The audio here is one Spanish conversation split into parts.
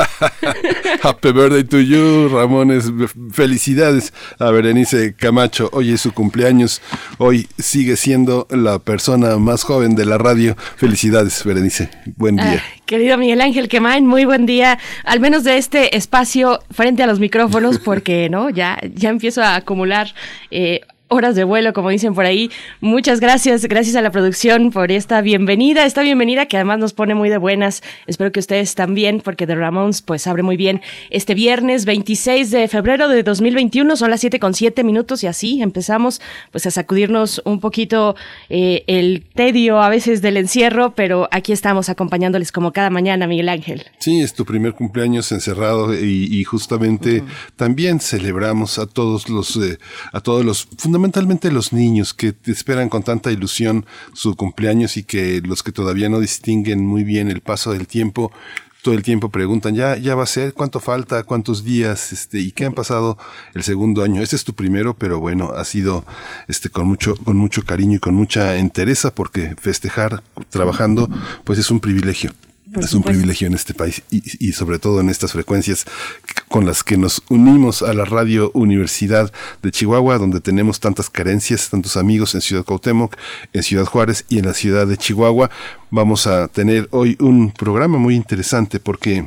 Happy birthday to you, Ramones. Felicidades a Berenice Camacho. Hoy es su cumpleaños. Hoy sigue siendo la persona más joven de la radio. Felicidades, Berenice. Buen día. querido Miguel Ángel Quemain, muy buen día. Al menos de este espacio frente a los micrófonos, porque no, ya, ya empiezo a acumular. Eh, horas de vuelo, como dicen por ahí. Muchas gracias, gracias a la producción por esta bienvenida, esta bienvenida que además nos pone muy de buenas. Espero que ustedes también, porque The Ramones pues abre muy bien este viernes 26 de febrero de 2021, son las 7 con 7 minutos y así empezamos pues a sacudirnos un poquito eh, el tedio a veces del encierro, pero aquí estamos acompañándoles como cada mañana, Miguel Ángel. Sí, es tu primer cumpleaños encerrado y, justamente también celebramos a todos los, eh, a todos los fundamentalmente los niños que esperan con tanta ilusión su cumpleaños y que los que todavía no distinguen muy bien el paso del tiempo, todo el tiempo preguntan, ya, ya va a ser, cuánto falta, cuántos días, este, y qué han pasado el segundo año. Este es tu primero, pero bueno, ha sido, este, con mucho, con mucho cariño y con mucha entereza, porque festejar trabajando, pues es un privilegio es un privilegio en este país y, sobre todo en estas frecuencias con las que nos unimos a la Radio Universidad de Chihuahua, donde tenemos tantas carencias, tantos amigos en Ciudad Cuauhtémoc, en Ciudad Juárez y en la ciudad de Chihuahua. Vamos a tener hoy un programa muy interesante porque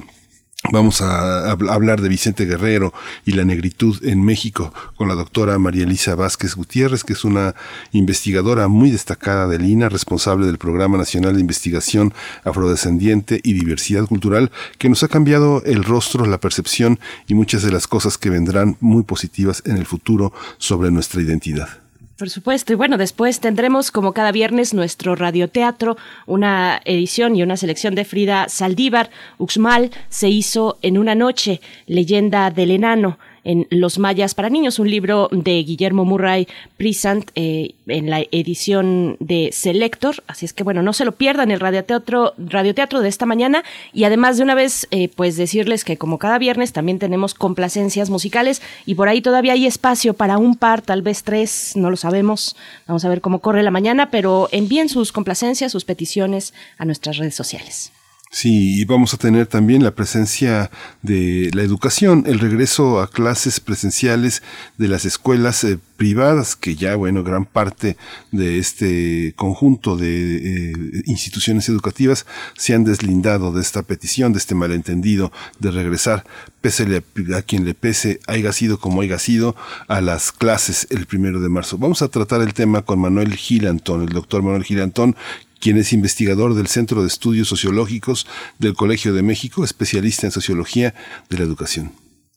Vamos a, hablar de Vicente Guerrero y la negritud en México con la doctora María Elisa Vázquez Gutiérrez, que es una investigadora muy destacada del INA, responsable del Programa Nacional de Investigación Afrodescendiente y Diversidad Cultural, que nos ha cambiado el rostro, la percepción y muchas de las cosas que vendrán muy positivas en el futuro sobre nuestra identidad. Por supuesto. Y bueno, después tendremos, como cada viernes, nuestro radioteatro, una edición y una selección de Frida Saldívar. Uxmal se hizo en una noche, leyenda del enano en Los Mayas para Niños, un libro de Guillermo Murray Prisant eh, en la edición de Selector. Así es que bueno, no se lo pierdan el radioteatro, radioteatro de esta mañana. Y además de una vez, eh, pues decirles que como cada viernes también tenemos complacencias musicales y por ahí todavía hay espacio para un par, tal vez tres, no lo sabemos. Vamos a ver cómo corre la mañana, pero envíen sus complacencias, sus peticiones a nuestras redes sociales. Sí, y vamos a tener también la presencia de la educación, el regreso a clases presenciales de las escuelas eh, privadas, que ya, bueno, gran parte de este conjunto de eh, instituciones educativas se han deslindado de esta petición, de este malentendido de regresar, pese a quien le pese, haya sido como haya sido, a las clases el primero de marzo. Vamos a tratar el tema con Manuel Gilantón, el doctor Manuel Gilantón, quien es investigador del Centro de Estudios Sociológicos del Colegio de México, especialista en sociología de la educación.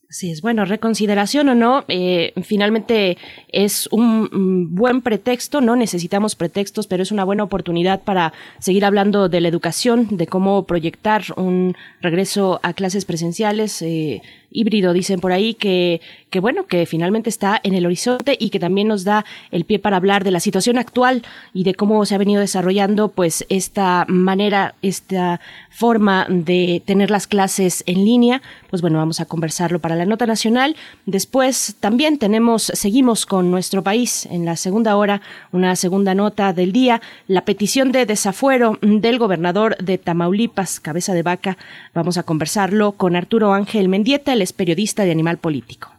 Sí, es bueno, reconsideración o no, eh, finalmente es un buen pretexto, no necesitamos pretextos, pero es una buena oportunidad para seguir hablando de la educación, de cómo proyectar un regreso a clases presenciales. Eh, híbrido, dicen por ahí, que, que bueno, que finalmente está en el horizonte y que también nos da el pie para hablar de la situación actual y de cómo se ha venido desarrollando pues esta manera, esta forma de tener las clases en línea. Pues bueno, vamos a conversarlo para la nota nacional. Después también tenemos, seguimos con nuestro país en la segunda hora, una segunda nota del día, la petición de desafuero del gobernador de Tamaulipas, cabeza de vaca. Vamos a conversarlo con Arturo Ángel Mendieta, el periodista de Animal Político.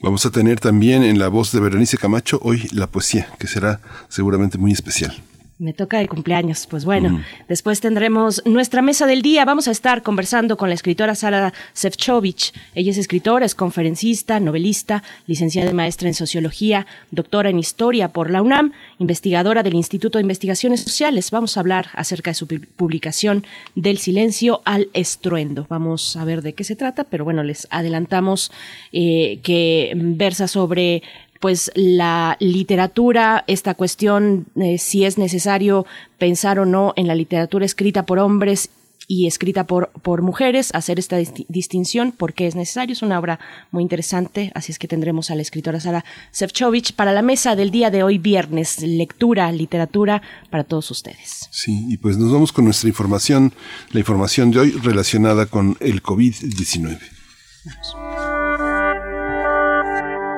Vamos a tener también en la voz de Berenice Camacho hoy la poesía, que será seguramente muy especial. Me toca de cumpleaños. Pues bueno, después tendremos nuestra mesa del día. Vamos a estar conversando con la escritora Sara Sefcovic. Ella es escritora, es conferencista, novelista, licenciada y maestra en sociología, doctora en historia por la UNAM, investigadora del Instituto de Investigaciones Sociales. Vamos a hablar acerca de su publicación Del silencio al estruendo. Vamos a ver de qué se trata, pero bueno, les adelantamos eh, que versa sobre pues la literatura, esta cuestión eh, si es necesario pensar o no en la literatura escrita por hombres y escrita por, por mujeres, hacer esta distinción porque es necesario. Es una obra muy interesante, así es que tendremos a la escritora Sara Sefcovic para la mesa del día de hoy, viernes, lectura, literatura para todos ustedes. Sí, y pues nos vamos con nuestra información, la información de hoy relacionada con el COVID-19.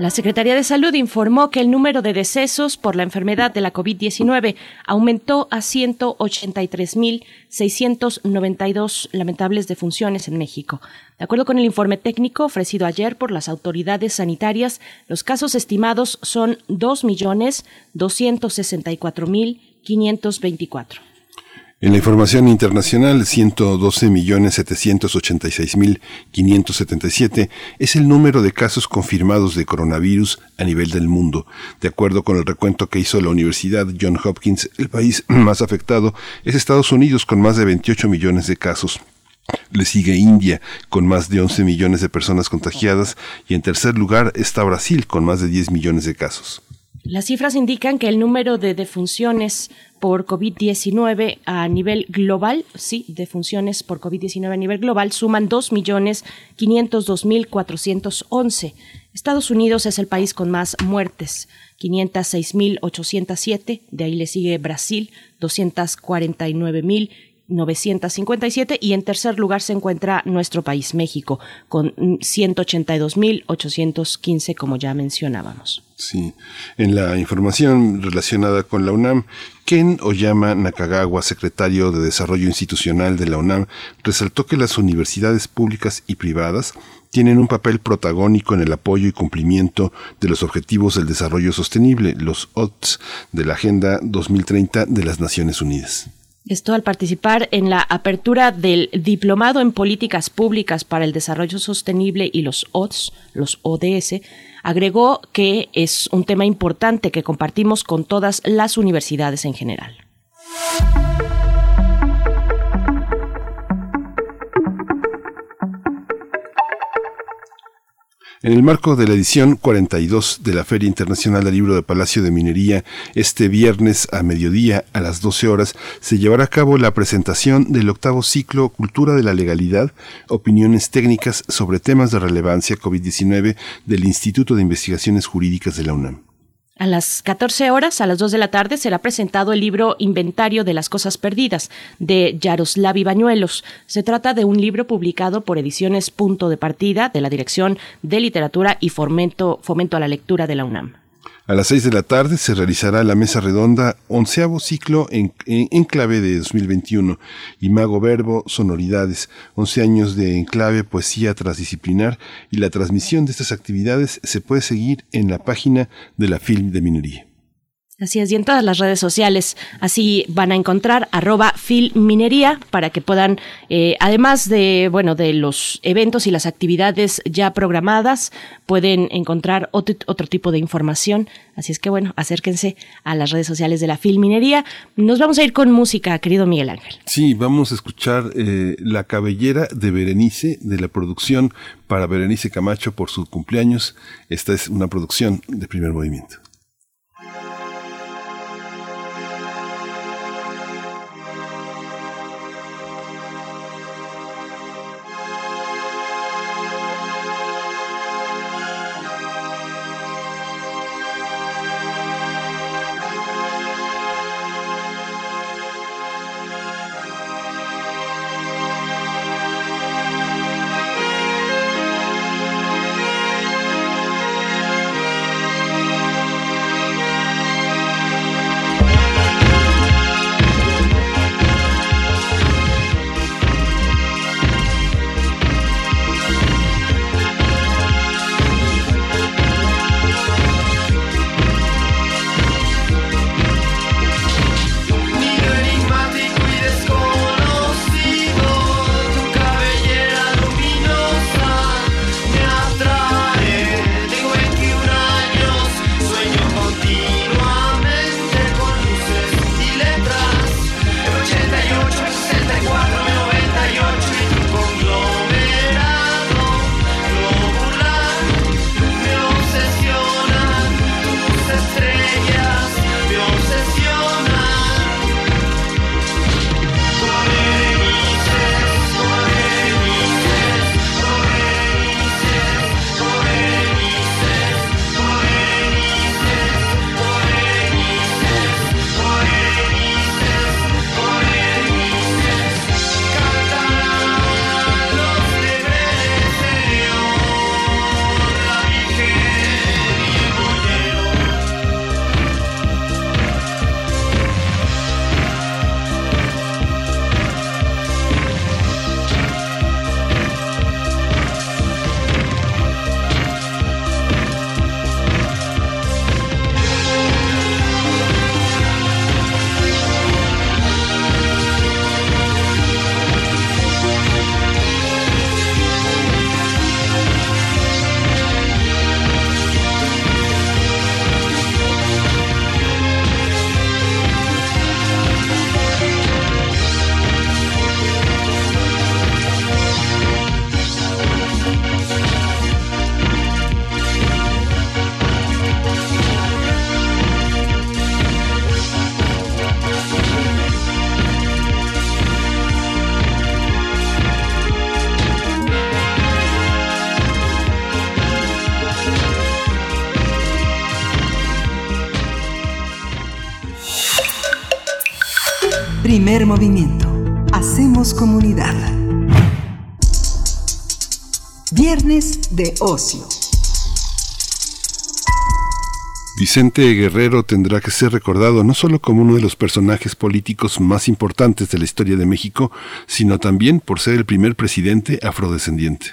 La Secretaría de Salud informó que el número de decesos por la enfermedad de la COVID-19 aumentó a 183.692 lamentables defunciones en México. De acuerdo con el informe técnico ofrecido ayer por las autoridades sanitarias, los casos estimados son 2.264.524. En la información internacional, 112.786.577 es el número de casos confirmados de coronavirus a nivel del mundo. De acuerdo con el recuento que hizo la Universidad John Hopkins, el país más afectado es Estados Unidos con más de 28 millones de casos. Le sigue India con más de 11 millones de personas contagiadas y en tercer lugar está Brasil con más de 10 millones de casos. Las cifras indican que el número de defunciones por COVID-19 a nivel global, sí, defunciones por COVID-19 a nivel global suman 2.502.411. Estados Unidos es el país con más muertes, 506.807, de ahí le sigue Brasil, 249.000 957 y en tercer lugar se encuentra nuestro país, México, con 182.815, como ya mencionábamos. Sí, en la información relacionada con la UNAM, Ken Oyama Nakagawa, secretario de Desarrollo Institucional de la UNAM, resaltó que las universidades públicas y privadas tienen un papel protagónico en el apoyo y cumplimiento de los Objetivos del Desarrollo Sostenible, los OTS, de la Agenda 2030 de las Naciones Unidas. Esto al participar en la apertura del Diplomado en Políticas Públicas para el Desarrollo Sostenible y los ODS, los ODS, agregó que es un tema importante que compartimos con todas las universidades en general. En el marco de la edición 42 de la Feria Internacional del Libro de Palacio de Minería, este viernes a mediodía a las 12 horas se llevará a cabo la presentación del octavo ciclo Cultura de la Legalidad, opiniones técnicas sobre temas de relevancia COVID-19 del Instituto de Investigaciones Jurídicas de la UNAM. A las 14 horas, a las 2 de la tarde, será presentado el libro Inventario de las Cosas Perdidas de Yaroslav Bañuelos. Se trata de un libro publicado por Ediciones Punto de Partida de la Dirección de Literatura y Fomento, Fomento a la Lectura de la UNAM. A las seis de la tarde se realizará la mesa redonda onceavo ciclo en, Enclave de 2021, Imago Verbo, Sonoridades, once años de Enclave, poesía transdisciplinar y la transmisión de estas actividades se puede seguir en la página de la Film de Minería. Así es, y en todas las redes sociales, así van a encontrar arroba filminería para que puedan, eh, además de, bueno, de los eventos y las actividades ya programadas, pueden encontrar otro, otro tipo de información. Así es que, bueno, acérquense a las redes sociales de la filminería. Nos vamos a ir con música, querido Miguel Ángel. Sí, vamos a escuchar eh, La cabellera de Berenice, de la producción para Berenice Camacho por su cumpleaños. Esta es una producción de primer movimiento. De ocio. Vicente Guerrero tendrá que ser recordado no solo como uno de los personajes políticos más importantes de la historia de México, sino también por ser el primer presidente afrodescendiente.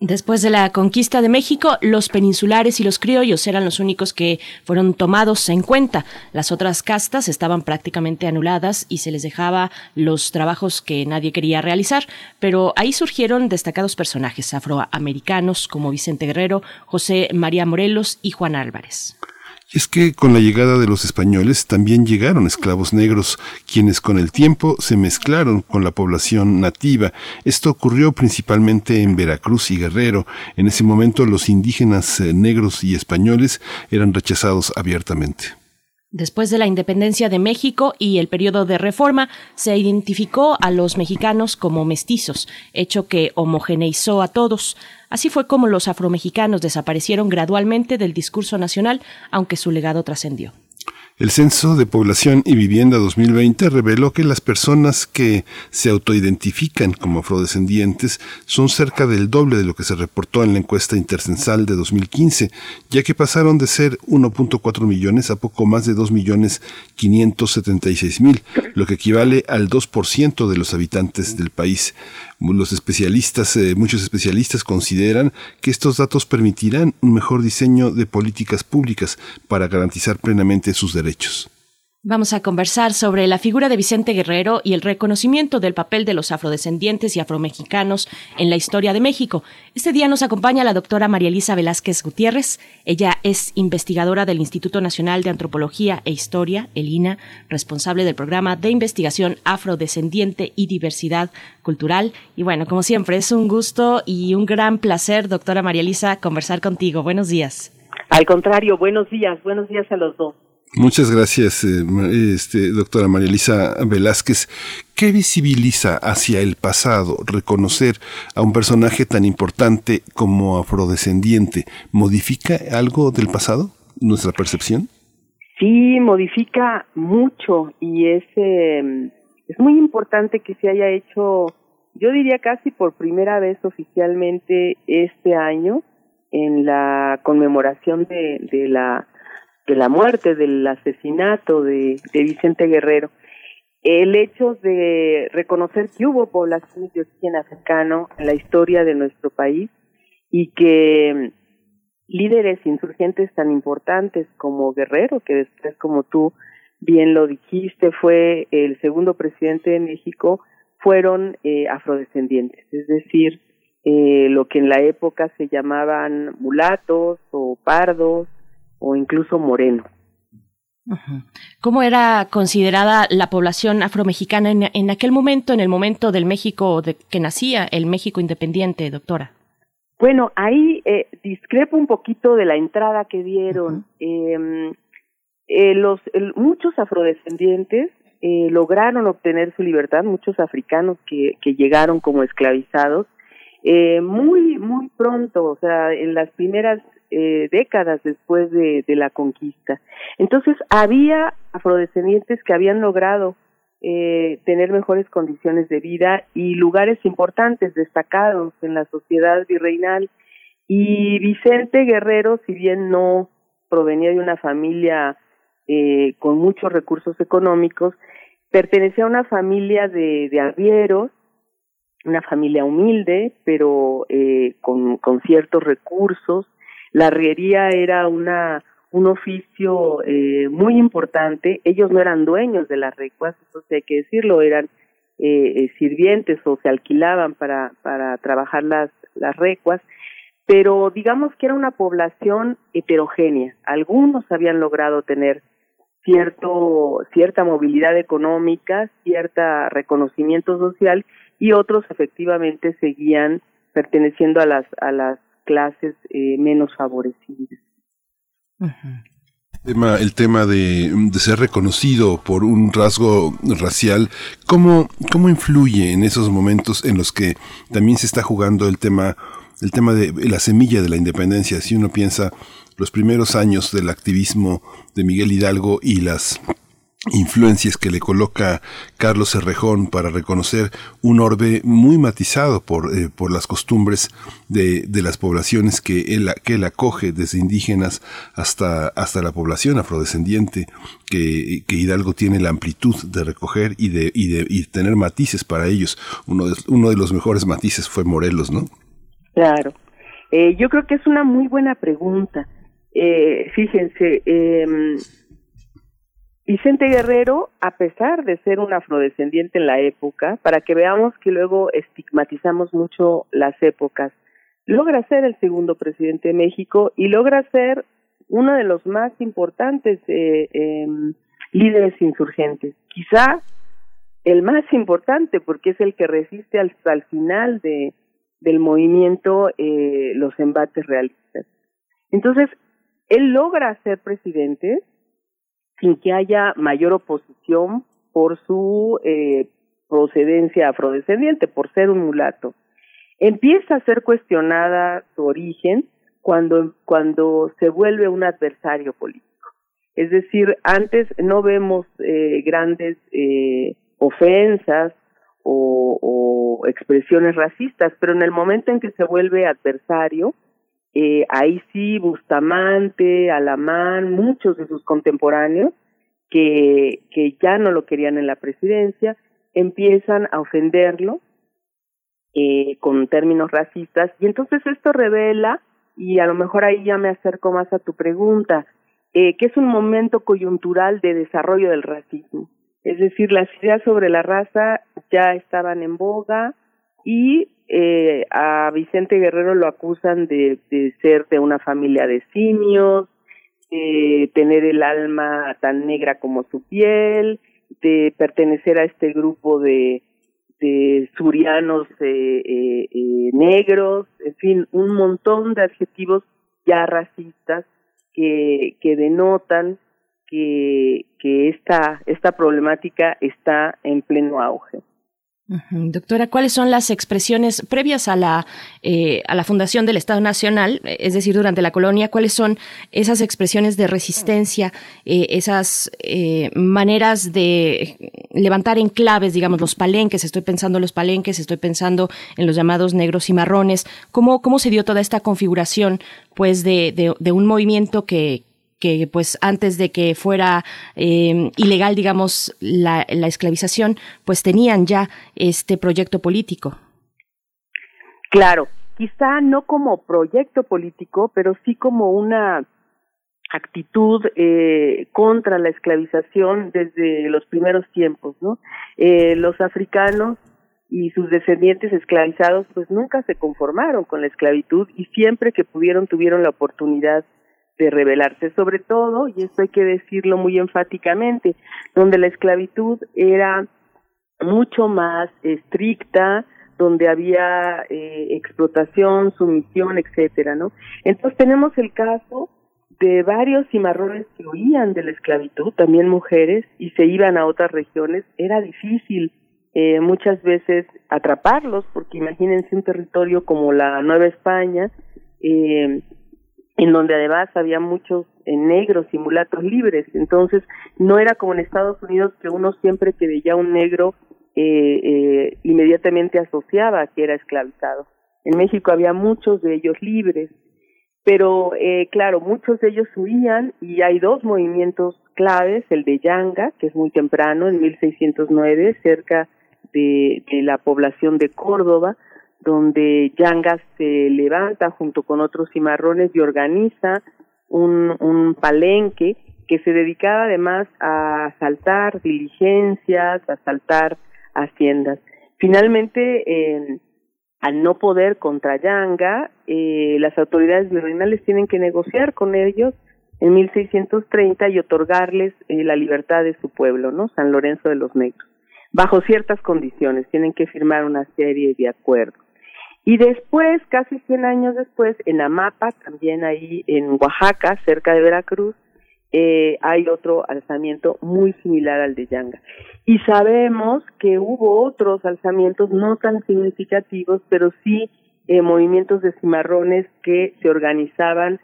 Después de la conquista de México, los peninsulares y los criollos eran los únicos que fueron tomados en cuenta. Las otras castas estaban prácticamente anuladas y se les dejaba los trabajos que nadie quería realizar, pero ahí surgieron destacados personajes afroamericanos como Vicente Guerrero, José María Morelos y Juan Álvarez. Y es que con la llegada de los españoles también llegaron esclavos negros, quienes con el tiempo se mezclaron con la población nativa. Esto ocurrió principalmente en Veracruz y Guerrero. En ese momento los indígenas eh, negros y españoles eran rechazados abiertamente. Después de la independencia de México y el periodo de reforma, se identificó a los mexicanos como mestizos, hecho que homogeneizó a todos. Así fue como los afromexicanos desaparecieron gradualmente del discurso nacional, aunque su legado trascendió. El Censo de Población y Vivienda 2020 reveló que las personas que se autoidentifican como afrodescendientes son cerca del doble de lo que se reportó en la encuesta intercensal de 2015, ya que pasaron de ser 1.4 millones a poco más de 2 millones 576 mil, lo que equivale al 2% de los habitantes del país. Los especialistas, eh, muchos especialistas consideran que estos datos permitirán un mejor diseño de políticas públicas para garantizar plenamente sus derechos. Vamos a conversar sobre la figura de Vicente Guerrero y el reconocimiento del papel de los afrodescendientes y afromexicanos en la historia de México. Este día nos acompaña la doctora María Elisa Velázquez Gutiérrez. Ella es investigadora del Instituto Nacional de Antropología e Historia, el INA, responsable del programa de investigación afrodescendiente y diversidad cultural. Y bueno, como siempre, es un gusto y un gran placer, doctora María Elisa, conversar contigo. Buenos días. Al contrario, buenos días, buenos días a los dos. Muchas gracias, eh, este, doctora María Elisa Velázquez. ¿Qué visibiliza hacia el pasado reconocer a un personaje tan importante como afrodescendiente? ¿Modifica algo del pasado, nuestra percepción? Sí, modifica mucho y es, em, es muy importante que se haya hecho, yo diría casi por primera vez oficialmente este año, en la conmemoración de, de la de la muerte, del asesinato de, Vicente Guerrero, el hecho de reconocer que hubo poblaciones de origen africano en la historia de nuestro país y que líderes insurgentes tan importantes como Guerrero, que después, como tú bien lo dijiste, fue el segundo presidente de México, fueron eh, afrodescendientes, es decir, eh, lo que en la época se llamaban mulatos o pardos o incluso moreno. ¿Cómo era considerada la población afromexicana en, en aquel momento, en el momento del México de, que nacía, el México independiente, doctora? Bueno, ahí eh, discrepo un poquito de la entrada que dieron. Em, eh, los muchos afrodescendientes eh, lograron obtener su libertad, muchos africanos que, que llegaron como esclavizados, eh, muy muy pronto, o sea, en las primeras eh, décadas después de, la conquista. Entonces, había afrodescendientes que habían logrado eh, tener mejores condiciones de vida y lugares importantes, destacados en la sociedad virreinal. Y Vicente Guerrero, si bien no provenía de una familia eh, con muchos recursos económicos, pertenecía a una familia de, de arrieros, una familia humilde, pero eh, con, con ciertos recursos, la arriería era una un oficio eh, muy importante. Ellos no eran dueños de las recuas, eso hay que decirlo, eran eh, eh, sirvientes o se alquilaban para, para trabajar las, las recuas, pero digamos que era una población heterogénea. Algunos habían logrado tener cierto, cierta movilidad económica, cierta reconocimiento social y otros efectivamente seguían perteneciendo a las, a las clases eh, menos favorecidas. El tema de, ser reconocido por un rasgo racial, ¿cómo, ¿cómo influye en esos momentos en los que también se está jugando el tema, el tema de la semilla de la independencia? Si uno piensa los primeros años del activismo de Miguel Hidalgo y las influencias que le coloca Carlos Cerrejón para reconocer un orbe muy matizado por, eh, por las costumbres de, de, las poblaciones que él, que él acoge, desde indígenas hasta, hasta la población afrodescendiente, que, que Hidalgo tiene la amplitud de recoger y de, y de y tener matices para ellos. Uno de, uno de los mejores matices fue Morelos, ¿no? Claro. Eh, yo creo que es una muy buena pregunta. Eh, fíjense, eh, Vicente Guerrero, a pesar de ser un afrodescendiente en la época, para que veamos que luego estigmatizamos mucho las épocas, logra ser el segundo presidente de México y logra ser uno de los más importantes eh, eh, líderes insurgentes. Quizá el más importante porque es el que resiste hasta el final de, del movimiento eh, los embates realistas. Entonces, él logra ser presidente sin que haya mayor oposición por su eh, procedencia afrodescendiente, por ser un mulato. Empieza a ser cuestionada su origen cuando, cuando se vuelve un adversario político. Es decir, antes no vemos eh, grandes eh, ofensas o, o, expresiones racistas, pero en el momento en que se vuelve adversario, eh, ahí sí Bustamante, Alamán, muchos de sus contemporáneos que, que ya no lo querían en la presidencia, empiezan a ofenderlo eh, con términos racistas y entonces esto revela, y a lo mejor ahí ya me acerco más a tu pregunta, eh, que es un momento coyuntural de desarrollo del racismo. Es decir, las ideas sobre la raza ya estaban en boga y eh, a Vicente Guerrero lo acusan de, ser de una familia de simios, de tener el alma tan negra como su piel, de pertenecer a este grupo de, surianos eh, eh, eh, negros, en fin, un montón de adjetivos ya racistas que, denotan que, esta problemática está en pleno auge. Doctora, ¿cuáles son las expresiones previas a la, eh, a la fundación del Estado Nacional, es decir, durante la colonia, cuáles son esas expresiones de resistencia, eh, esas eh, maneras de levantar enclaves, digamos, los palenques, estoy pensando en los palenques, estoy pensando en los llamados negros y marrones, ¿cómo, cómo se dio toda esta configuración pues de, de, de un movimiento que, que pues antes de que fuera eh, ilegal, digamos, la, la esclavización, pues tenían ya este proyecto político. Claro, quizá no como proyecto político, pero sí como una actitud eh, contra la esclavización desde los primeros tiempos. Eh, los africanos y sus descendientes esclavizados pues nunca se conformaron con la esclavitud y siempre que pudieron tuvieron la oportunidad de rebelarse, sobre todo, y esto hay que decirlo muy enfáticamente, donde la esclavitud era mucho más estricta, donde había eh, explotación, sumisión, etcétera, ¿no? Entonces tenemos el caso de varios cimarrones que huían de la esclavitud, también mujeres, y se iban a otras regiones. Era difícil eh, muchas veces atraparlos, porque imagínense un territorio como la Nueva España, eh, en donde además había muchos eh, negros y mulatos libres. Entonces, no era como en Estados Unidos que uno siempre que veía un negro eh, eh, inmediatamente asociaba que era esclavizado. En México había muchos de ellos libres, pero eh, claro, muchos de ellos huían y hay dos movimientos claves, el de Yanga, que es muy temprano, en 1609, cerca de, de la población de Córdoba, donde Yangas se levanta junto con otros cimarrones y organiza un, un palenque que se dedicaba además a asaltar diligencias, a asaltar haciendas. Finalmente, al no poder contra Yanga, eh, las autoridades virreinales tienen que negociar con ellos en 1630 y otorgarles eh, la libertad de su pueblo, ¿no? San Lorenzo de los Negros, bajo ciertas condiciones, tienen que firmar una serie de acuerdos. Y después, casi 100 años después, en Amapa, también ahí en Oaxaca, cerca de Veracruz, eh, hay otro alzamiento muy similar al de Yanga. Y sabemos que hubo otros alzamientos no tan significativos, pero sí eh, movimientos de cimarrones que se organizaban,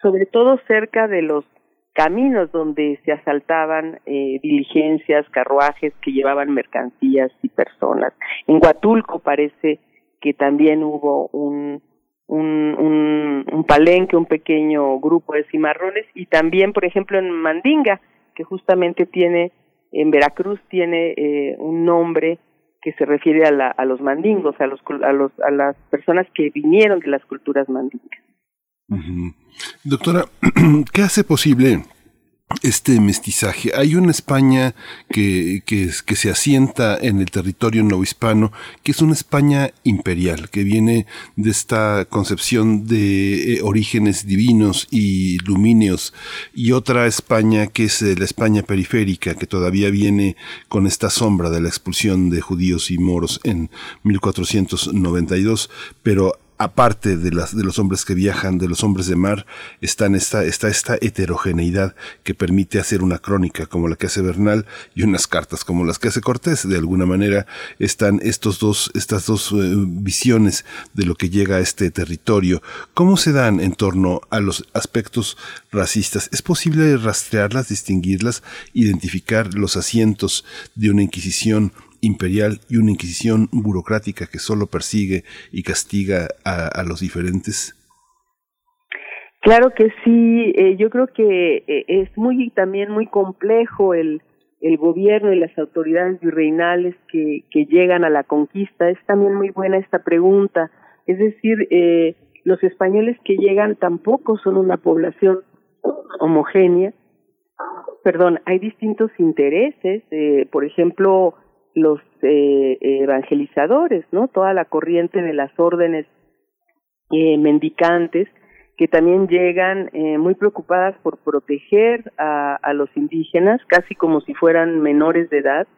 sobre todo cerca de los caminos donde se asaltaban eh, diligencias, carruajes que llevaban mercancías y personas. En Huatulco parece que también hubo un, un, un, palenque, un pequeño grupo de cimarrones y también, por ejemplo, en Mandinga, que justamente tiene, en Veracruz tiene eh, un nombre que se refiere a, la, a los mandingos, a, los, a, los, a las personas que vinieron de las culturas mandingas. Doctora, ¿qué hace posible este mestizaje. Hay una España que, que, que, se asienta en el territorio novohispano, que es una España imperial, que viene de esta concepción de eh, orígenes divinos y lumíneos, y otra España que es la España periférica, que todavía viene con esta sombra de la expulsión de judíos y moros en 1492, pero aparte de, las, de los hombres que viajan, de los hombres de mar, están esta, está esta heterogeneidad que permite hacer una crónica como la que hace Bernal y unas cartas como las que hace Cortés. De alguna manera están estos dos, estas dos eh, visiones de lo que llega a este territorio. ¿Cómo se dan en torno a los aspectos racistas? ¿Es posible rastrearlas, distinguirlas, identificar los asientos de una Inquisición imperial y una Inquisición burocrática que solo persigue y castiga a, los diferentes? Claro que sí, eh, yo creo que eh, es muy también muy complejo el, el gobierno y las autoridades virreinales que, que llegan a la conquista. Es también muy buena esta pregunta. Es decir, eh, los españoles que llegan tampoco son una población homogénea. Perdón, hay distintos intereses. por ejemplo, los eh, evangelizadores, ¿no? Toda la corriente de las órdenes eh, mendicantes que también llegan eh, muy preocupadas por proteger a, a los indígenas, casi como si fueran menores de edad,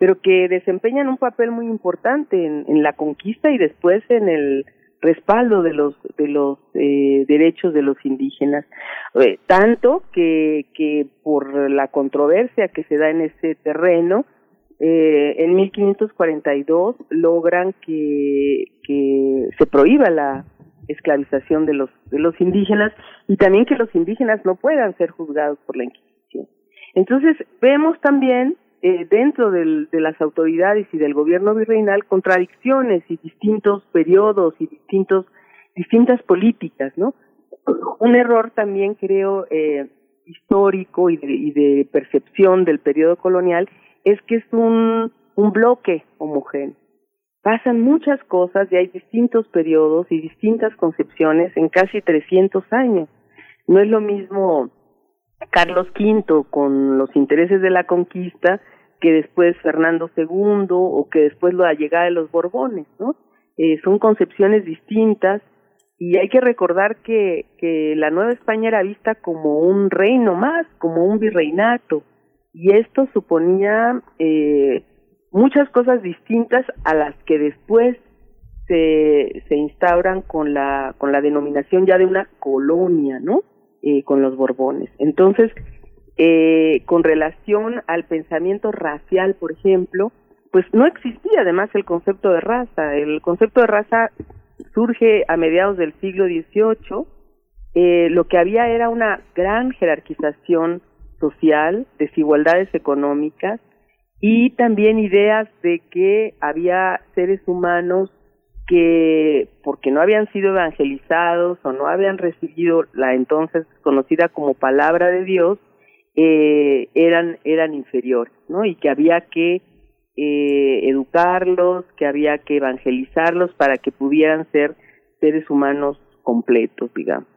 pero que desempeñan un papel muy importante en, la conquista y después en el respaldo de los de los eh, derechos de los indígenas eh, tanto que que por la controversia que se da en ese terreno eh, en 1542 logran que, se prohíba la esclavización de los, de los indígenas y también que los indígenas no puedan ser juzgados por la Inquisición. Entonces, vemos también eh, dentro del, de las autoridades y del gobierno virreinal contradicciones y distintos periodos y distintos, distintas políticas, ¿no? Un error también creo eh, histórico y de, y de percepción del periodo colonial es que es un, bloque homogéneo. Pasan muchas cosas y hay distintos periodos y distintas concepciones en casi 300 años. No es lo mismo Carlos V con los intereses de la conquista que después Fernando II o que después la llegada de los Borbones, ¿no? Eh, son concepciones distintas y hay que recordar que, que la Nueva España era vista como un reino más, como un virreinato, y esto suponía eh, muchas cosas distintas a las que después se, se instauran con la con la denominación ya de una colonia, ¿no? Eh, con los Borbones. Entonces, eh, con relación al pensamiento racial, por ejemplo, pues no existía además el concepto de raza. El concepto de raza surge a mediados del siglo XVIII. Eh, lo que había era una gran jerarquización social, desigualdades económicas y también ideas de que había seres humanos que porque no habían sido evangelizados o no habían recibido la entonces conocida como palabra de Dios eh, eran eran inferiores, ¿no? Y que había que eh, educarlos, que había que evangelizarlos para que pudieran ser seres humanos completos, digamos.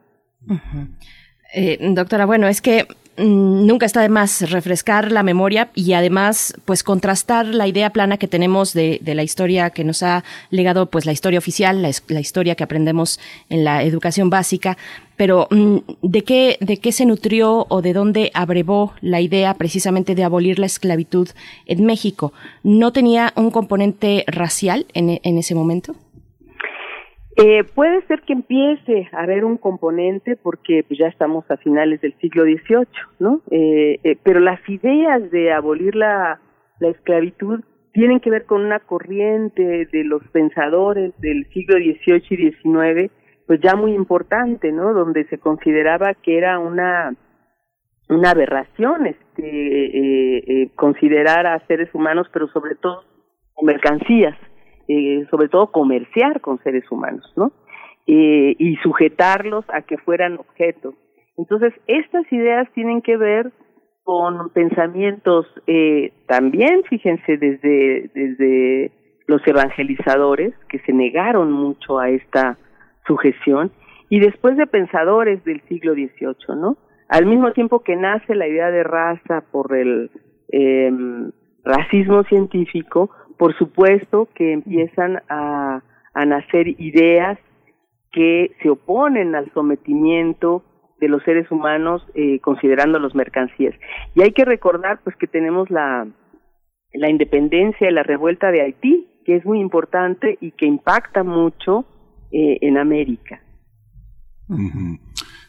Eh, doctora, bueno, es que nunca está de más refrescar la memoria y además, pues contrastar la idea plana que tenemos de, la historia que nos ha legado, pues la historia oficial, la, historia que aprendemos en la educación básica, pero mm, ¿de qué, de qué se nutrió o de dónde abrevó la idea precisamente de abolir la esclavitud en México? ¿No tenía un componente racial en, en ese momento? Eh, puede ser que empiece a haber un componente porque pues, ya estamos a finales del siglo XVIII, ¿no? Eh, eh, pero las ideas de abolir la, la esclavitud tienen que ver con una corriente de los pensadores del siglo XVIII y XIX, pues ya muy importante, ¿no? Donde se consideraba que era una una aberración este, eh, eh, considerar a seres humanos, pero sobre todo mercancías, eh, sobre todo comerciar con seres humanos, ¿no? Eh, y sujetarlos a que fueran objetos. Entonces, estas ideas tienen que ver con pensamientos eh, también, fíjense, desde, desde los evangelizadores, que se negaron mucho a esta sujeción, y después de pensadores del siglo XVIII, ¿no? Al mismo tiempo que nace la idea de raza por el eh, racismo científico, por supuesto que empiezan a, a nacer ideas que se oponen al sometimiento de los seres humanos eh, considerando los mercancías. Y hay que recordar pues que tenemos la, la independencia y la revuelta de Haití, que es muy importante y que impacta mucho eh, en América.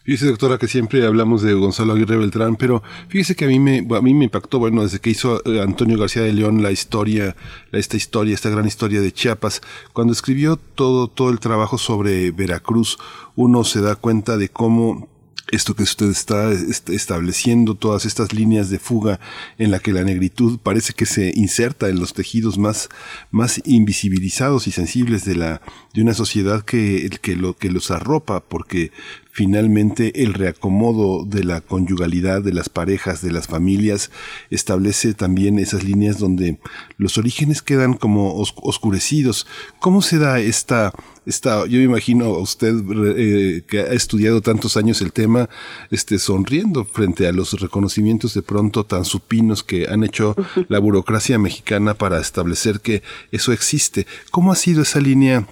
Fíjese, doctora, que siempre hablamos de Gonzalo Aguirre Beltrán, pero fíjese que a mí me, a mí me impactó, bueno, desde que hizo eh, Antonio García de León la historia, esta historia, esta gran historia de Chiapas, cuando escribió todo, todo el trabajo sobre Veracruz, uno se da cuenta de cómo esto que usted está estableciendo, todas estas líneas de fuga en la que la negritud parece que se inserta en los tejidos más, más invisibilizados y sensibles de la, de una sociedad que, que lo, que los arropa, porque finalmente el reacomodo de la conyugalidad de las parejas, de las familias, establece también esas líneas donde los orígenes quedan como oscurecidos. ¿Cómo se da esta, esta yo me imagino a usted eh, que ha estudiado tantos años el tema, este, sonriendo frente a los reconocimientos de pronto tan supinos que han hecho la burocracia mexicana para establecer que eso existe? ¿Cómo ha sido esa línea?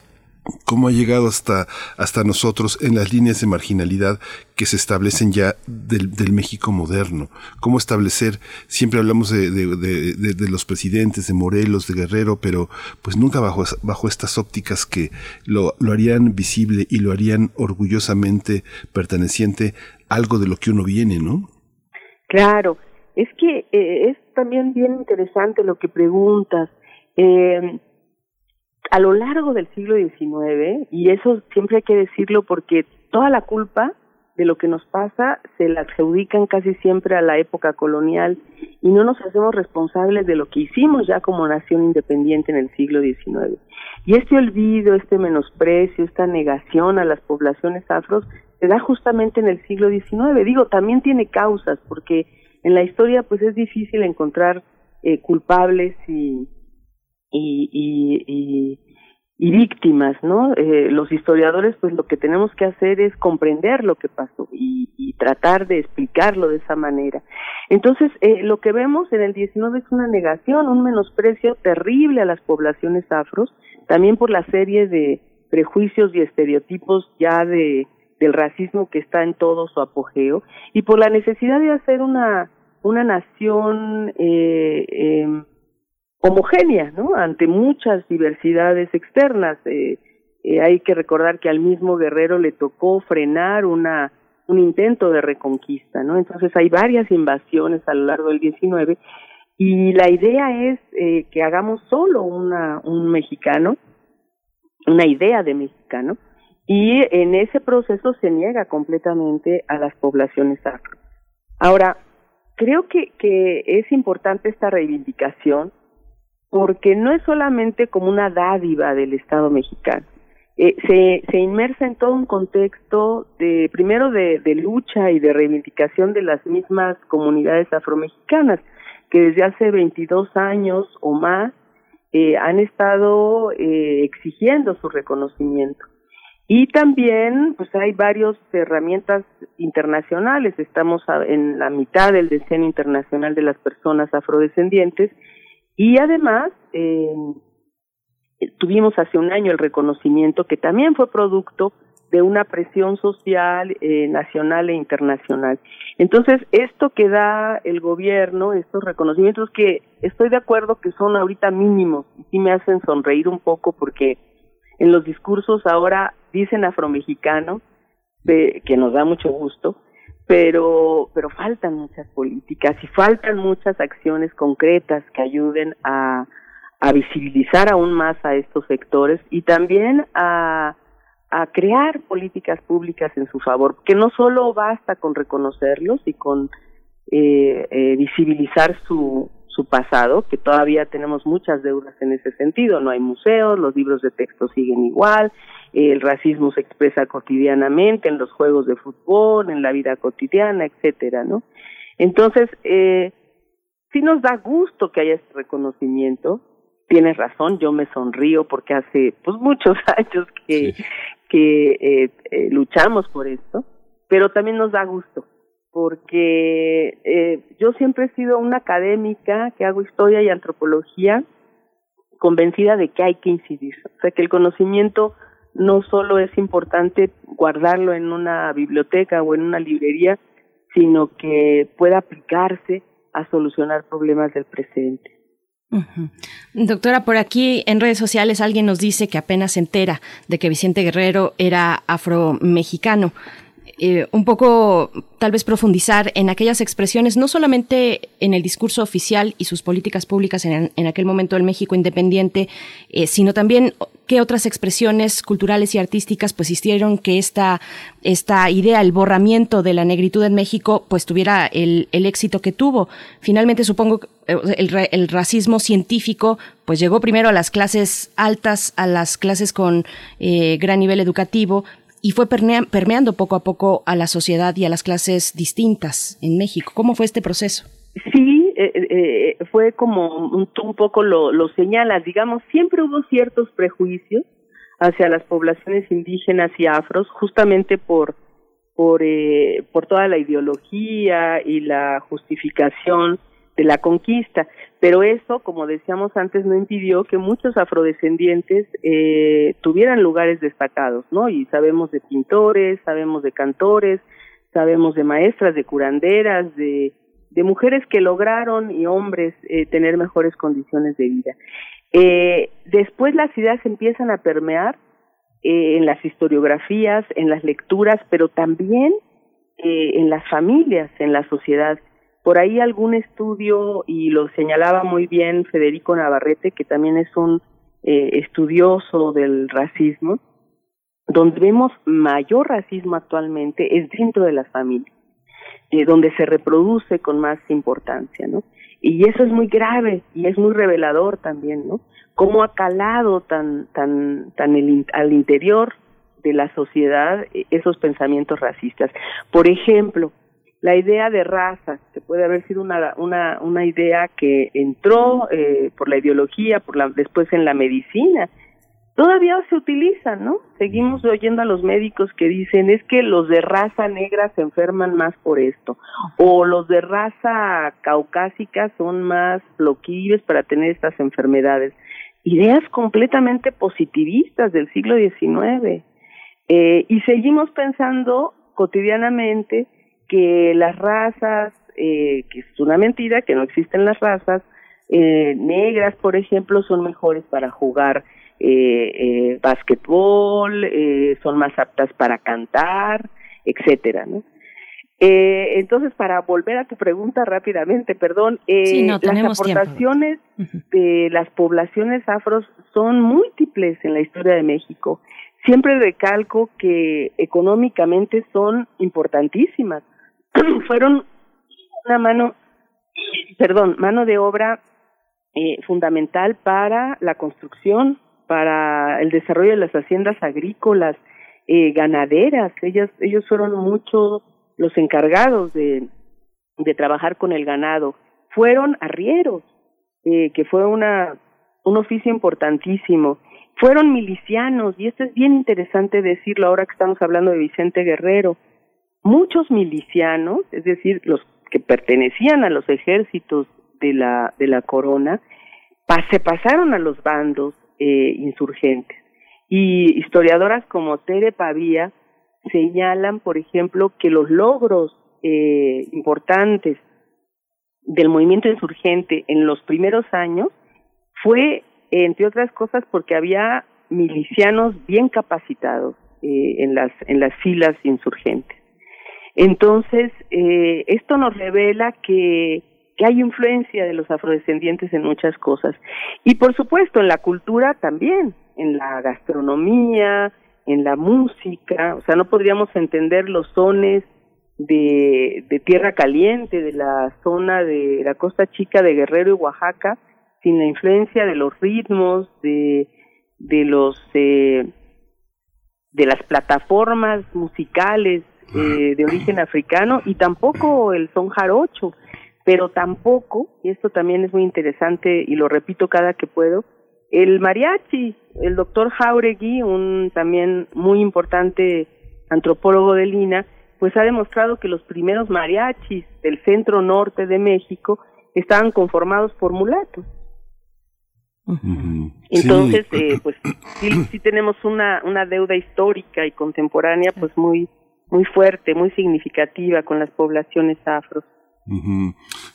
Cómo ha llegado hasta, hasta nosotros en las líneas de marginalidad que se establecen ya del, México moderno. Cómo establecer, siempre hablamos de, de, los presidentes, de Morelos, de Guerrero, pero pues nunca bajo, bajo estas ópticas que lo, lo harían visible y lo harían orgullosamente perteneciente algo de lo que uno viene, ¿no? Claro, es que eh, es también bien interesante lo que preguntas. Eh, a lo largo del siglo XIX, y eso siempre hay que decirlo porque toda la culpa de lo que nos pasa se la adjudican casi siempre a la época colonial y no nos hacemos responsables de lo que hicimos ya como nación independiente en el siglo XIX. Y este olvido, este menosprecio, esta negación a las poblaciones afros se da justamente en el siglo XIX. Digo, también tiene causas porque en la historia pues es difícil encontrar eh, culpables y, y, y, y, víctimas, ¿no? Eh, los historiadores, pues lo que tenemos que hacer es comprender lo que pasó y, tratar de explicarlo de esa manera. Entonces, eh, lo que vemos en el 19 es una negación, un menosprecio terrible a las poblaciones afros, también por la serie de prejuicios y estereotipos ya de del racismo que está en todo su apogeo y por la necesidad de hacer una una nación eh, eh, homogénea, ¿no? Ante muchas diversidades externas. Eh, eh, hay que recordar que al mismo Guerrero le tocó frenar una un intento de reconquista, ¿no? Entonces hay varias invasiones a lo largo del 19 y la idea es eh, que hagamos solo una un mexicano, una idea de mexicano y en ese proceso se niega completamente a las poblaciones afro. Ahora, creo que, que es importante esta reivindicación porque no es solamente como una dádiva del Estado mexicano. Eh, se, se inmersa en todo un contexto de primero de, de, lucha y de reivindicación de las mismas comunidades afromexicanas que desde hace 22 años o más eh, han estado eh, exigiendo su reconocimiento y también pues hay varias herramientas internacionales estamos en la mitad del decenio internacional de las personas afrodescendientes y además, eh, tuvimos hace un año el reconocimiento que también fue producto de una presión social eh, nacional e internacional. Entonces, esto que da el gobierno, estos reconocimientos que estoy de acuerdo que son ahorita mínimos y sí me hacen sonreír un poco porque en los discursos ahora dicen afromexicano, que nos da mucho gusto, pero pero faltan muchas políticas y faltan muchas acciones concretas que ayuden a, a visibilizar aún más a estos sectores y también a, a crear políticas públicas en su favor, que no solo basta con reconocerlos y con eh, eh, visibilizar su, su pasado, que todavía tenemos muchas deudas en ese sentido. No hay museos, los libros de texto siguen igual, el racismo se expresa cotidianamente en los juegos de fútbol, en la vida cotidiana, etcétera, ¿no? Entonces, eh, sí nos da gusto que haya este reconocimiento. Tienes razón, yo me sonrío porque hace pues muchos años que, que eh, eh, luchamos por esto, pero también nos da gusto porque eh, yo siempre he sido una académica que hago historia y antropología convencida de que hay que incidir, o sea que el conocimiento no solo es importante guardarlo en una biblioteca o en una librería, sino que pueda aplicarse a solucionar problemas del presente. Doctora, por aquí en redes sociales alguien nos dice que apenas se entera de que Vicente Guerrero era afromexicano. Eh, un poco tal vez profundizar en aquellas expresiones, no solamente en el discurso oficial y sus políticas públicas en, aquel momento del México independiente, eh, sino también qué otras expresiones culturales y artísticas pues hicieron que esta, esta idea, el borramiento de la negritud en México, pues tuviera el, el éxito que tuvo. Finalmente supongo eh, el, el, racismo científico pues llegó primero a las clases altas, a las clases con gran nivel educativo, y fue permeando poco a poco a la sociedad y a las clases distintas en México. ¿Cómo fue este proceso? Sí, eh, eh, eh, fue como un, un poco lo, lo señalas, digamos, siempre hubo ciertos prejuicios hacia las poblaciones indígenas y afros, justamente por por eh, por toda la ideología y la justificación de la conquista. Pero eso, como decíamos antes, no impidió que muchos afrodescendientes eh, tuvieran lugares destacados, ¿no? Y sabemos de pintores, sabemos de cantores, sabemos de maestras, de curanderas, de, de mujeres que lograron y hombres eh, tener mejores condiciones de vida. Eh, después las ideas empiezan a permear eh, en las historiografías, en las lecturas, pero también eh, en las familias, en la sociedad por ahí algún estudio, y lo señalaba muy bien Federico Navarrete, que también es un eh, estudioso del racismo, donde vemos mayor racismo actualmente es dentro de las familias, eh, donde se reproduce con más importancia, ¿no? Y eso es muy grave y es muy revelador también, ¿no? Cómo ha calado tan, tan, tan el, al interior de la sociedad eh, esos pensamientos racistas. Por ejemplo, la idea de raza, que puede haber sido una, una, una idea que entró eh, por la ideología, por la, después en la medicina, todavía se utiliza, ¿no? Seguimos oyendo a los médicos que dicen es que los de raza negra se enferman más por esto, o los de raza caucásica son más bloqueables para tener estas enfermedades. Ideas completamente positivistas del siglo XIX. Eh, y seguimos pensando cotidianamente que las razas, eh, que es una mentira, que no existen las razas, eh, negras, por ejemplo, son mejores para jugar eh, eh, básquetbol, eh, son más aptas para cantar, etcétera, ¿no? Entonces, para volver a tu pregunta rápidamente, perdón, las aportaciones de las poblaciones afros son múltiples en la historia de México. Siempre recalco que económicamente son importantísimas. fueron una mano, perdón, mano de obra eh, fundamental para la construcción, para el desarrollo de las haciendas agrícolas, eh, ganaderas. Ellas, ellos fueron mucho los encargados de, de trabajar con el ganado. Fueron arrieros, eh, que fue una, un oficio importantísimo. Fueron milicianos, y esto es bien interesante decirlo ahora que estamos hablando de Vicente Guerrero muchos milicianos, es decir, los que pertenecían a los ejércitos de la, de la corona, se pasaron a los bandos eh, insurgentes. Y historiadoras como Tere Pavía señalan, por ejemplo, que los logros eh, importantes del movimiento insurgente en los primeros años fue, entre otras cosas, porque había milicianos bien capacitados eh, en las en las filas insurgentes. Entonces, eh, esto nos revela que, que hay influencia de los afrodescendientes en muchas cosas. Y por supuesto, en la cultura también, en la gastronomía, en la música, o sea, no podríamos entender los sones de, de tierra caliente, de la zona de la costa chica de Guerrero y Oaxaca, sin la influencia de los ritmos, de, de los eh, de las plataformas musicales eh, de origen africano y tampoco el son jarocho, pero tampoco, y esto también es muy interesante y lo repito cada que puedo, el mariachi, el doctor Jauregui, un también muy importante antropólogo de Lina, pues ha demostrado que los primeros mariachis del centro norte de México estaban conformados por mulatos. Entonces, eh, pues sí, sí, tenemos una, una deuda histórica y contemporánea pues muy, muy fuerte, muy significativa con las poblaciones afros.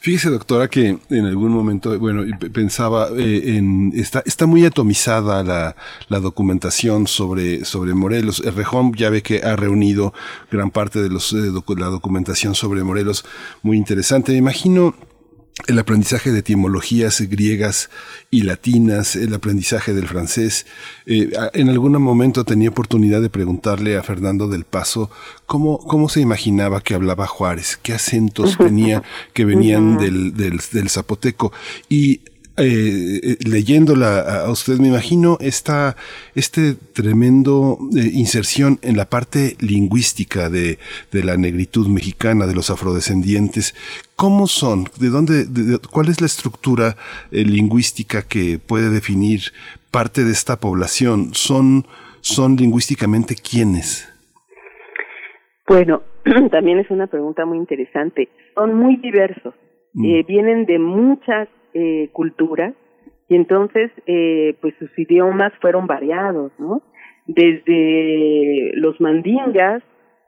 Fíjese, doctora, que en algún momento, bueno, pensaba eh, en está está muy atomizada la, la documentación sobre sobre Morelos. El Rejón ya ve que ha reunido gran parte de los eh, la documentación sobre Morelos, muy interesante. Me imagino el aprendizaje de etimologías griegas y latinas, el aprendizaje del francés. Eh, en algún momento tenía oportunidad de preguntarle a Fernando del Paso cómo, cómo se imaginaba que hablaba Juárez, qué acentos tenía que venían del, del, del zapoteco. Y eh, eh, leyéndola a usted, me imagino esta, este tremendo eh, inserción en la parte lingüística de, de, la negritud mexicana, de los afrodescendientes. ¿Cómo son? ¿De dónde? ¿Cuál es la estructura eh, lingüística que puede definir parte de esta población? ¿Son, son lingüísticamente quiénes? Bueno, también es una pregunta muy interesante. Son muy diversos. Mm. Eh, vienen de muchas eh, culturas y entonces eh, pues sus idiomas fueron variados, ¿no? Desde los mandingas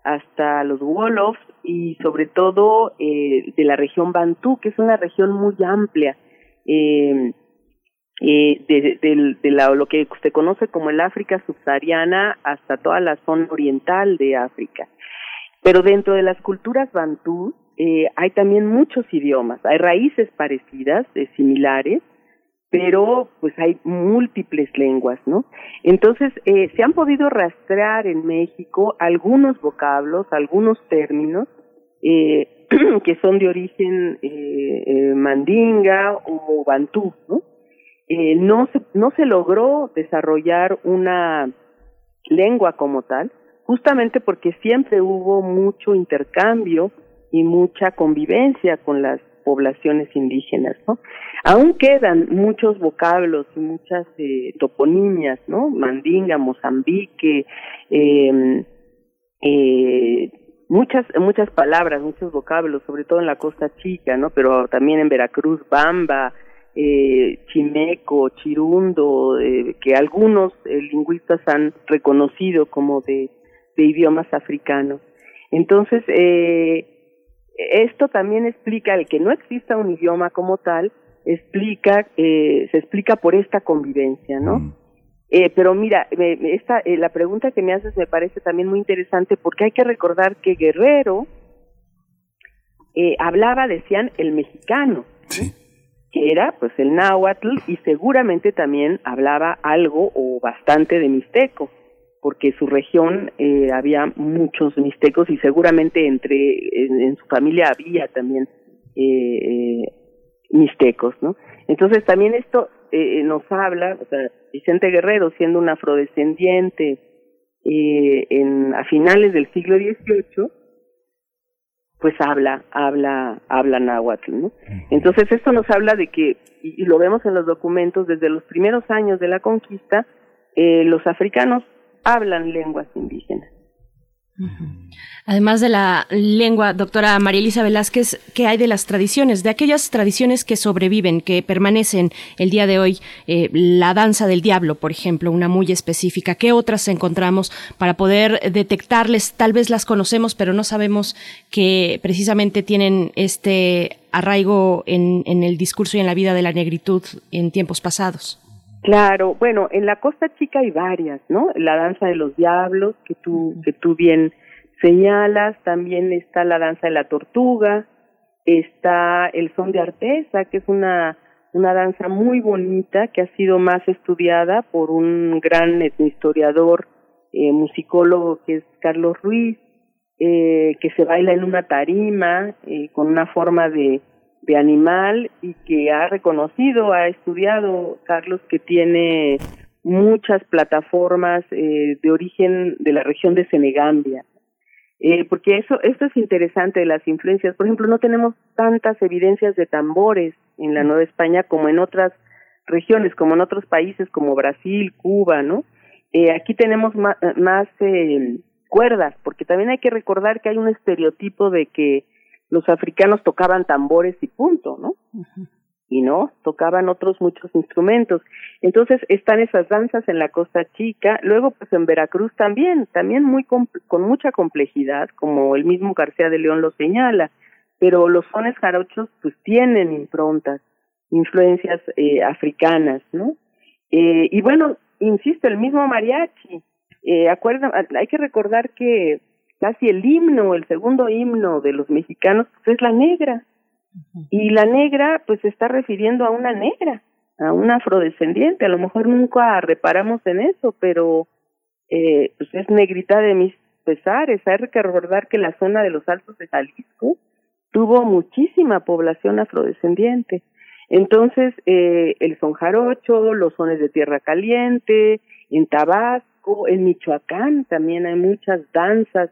hasta los wolofs y sobre todo eh, de la región Bantú, que es una región muy amplia, eh, eh, de la, lo que se conoce como el África subsahariana hasta toda la zona oriental de África. Pero dentro de las culturas bantú eh, hay también muchos idiomas, hay raíces parecidas, eh, similares, pero pues hay múltiples lenguas, ¿no? Entonces, eh, se han podido rastrear en México algunos vocablos, algunos términos eh, que son de origen eh, eh, mandinga o bantú, ¿no? No, se, no se logró desarrollar una lengua como tal, justamente porque siempre hubo mucho intercambio y mucha convivencia con las poblaciones indígenas, ¿no? Aún quedan muchos vocablos y muchas eh, toponimias, ¿no? Mandinga, Mozambique, eh, eh, muchas muchas palabras, muchos vocablos, sobre todo en la Costa Chica, ¿no? Pero también en Veracruz, Bamba, eh, Chimeco, Chirundo, eh, que algunos lingüistas han reconocido como de, de idiomas africanos. Entonces, eh, esto también explica el que no exista un idioma como tal, explica, eh, se explica por esta convivencia, ¿no? Mm. Eh, pero mira, esta, eh, la pregunta que me haces me parece también muy interesante porque hay que recordar que Guerrero eh, hablaba, decían, el mexicano, sí. que era pues el náhuatl y seguramente también hablaba algo o bastante de mixteco porque su región eh, había muchos mixtecos y seguramente entre en, en su familia había también eh, eh, mixtecos, ¿no? Entonces también esto eh, nos habla, o sea, Vicente Guerrero siendo un afrodescendiente eh, en a finales del siglo XVIII, pues habla, habla, habla náhuatl, ¿no? Entonces esto nos habla de que y, y lo vemos en los documentos desde los primeros años de la conquista, eh, los africanos hablan lenguas indígenas. Además de la lengua, doctora María Elisa Velázquez, ¿qué hay de las tradiciones? De aquellas tradiciones que sobreviven, que permanecen el día de hoy, eh, la danza del diablo, por ejemplo, una muy específica. ¿Qué otras encontramos para poder detectarles? Tal vez las conocemos, pero no sabemos que precisamente tienen este arraigo en, en el discurso y en la vida de la negritud en tiempos pasados. Claro, bueno, en la Costa Chica hay varias, ¿no? La danza de los diablos, que tú, que tú bien señalas, también está la danza de la tortuga, está el son de artesa, que es una, una danza muy bonita que ha sido más estudiada por un gran historiador, eh, musicólogo que es Carlos Ruiz. eh, que se baila en una tarima eh, con una forma de, de animal y que ha reconocido, ha estudiado, Carlos, que tiene muchas plataformas eh, de origen de la región de Senegambia. Eh, porque eso, esto es interesante de las influencias. Por ejemplo, no tenemos tantas evidencias de tambores en la Nueva España como en otras regiones, como en otros países como Brasil, Cuba, ¿no? Eh, aquí tenemos más, más eh, cuerdas, porque también hay que recordar que hay un estereotipo de que los africanos tocaban tambores y punto, ¿no? Y no, tocaban otros muchos instrumentos. Entonces están esas danzas en la Costa Chica, luego pues en Veracruz también, también muy con mucha complejidad, como el mismo García de León lo señala, pero los sones jarochos pues tienen improntas, influencias eh, africanas, ¿no? Eh, y bueno, insisto, el mismo mariachi, eh, hay que recordar que casi el himno, el segundo himno de los mexicanos pues, es la negra. Y la negra pues se está refiriendo a una negra, a un afrodescendiente. A lo mejor nunca reparamos en eso, pero eh, pues es negrita de mis pesares. Hay que recordar que la zona de los Altos de Jalisco tuvo muchísima población afrodescendiente. Entonces, eh, el son jarocho, los sones de tierra caliente, en Tabasco, en Michoacán también hay muchas danzas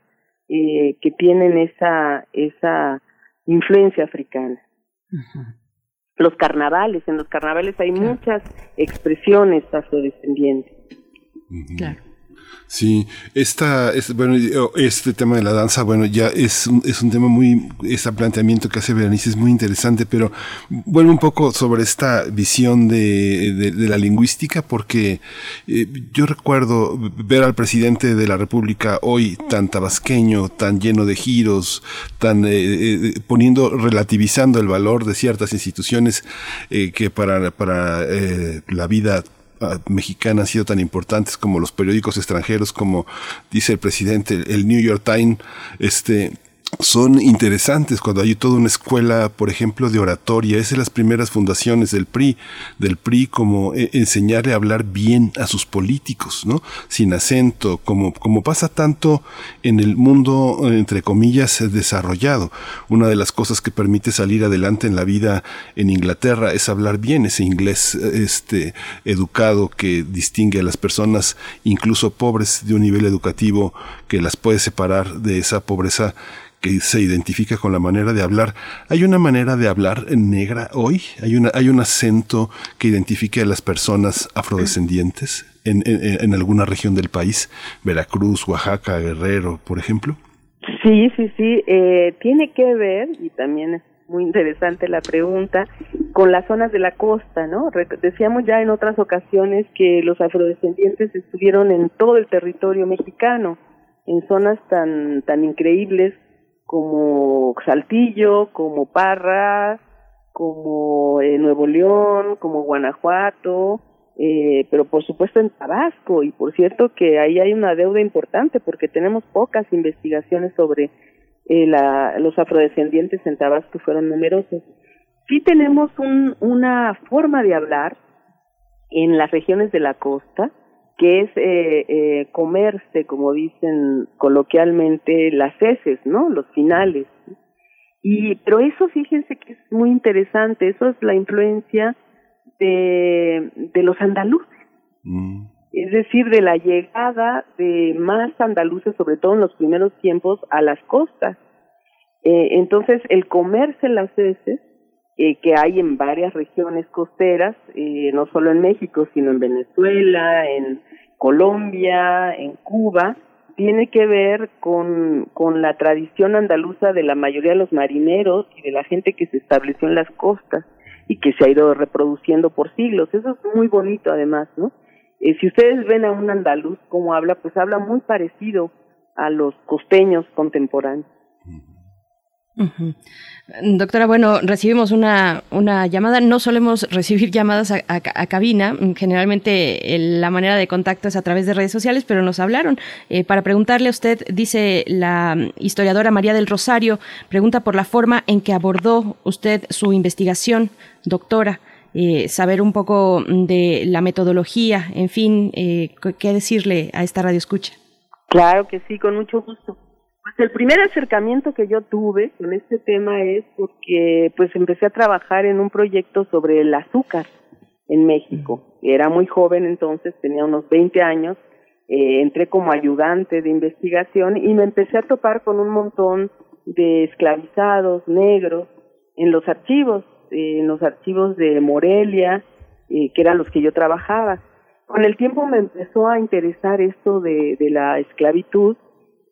eh, que tienen esa, esa influencia africana. Los carnavales, en los carnavales hay muchas expresiones afrodescendientes. Claro. Sí, esta, es, bueno, este tema de la danza, bueno, ya es un, es un tema muy, este planteamiento que hace Berenice es muy interesante, pero vuelvo un poco sobre esta visión de, de, la lingüística, porque eh, yo recuerdo ver al presidente de la República hoy tan tabasqueño, tan lleno de giros, tan eh, eh, poniendo, relativizando el valor de ciertas instituciones que para, para la vida mexicana han sido tan importantes como los periódicos extranjeros, como dice el presidente, el New York Times, este, son interesantes cuando hay toda una escuela, por ejemplo, de oratoria. Es de las primeras fundaciones del PRI, del PRI como eh, enseñarle a hablar bien a sus políticos, ¿no? Sin acento, como, como pasa tanto en el mundo, entre comillas, desarrollado. Una de las cosas que permite salir adelante en la vida en Inglaterra es hablar bien ese inglés, este, educado que distingue a las personas, incluso pobres, de un nivel educativo que las puede separar de esa pobreza que se identifica con la manera de hablar. ¿Hay una manera de hablar en negra hoy? ¿Hay, una, hay un acento que identifique a las personas afrodescendientes en, en, alguna región del país? Veracruz, Oaxaca, Guerrero, por ejemplo. Sí, sí, sí. Eh, tiene que ver, y también es muy interesante la pregunta, con las zonas de la costa, ¿no? Decíamos ya en otras ocasiones que los afrodescendientes estuvieron en todo el territorio mexicano, en zonas tan, tan increíbles como Saltillo, como Parra, como eh, Nuevo León, como Guanajuato, eh, pero por supuesto en Tabasco. Y por cierto que ahí hay una deuda importante porque tenemos pocas investigaciones sobre eh, los afrodescendientes en Tabasco, fueron numerosos. Sí tenemos un, una forma de hablar en las regiones de la costa, que es eh, eh, comerse, como dicen coloquialmente, las heces, ¿no? Los finales. Y, pero eso fíjense que es muy interesante, eso es la influencia de, de los andaluces. Mm. Es decir, de la llegada de más andaluces, sobre todo en los primeros tiempos, a las costas. Eh, entonces, el comerse las heces eh, que hay en varias regiones costeras, eh, no solo en México, sino en Venezuela, en Colombia, en Cuba, tiene que ver con, con la tradición andaluza de la mayoría de los marineros y de la gente que se estableció en las costas y que se ha ido reproduciendo por siglos. Eso es muy bonito además, ¿no? Eh, si ustedes ven a un andaluz cómo habla, pues habla muy parecido a los costeños contemporáneos. Doctora, bueno, recibimos una, una llamada. No solemos recibir llamadas a, cabina. Generalmente la manera de contacto es a través de redes sociales, pero nos hablaron. Eh, para preguntarle a usted, dice la historiadora María del Rosario, pregunta por la forma en que abordó usted su investigación, doctora. Eh, saber un poco de la metodología, en fin, eh, qué decirle a esta radio escucha. Claro que sí, con mucho gusto. Pues el primer acercamiento que yo tuve con este tema es porque pues empecé a trabajar en un proyecto sobre el azúcar en México. Era muy joven entonces, tenía unos 20 años, eh, entré como ayudante de investigación y me empecé a topar con un montón de esclavizados negros en los archivos, eh, en los archivos de Morelia, eh, que eran los que yo trabajaba. Con el tiempo me empezó a interesar esto de, de la esclavitud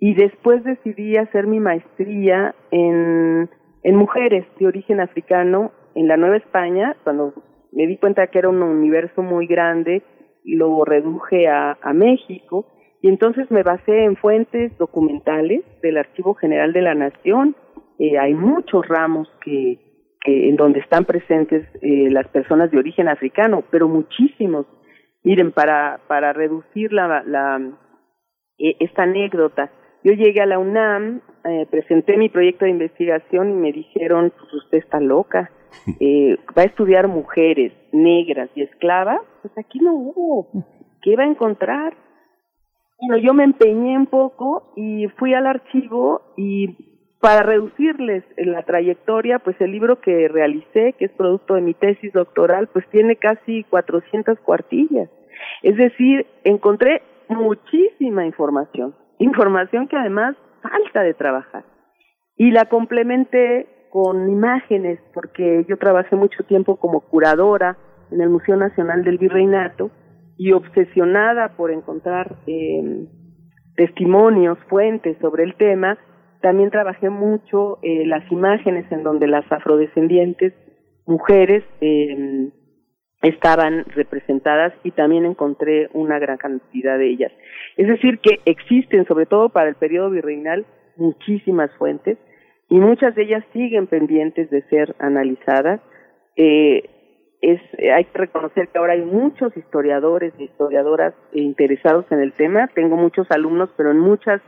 y después decidí hacer mi maestría en, mujeres de origen africano en la Nueva España, cuando me di cuenta que era un universo muy grande, lo reduje a, a México y entonces me basé en fuentes documentales del Archivo General de la Nación. Eh, hay muchos ramos que, que en donde están presentes eh, las personas de origen africano, pero muchísimos. Miren, para para reducir la, la eh, esta anécdota, yo llegué a la UNAM, eh, presenté mi proyecto de investigación y me dijeron, pues usted está loca, eh, va a estudiar mujeres negras y esclavas, pues aquí no hubo, ¿qué va a encontrar? Bueno, yo me empeñé un poco y fui al archivo y para reducirles la trayectoria, pues el libro que realicé, que es producto de mi tesis doctoral, pues tiene casi 400 cuartillas. Es decir, encontré muchísima información información que además falta de trabajar. Y la complementé con imágenes, porque yo trabajé mucho tiempo como curadora en el Museo Nacional del Virreinato y obsesionada por encontrar eh, testimonios, fuentes sobre el tema, también trabajé mucho eh, las imágenes en donde las afrodescendientes mujeres eh, estaban representadas y también encontré una gran cantidad de ellas. Es decir, que existen, sobre todo para el periodo virreinal, muchísimas fuentes y muchas de ellas siguen pendientes de ser analizadas. Eh, es, hay que reconocer que ahora hay muchos historiadores e historiadoras interesados en el tema. Tengo muchos alumnos, pero en muchas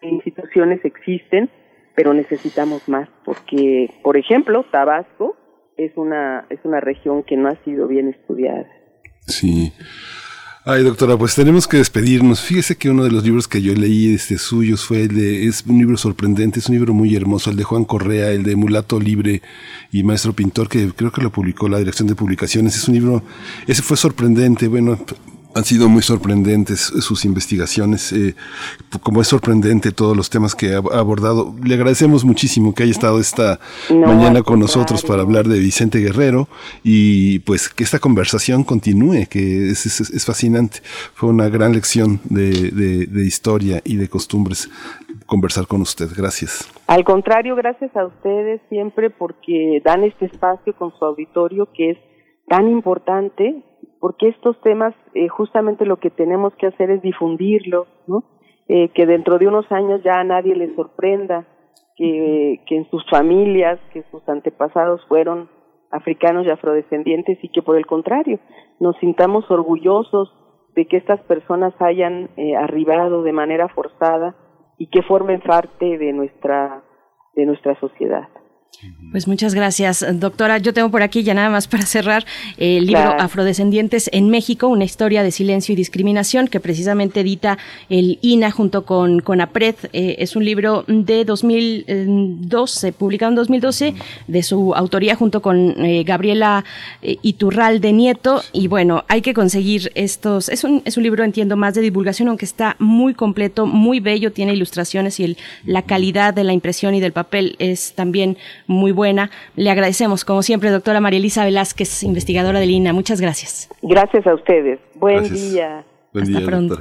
instituciones existen, pero necesitamos más, porque, por ejemplo, Tabasco es una, es una región que no ha sido bien estudiada. Sí. Ay, doctora, pues tenemos que despedirnos. Fíjese que uno de los libros que yo leí este suyos fue el de, es un libro sorprendente, es un libro muy hermoso, el de Juan Correa, el de Mulato Libre y Maestro Pintor, que creo que lo publicó la Dirección de Publicaciones. Es un libro, ese fue sorprendente, bueno, han sido muy sorprendentes sus investigaciones, eh, como es sorprendente todos los temas que ha abordado. Le agradecemos muchísimo que haya estado esta mañana con nosotros para hablar de Vicente Guerrero y pues que esta conversación continúe, que es, es, fascinante. Fue una gran lección de, de, de historia y de costumbres conversar con usted. Gracias. Al contrario, gracias a ustedes siempre porque dan este espacio con su auditorio que es tan importante porque estos temas eh, justamente lo que tenemos que hacer es difundirlos, ¿no? Eh, que dentro de unos años ya a nadie le sorprenda que, que en sus familias, que sus antepasados fueron africanos y afrodescendientes y que por el contrario nos sintamos orgullosos de que estas personas hayan eh, arribado de manera forzada y que formen parte de nuestra de nuestra sociedad. Pues muchas gracias, doctora. Yo tengo por aquí ya nada más para cerrar el libro Afrodescendientes en México, una historia de silencio y discriminación que precisamente edita el INA junto con, con APRED. Eh, es un libro de 2012, publicado en 2012, de su autoría junto con eh, Gabriela eh, Iturralde Nieto. Y bueno, hay que conseguir estos. Es un, es un libro, entiendo, más de divulgación, aunque está muy completo, muy bello, tiene ilustraciones y el, la calidad de la impresión y del papel es también muy buena. Le agradecemos, como siempre, doctora María Elisa Velázquez, investigadora del INA. Muchas gracias. Gracias a ustedes. Buen día. Hasta pronto.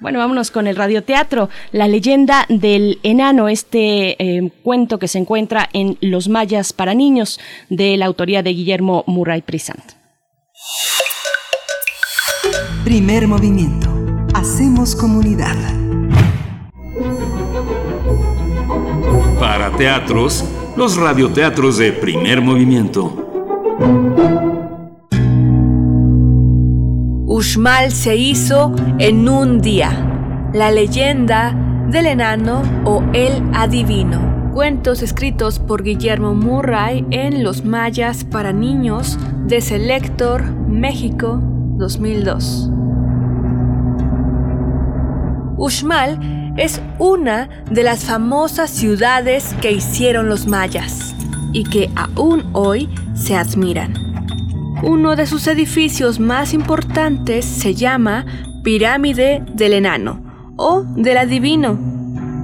Bueno, vámonos con el radioteatro, la leyenda del enano, este eh, cuento que se encuentra en Los Mayas para niños, de la autoría de Guillermo Murray Prisant. Primer movimiento. Hacemos comunidad. Para teatros los radioteatros de primer movimiento. Uxmal se hizo en un día. La leyenda del enano o el adivino. Cuentos escritos por Guillermo Murray en Los Mayas para Niños de Selector, México, 2002. Uxmal es una de las famosas ciudades que hicieron los mayas y que aún hoy se admiran. Uno de sus edificios más importantes se llama Pirámide del Enano o del Adivino,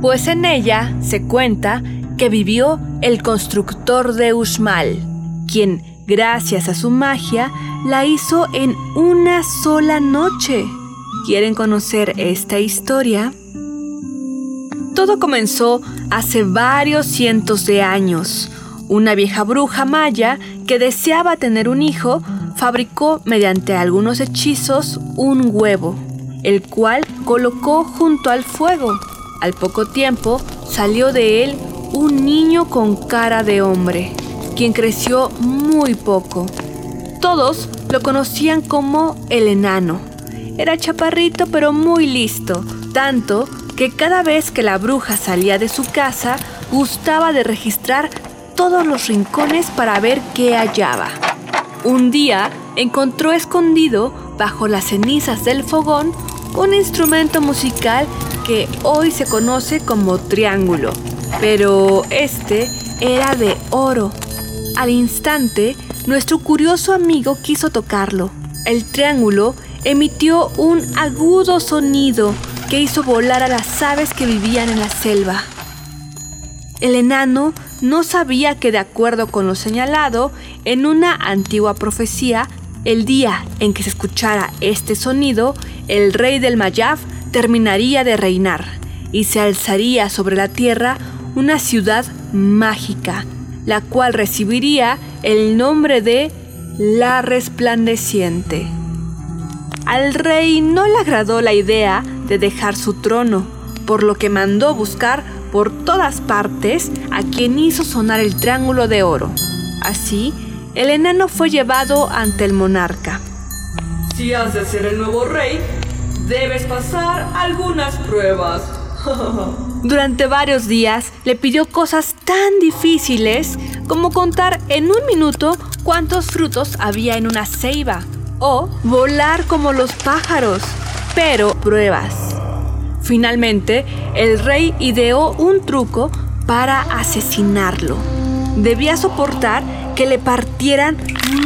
pues en ella se cuenta que vivió el constructor de Uxmal, quien, gracias a su magia, la hizo en una sola noche. ¿Quieren conocer esta historia? Todo comenzó hace varios cientos de años. Una vieja bruja maya que deseaba tener un hijo fabricó mediante algunos hechizos un huevo, el cual colocó junto al fuego. Al poco tiempo salió de él un niño con cara de hombre, quien creció muy poco. Todos lo conocían como el enano. Era chaparrito pero muy listo, tanto que cada vez que la bruja salía de su casa, gustaba de registrar todos los rincones para ver qué hallaba. Un día encontró escondido bajo las cenizas del fogón un instrumento musical que hoy se conoce como triángulo, pero este era de oro. Al instante, nuestro curioso amigo quiso tocarlo. El triángulo emitió un agudo sonido que hizo volar a las aves que vivían en la selva. El enano no sabía que de acuerdo con lo señalado en una antigua profecía, el día en que se escuchara este sonido, el rey del Mayaf terminaría de reinar y se alzaría sobre la tierra una ciudad mágica, la cual recibiría el nombre de la resplandeciente. Al rey no le agradó la idea de dejar su trono, por lo que mandó buscar por todas partes a quien hizo sonar el triángulo de oro. Así, el enano fue llevado ante el monarca. Si has de ser el nuevo rey, debes pasar algunas pruebas. Durante varios días le pidió cosas tan difíciles como contar en un minuto cuántos frutos había en una ceiba o volar como los pájaros pero pruebas. Finalmente, el rey ideó un truco para asesinarlo. Debía soportar que le partieran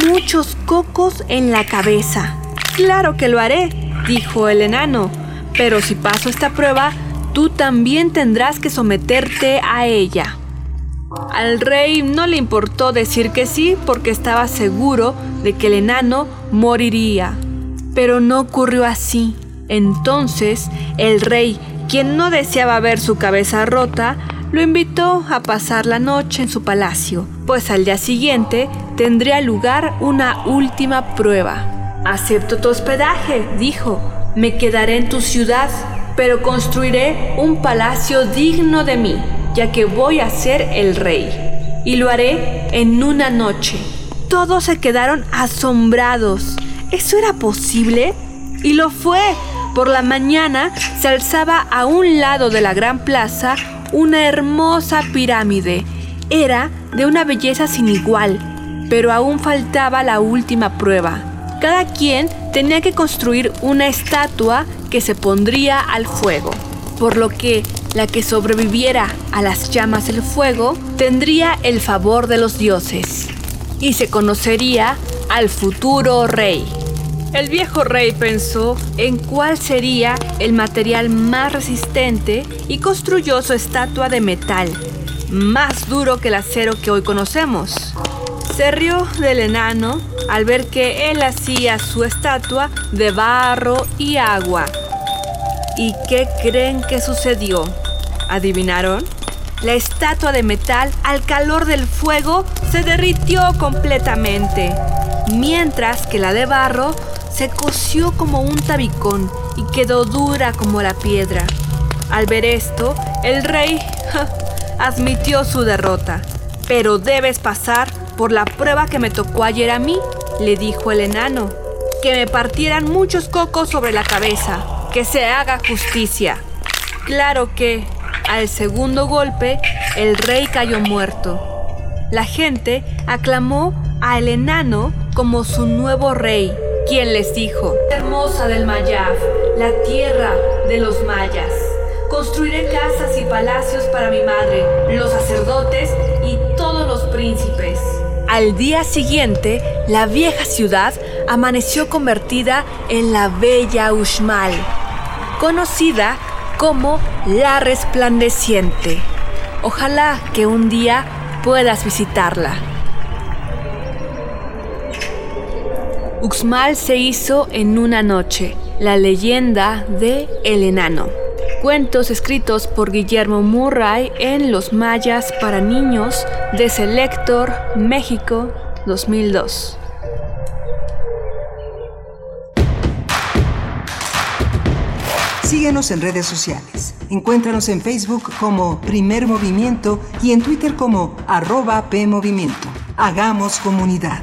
muchos cocos en la cabeza. Claro que lo haré, dijo el enano, pero si paso esta prueba, tú también tendrás que someterte a ella. Al rey no le importó decir que sí porque estaba seguro de que el enano moriría. Pero no ocurrió así. Entonces el rey, quien no deseaba ver su cabeza rota, lo invitó a pasar la noche en su palacio, pues al día siguiente tendría lugar una última prueba. Acepto tu hospedaje, dijo, me quedaré en tu ciudad, pero construiré un palacio digno de mí, ya que voy a ser el rey, y lo haré en una noche. Todos se quedaron asombrados. ¿Eso era posible? Y lo fue, por la mañana se alzaba a un lado de la gran plaza una hermosa pirámide. Era de una belleza sin igual, pero aún faltaba la última prueba. Cada quien tenía que construir una estatua que se pondría al fuego, por lo que la que sobreviviera a las llamas del fuego tendría el favor de los dioses y se conocería al futuro rey. El viejo rey pensó en cuál sería el material más resistente y construyó su estatua de metal, más duro que el acero que hoy conocemos. Se rió del enano al ver que él hacía su estatua de barro y agua. ¿Y qué creen que sucedió? ¿Adivinaron? La estatua de metal al calor del fuego se derritió completamente, mientras que la de barro se coció como un tabicón y quedó dura como la piedra. Al ver esto, el rey admitió su derrota. Pero debes pasar por la prueba que me tocó ayer a mí, le dijo el enano. Que me partieran muchos cocos sobre la cabeza, que se haga justicia. Claro que, al segundo golpe, el rey cayó muerto. La gente aclamó al enano como su nuevo rey quien les dijo, hermosa del Mayaf, la tierra de los mayas, construiré casas y palacios para mi madre, los sacerdotes y todos los príncipes. Al día siguiente, la vieja ciudad amaneció convertida en la bella Uxmal, conocida como la resplandeciente. Ojalá que un día puedas visitarla. Uxmal se hizo en una noche, la leyenda de El Enano. Cuentos escritos por Guillermo Murray en Los Mayas para Niños de Selector, México, 2002. Síguenos en redes sociales. Encuéntranos en Facebook como Primer Movimiento y en Twitter como arroba PMovimiento. Hagamos comunidad.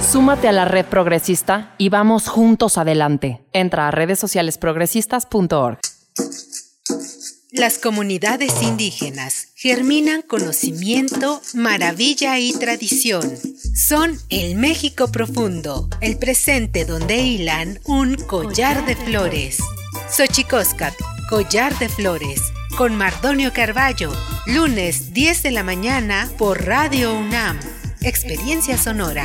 súmate a la red progresista y vamos juntos adelante. Entra a redes sociales progresistas.org. Las comunidades indígenas germinan conocimiento, maravilla y tradición. Son el México profundo, el presente donde hilan un collar de flores. Xochicóscat, collar de flores, con Mardonio Carballo, lunes 10 de la mañana por Radio UNAM. Experiencia sonora.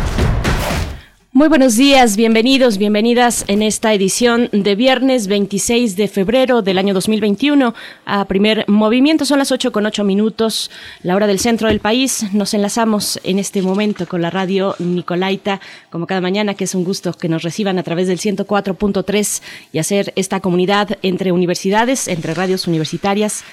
Muy buenos días, bienvenidos, bienvenidas en esta edición de viernes 26 de febrero del año 2021 a primer movimiento. Son las 8 con 8 minutos, la hora del centro del país. Nos enlazamos en este momento con la radio Nicolaita, como cada mañana, que es un gusto que nos reciban a través del 104.3 y hacer esta comunidad entre universidades, entre radios universitarias,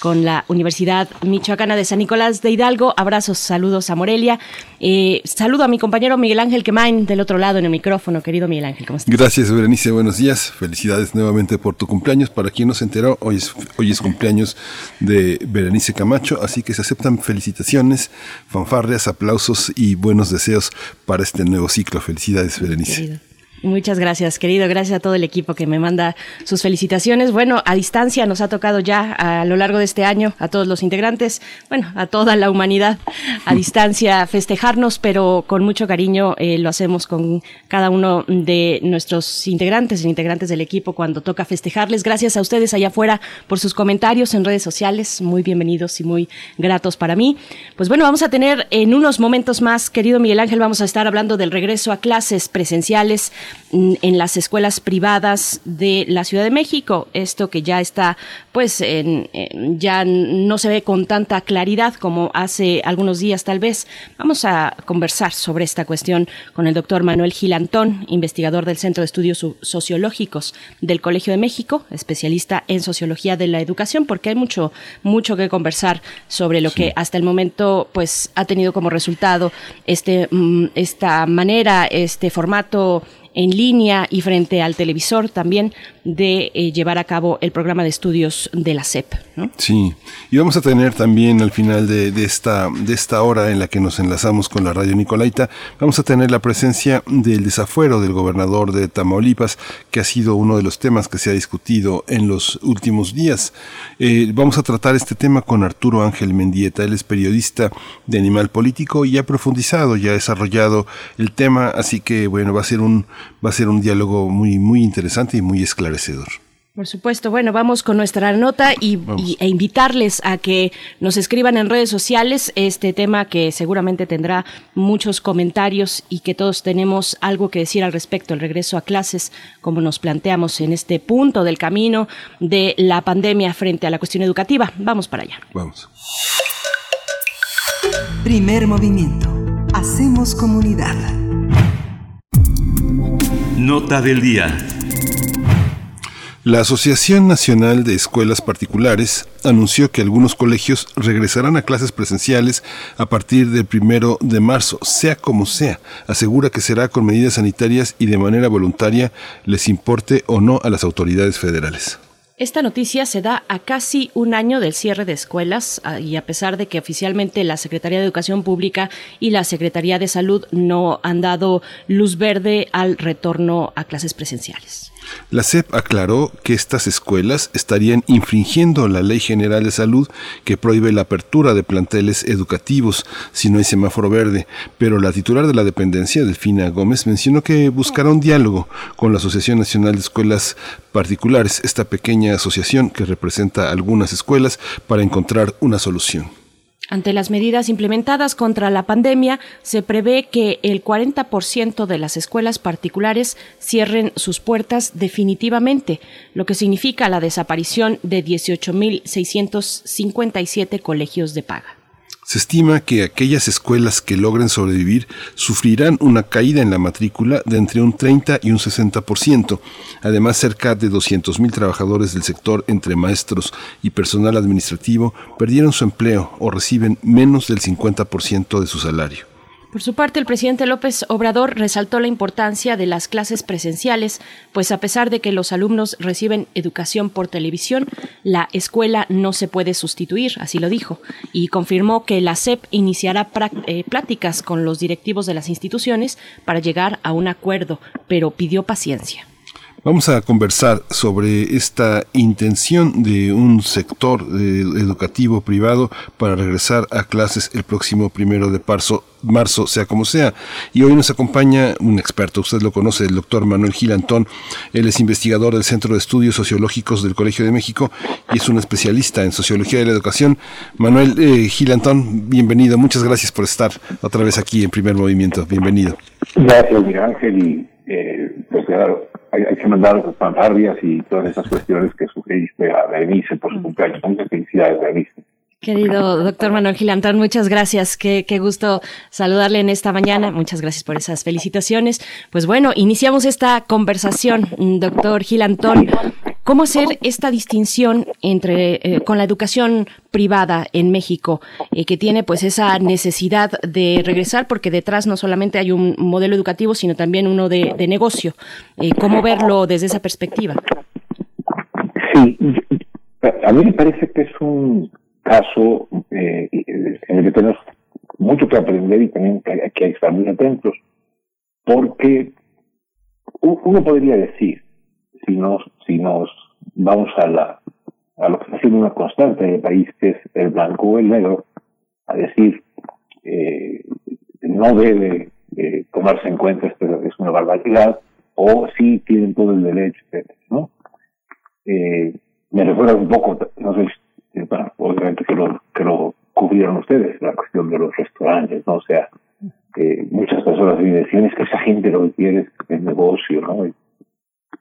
con la Universidad Michoacana de San Nicolás de Hidalgo. Abrazos, saludos a Morelia. Eh, saludo a mi compañero Miguel Ángel Quemain del otro lado en el micrófono, querido Miguel Ángel. ¿Cómo estás? Gracias, Berenice. Buenos días. Felicidades nuevamente por tu cumpleaños. Para quien no se enteró, hoy es, hoy es cumpleaños de Berenice Camacho, así que se aceptan felicitaciones, fanfarrias, aplausos y buenos deseos para este nuevo ciclo. Felicidades, Berenice. Querido. Muchas gracias, querido. Gracias a todo el equipo que me manda sus felicitaciones. Bueno, a distancia nos ha tocado ya a lo largo de este año a todos los integrantes, bueno, a toda la humanidad, a distancia festejarnos, pero con mucho cariño eh, lo hacemos con cada uno de nuestros integrantes, integrantes del equipo cuando toca festejarles. Gracias a ustedes allá afuera por sus comentarios en redes sociales, muy bienvenidos y muy gratos para mí. Pues bueno, vamos a tener en unos momentos más, querido Miguel Ángel, vamos a estar hablando del regreso a clases presenciales en las escuelas privadas de la Ciudad de México. Esto que ya está, pues, en, en, ya no se ve con tanta claridad como hace algunos días tal vez. Vamos a conversar sobre esta cuestión con el doctor Manuel Gilantón, investigador del Centro de Estudios Sociológicos del Colegio de México, especialista en sociología de la educación, porque hay mucho, mucho que conversar sobre lo sí. que hasta el momento, pues, ha tenido como resultado este, esta manera, este formato en línea y frente al televisor también de eh, llevar a cabo el programa de estudios de la. ¿no? Sí, y vamos a tener también al final de, de, esta, de esta hora en la que nos enlazamos con la radio Nicolaita, vamos a tener la presencia del desafuero del gobernador de Tamaulipas, que ha sido uno de los temas que se ha discutido en los últimos días. Eh, vamos a tratar este tema con Arturo Ángel Mendieta, él es periodista de Animal Político y ha profundizado, ya ha desarrollado el tema, así que bueno, va a ser un, va a ser un diálogo muy, muy interesante y muy esclarecedor. Por supuesto, bueno, vamos con nuestra nota y, y, e invitarles a que nos escriban en redes sociales este tema que seguramente tendrá muchos comentarios y que todos tenemos algo que decir al respecto, el regreso a clases, como nos planteamos en este punto del camino de la pandemia frente a la cuestión educativa. Vamos para allá. Vamos. Primer movimiento. Hacemos comunidad. Nota del día. La Asociación Nacional de Escuelas Particulares anunció que algunos colegios regresarán a clases presenciales a partir del primero de marzo, sea como sea. Asegura que será con medidas sanitarias y de manera voluntaria, les importe o no a las autoridades federales. Esta noticia se da a casi un año del cierre de escuelas y a pesar de que oficialmente la Secretaría de Educación Pública y la Secretaría de Salud no han dado luz verde al retorno a clases presenciales. La SEP aclaró que estas escuelas estarían infringiendo la Ley General de Salud que prohíbe la apertura de planteles educativos si no hay semáforo verde, pero la titular de la dependencia, Delfina Gómez, mencionó que buscará un diálogo con la Asociación Nacional de Escuelas Particulares, esta pequeña asociación que representa algunas escuelas, para encontrar una solución. Ante las medidas implementadas contra la pandemia, se prevé que el 40% de las escuelas particulares cierren sus puertas definitivamente, lo que significa la desaparición de 18.657 colegios de paga. Se estima que aquellas escuelas que logren sobrevivir sufrirán una caída en la matrícula de entre un 30 y un 60%. Además, cerca de 200.000 trabajadores del sector, entre maestros y personal administrativo, perdieron su empleo o reciben menos del 50% de su salario. Por su parte, el presidente López Obrador resaltó la importancia de las clases presenciales, pues a pesar de que los alumnos reciben educación por televisión, la escuela no se puede sustituir, así lo dijo, y confirmó que la SEP iniciará eh, pláticas con los directivos de las instituciones para llegar a un acuerdo, pero pidió paciencia. Vamos a conversar sobre esta intención de un sector eh, educativo privado para regresar a clases el próximo primero de marzo, marzo, sea como sea. Y hoy nos acompaña un experto, usted lo conoce, el doctor Manuel Gilantón. Él es investigador del Centro de Estudios Sociológicos del Colegio de México y es un especialista en sociología de la educación. Manuel eh, Gilantón, bienvenido. Muchas gracias por estar otra vez aquí en Primer Movimiento. Bienvenido. Gracias, Miguel Ángel. Y eh, pues claro, hay, hay, que mandar fanfarrias y todas esas cuestiones que sugeriste a Berenice por su cumpleaños. Muchas felicidades, Berenice. Querido doctor Manuel Gilantón, muchas gracias. Qué, gusto saludarle en esta mañana. Muchas gracias por esas felicitaciones. Pues bueno, iniciamos esta conversación, doctor Gilantón. ¿Cómo hacer esta distinción entre eh, con la educación privada en México, eh, que tiene pues esa necesidad de regresar, porque detrás no solamente hay un modelo educativo, sino también uno de, de negocio? Eh, ¿Cómo verlo desde esa perspectiva? Sí, a mí me parece que es un caso eh, en el que tenemos mucho que aprender y también que hay que estar muy atentos, porque uno podría decir, si nos, si nos vamos a la a lo que está siendo una constante en el país, que es el blanco o el negro, a decir, eh, no debe eh, tomarse en cuenta, esto es una barbaridad, o sí tienen todo el derecho, ¿no? Eh, me recuerda un poco, no sé bueno, obviamente que lo, que lo cubrieron ustedes, la cuestión de los restaurantes, ¿no? O sea, que muchas personas me decían, es que esa gente lo que quiere es el negocio, ¿no? Y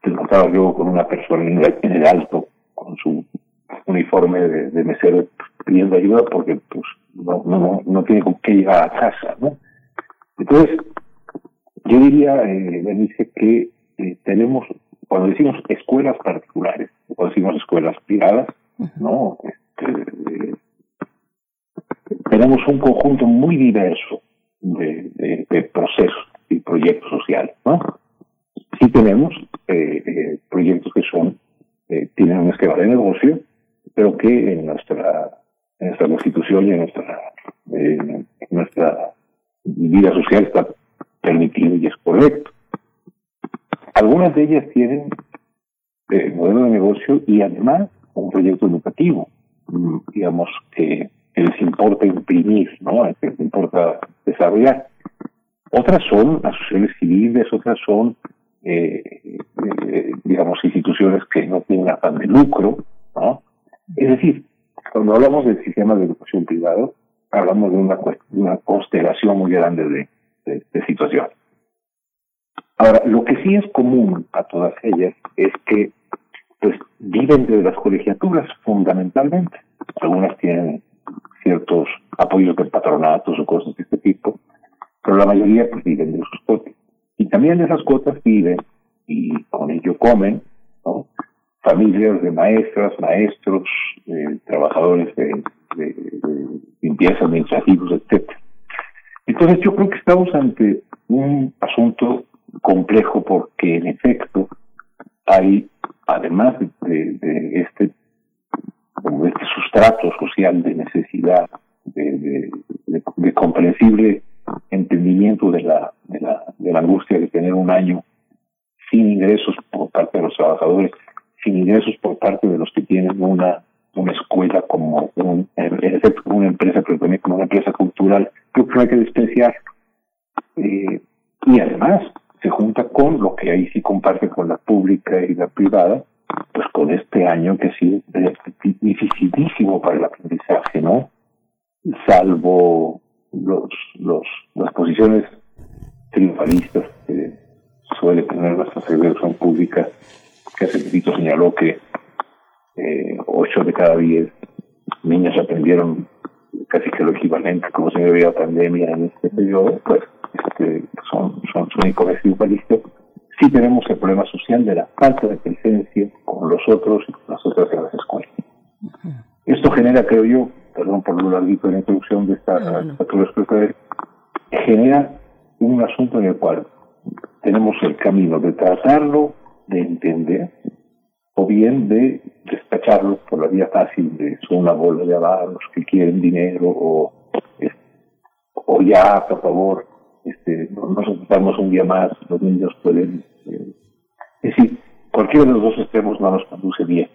te notaba yo con una persona en el alto, con su uniforme de, mesero, pidiendo ayuda porque, pues, no, no, no tiene con qué llegar a casa, ¿no? Entonces, yo diría, eh, Benice, que eh, tenemos, cuando decimos escuelas particulares, cuando decimos escuelas privadas, ¿no? Este, tenemos un conjunto muy diverso de, procesos y proyectos sociales, ¿no? Sí tenemos eh, eh, proyectos que son, eh, tienen un esquema de negocio, pero que en nuestra, en nuestra constitución y en nuestra, nuestra vida social está permitido y es correcto. Algunas de ellas tienen eh, modelo de negocio y además un proyecto educativo, digamos, que, que les importa imprimir, ¿no? que les importa desarrollar. Otras son asociaciones civiles, otras son, eh, eh, digamos, instituciones que no tienen afán de lucro, ¿no? Es decir, cuando hablamos del sistema de educación privado, hablamos de una, una constelación muy grande de, de, de situaciones. Ahora, lo que sí es común a todas ellas es que pues viven de las colegiaturas fundamentalmente. Algunas tienen ciertos apoyos de patronatos o cosas de este tipo, pero la mayoría pues viven de sus cuotas. Y también de esas cuotas viven y con ello comen, ¿no? Familias de maestras, maestros, eh, trabajadores de, de, limpieza, administrativos, etcétera. Entonces yo creo que estamos ante un asunto complejo porque en efecto hay además de, de este de este sustrato social de necesidad de, comprensible entendimiento de la, de la de la angustia de tener un año sin ingresos por parte de los trabajadores sin ingresos por parte de los que tienen una una escuela como un, una empresa pero también como una empresa cultural creo que no hay que despreciar eh, y además se junta con lo que ahí sí comparte con la pública y la privada, pues con este año que ha sido dificilísimo para el aprendizaje, ¿no? Salvo los, los, las posiciones triunfalistas que suele tener nuestra televisión pública, que hace poquito señaló que eh, ocho de cada diez niños aprendieron casi que lo equivalente como se veía pandemia en este periodo, pues este, son, son, son inconexionistas, sí tenemos el problema social de la falta de presencia con los otros y con las otras en las escuelas. Esto genera, creo yo, perdón por lo larguito de la introducción de esta, no, no. genera un asunto en el cual tenemos el camino de tratarlo, de entender, o bien de despacharlo por la vía fácil de son una bola de avaros que quieren dinero o, o ya, por favor, este, nos ocupamos un día más, los niños pueden... Eh, es decir, cualquiera de los dos extremos no nos conduce bien.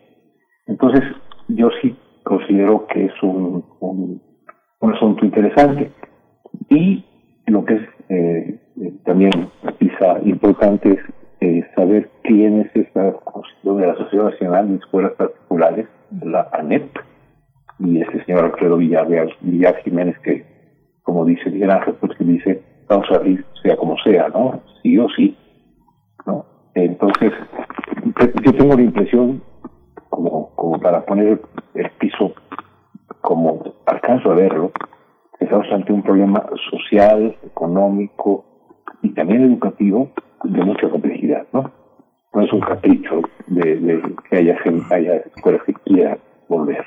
Entonces, yo sí considero que es un, un, asunto interesante. Y lo que es eh, eh, también quizá importante es eh, saber quién es esta constitución de la Sociedad Nacional de Escuelas Particulares, la ANEP, y este señor Alfredo Villar, Villar Jiménez, que, como dice Miguel Ángel, pues que dice, vamos a abrir sea como sea, ¿no? Sí o sí, ¿no? Entonces, yo tengo la impresión, como, como para poner el piso, como alcanzo a verlo, estamos ante un problema social, económico y también educativo de mucha complejidad, ¿no? No es un capricho de, de que haya, haya escuelas que quieran volver.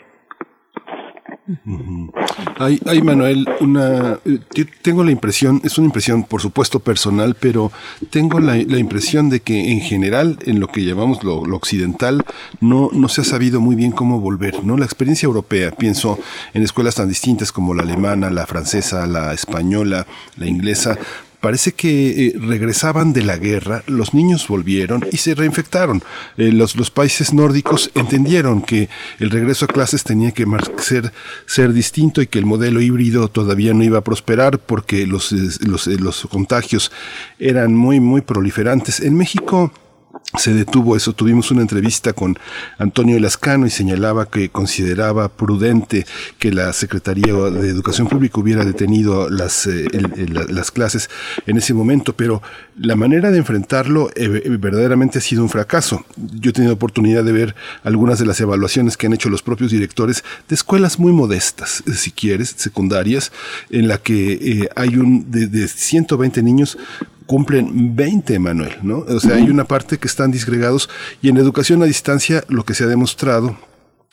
Hay, hay, Manuel, una, eh, tengo la impresión, es una impresión por supuesto personal, pero tengo la, impresión de que en general, en lo que llamamos lo, occidental, no, no se ha sabido muy bien cómo volver, ¿no? La experiencia europea, pienso en escuelas tan distintas como la alemana, la francesa, la española, la inglesa, parece que eh, regresaban de la guerra, los niños volvieron y se reinfectaron. Eh, los, los, países nórdicos entendieron que el regreso a clases tenía que ser, ser distinto y que el modelo híbrido todavía no iba a prosperar porque los, los, los contagios eran muy, muy proliferantes. En México, se detuvo eso. Tuvimos una entrevista con Antonio Lascano y señalaba que consideraba prudente que la Secretaría de Educación Pública hubiera detenido las, eh, las clases en ese momento, pero la manera de enfrentarlo eh, verdaderamente ha sido un fracaso. Yo he tenido oportunidad de ver algunas de las evaluaciones que han hecho los propios directores de escuelas muy modestas, si quieres, secundarias, en la que eh, hay un de, de 120 niños, cumplen 20, Manuel, ¿no? O sea, hay una parte que están disgregados y en educación a distancia lo que se ha demostrado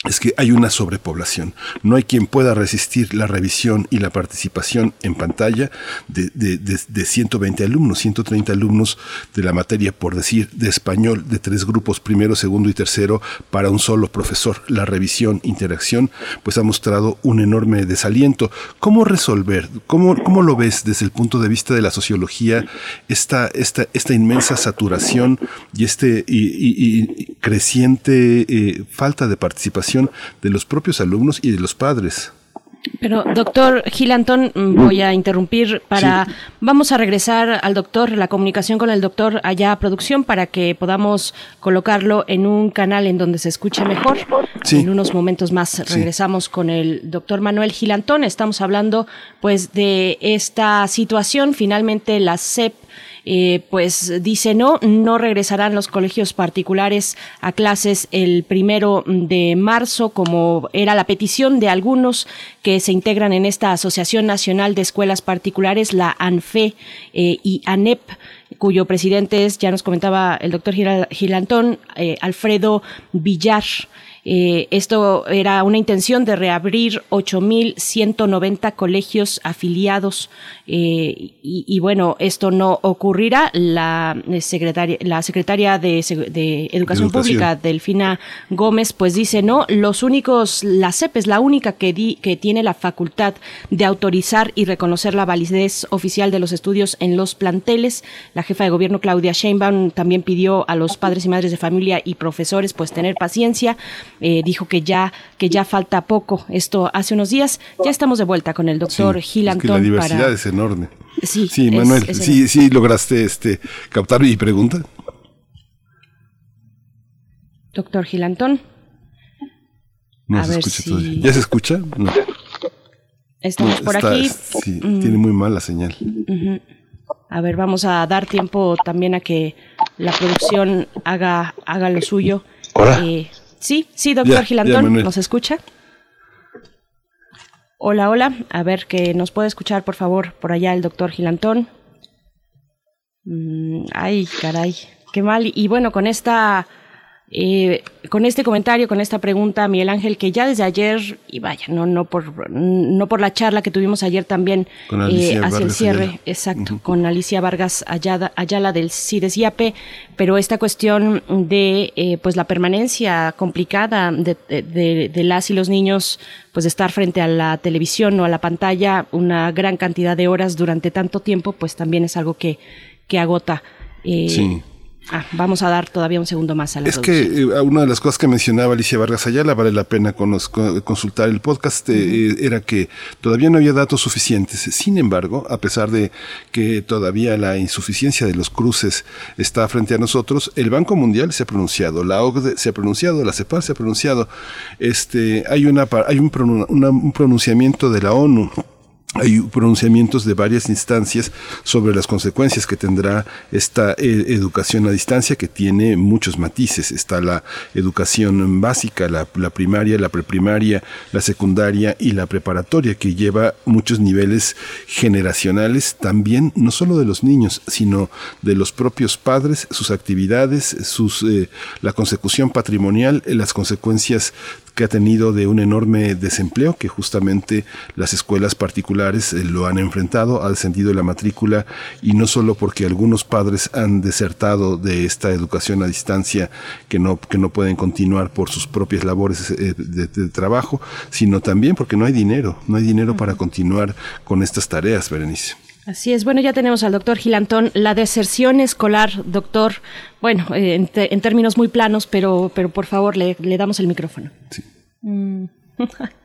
es que hay una sobrepoblación. No hay quien pueda resistir la revisión y la participación en pantalla de, de, de, 120 alumnos, 130 alumnos de la materia, por decir, de español, de tres grupos, primero, segundo y tercero, para un solo profesor. La revisión, interacción, pues ha mostrado un enorme desaliento. ¿Cómo resolver? ¿Cómo, cómo lo ves desde el punto de vista de la sociología esta, esta, esta inmensa saturación y este y, creciente eh, falta de participación de los propios alumnos y de los padres. Pero, doctor Gilantón, mm, voy a interrumpir para... Vamos a regresar al doctor, la comunicación con el doctor allá a producción para que podamos colocarlo en un canal en donde se escuche mejor. En unos momentos más regresamos con el doctor Manuel Gilantón. Estamos hablando, pues, de esta situación. Finalmente, la CEP eh, pues dice no, no regresarán los colegios particulares a clases el primero de marzo, como era la petición de algunos que se integran en esta Asociación Nacional de Escuelas Particulares, la ANFE eh, y ANEP cuyo presidente es, ya nos comentaba el doctor Gilantón, eh, Alfredo Villar. Eh, esto era una intención de reabrir 8.190 colegios afiliados eh, y, bueno, esto no ocurrirá. La secretaria, la secretaria de, Educación, Pública, Delfina Gómez, pues dice, no, los únicos, la CEP es la única que, di, que tiene la facultad de autorizar y reconocer la validez oficial de los estudios en los planteles. La jefa de gobierno, Claudia Sheinbaum, también pidió a los padres y madres de familia y profesores pues tener paciencia eh, dijo que ya, que ya falta poco. Esto hace unos días. Ya estamos de vuelta con el doctor sí, Gil Antón. la diversidad es enorme. Sí, sí Manuel, sí, sí lograste este captar mi pregunta. Doctor Gilantón. No se escucha todavía. ¿Ya se escucha? No. Estamos por aquí. Sí, tiene muy mala señal. A ver, vamos a dar tiempo también a que la producción haga, haga lo suyo. Hola. Eh, Sí, sí, doctor Gilantón, ¿nos escucha? Hola, hola. A ver, que nos puede escuchar, por favor, por allá el doctor Gilantón. Mm, ay, caray, qué mal. Y bueno, con esta eh, con este comentario, con esta pregunta, Miguel Ángel, que ya desde ayer, y vaya, no, no, por, no por la charla que tuvimos ayer también eh, hacia el cierre, exacto, con Alicia Vargas Ayala, Ayala del CIDES IAP, pero esta cuestión de eh, pues la permanencia complicada de, de, de, las y los niños, pues de estar frente a la televisión o a la pantalla una gran cantidad de horas durante tanto tiempo, pues también es algo que, que agota. sí Ah, vamos a dar todavía un segundo más a la Es que eh, una de las cosas que mencionaba Alicia Vargas Ayala, vale la pena consultar el podcast, eh, era que todavía no había datos suficientes. Sin embargo, a pesar de que todavía la insuficiencia de los cruces está frente a nosotros, el Banco Mundial se ha pronunciado, la OCDE se ha pronunciado, la CEPAL se ha pronunciado, este, hay, una, hay un, un pronunciamiento de la ONU hay pronunciamientos de varias instancias sobre las consecuencias que tendrá esta eh, educación a distancia que tiene muchos matices. Está la educación básica, la, primaria, la preprimaria, la secundaria y la preparatoria que lleva muchos niveles generacionales también, no solo de los niños, sino de los propios padres, sus actividades, sus, eh, la consecución patrimonial, las consecuencias que ha tenido de un enorme desempleo que justamente las escuelas particulares eh, lo han enfrentado, ha descendido la matrícula y no solo porque algunos padres han desertado de esta educación a distancia que no, que no pueden continuar por sus propias labores eh, de, trabajo, sino también porque no hay dinero, no hay dinero para continuar con estas tareas, Berenice. Así es. Bueno, ya tenemos al doctor Gilantón. La deserción escolar, doctor, bueno, eh, en, términos muy planos, pero, pero por favor, le, damos el micrófono. Sí. Mm.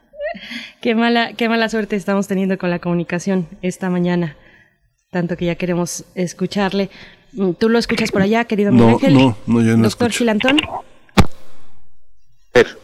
qué, mala, qué mala suerte estamos teniendo con la comunicación esta mañana. Tanto que ya queremos escucharle. Mm, ¿Tú lo escuchas por allá, querido no, Ángel? No, no, yo no Doctor Gilantón.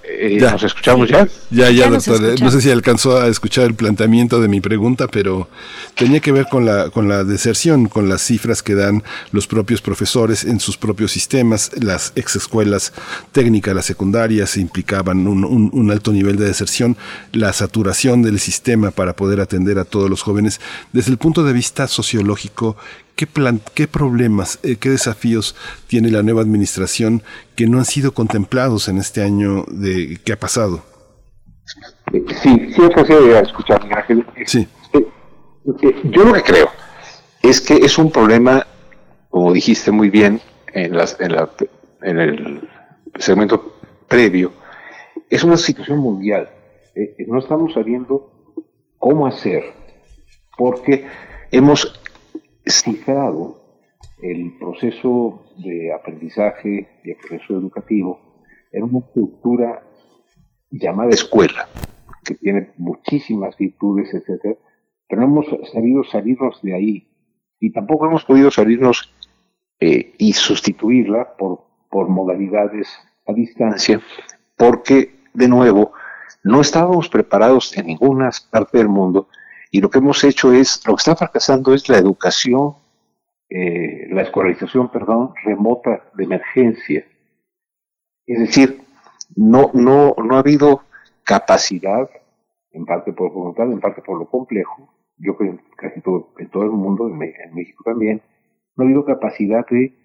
Eh, ¿Nos escuchamos ya? Ya, ya, doctor. No sé si alcanzó a escuchar el planteamiento de mi pregunta, pero tenía que ver con la, con la deserción, con las cifras que dan los propios profesores en sus propios sistemas. Las ex escuelas técnicas, las secundarias, implicaban un, un, alto nivel de deserción, la saturación del sistema para poder atender a todos los jóvenes. Desde el punto de vista sociológico, ¿Qué, plan, qué problemas, eh, qué desafíos tiene la nueva administración que no han sido contemplados en este año de que ha pasado? Sí, sí es de escuchar, Ángel. Sí. Eh, eh, yo lo que creo es que es un problema, como dijiste muy bien en, las, en, la, en el segmento previo, es una situación mundial. no estamos sabiendo cómo hacer, porque hemos cifrado el proceso de aprendizaje y el proceso educativo en una estructura llamada escuela, que tiene muchísimas virtudes, etcétera, pero no hemos sabido salirnos de ahí. Y tampoco hemos podido salirnos eh, y sustituirla por, por modalidades a distancia, porque, de nuevo, no estábamos preparados en ninguna parte del mundo y lo que hemos hecho es, lo que está fracasando es la educación, eh, la escolarización, perdón, remota de emergencia. Es decir, no, no, no ha habido capacidad, en parte por voluntad, en parte por lo complejo, yo creo que casi todo, en todo el mundo, en, México también, no ha habido capacidad de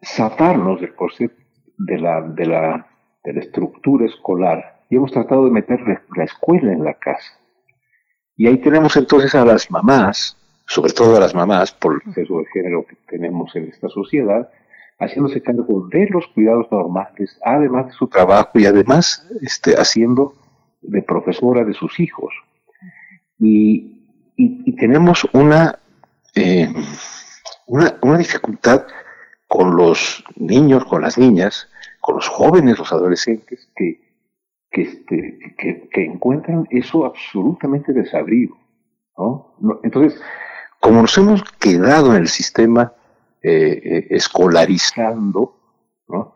zafarnos del corset de la, de la, de la estructura escolar y hemos tratado de meter la escuela en la casa. Y ahí tenemos entonces a las mamás, sobre todo a las mamás, por el sexo de género que tenemos en esta sociedad, haciéndose cargo de los cuidados normales, además de su trabajo y además este, haciendo de profesora de sus hijos. Y, tenemos una, eh, una, una dificultad con los niños, con las niñas, con los jóvenes, los adolescentes, que que, este, que, encuentran eso absolutamente desabrido. ¿no? Entonces, como nos hemos quedado en el sistema eh, eh, escolarizando, ¿no?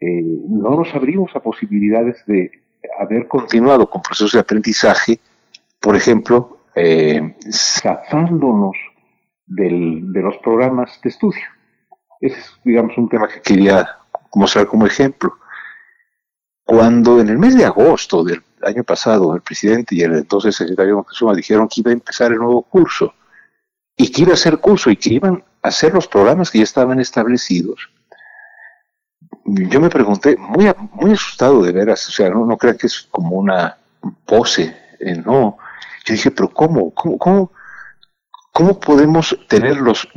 Eh, no nos abrimos a posibilidades de haber continuado con procesos de aprendizaje, por ejemplo, eh, zafándonos del, de los programas de estudio. Ese es, digamos, un tema que quería mostrar como ejemplo. Cuando en el mes de agosto del año pasado el presidente y el entonces secretario Moctezuma dijeron que iba a empezar el nuevo curso y que iba a hacer curso y que iban a hacer los programas que ya estaban establecidos, yo me pregunté, muy, muy asustado de veras, o sea, no, no crea que es como una pose, eh, no. Yo dije, pero ¿cómo? ¿Cómo, cómo, cómo podemos tenerlos,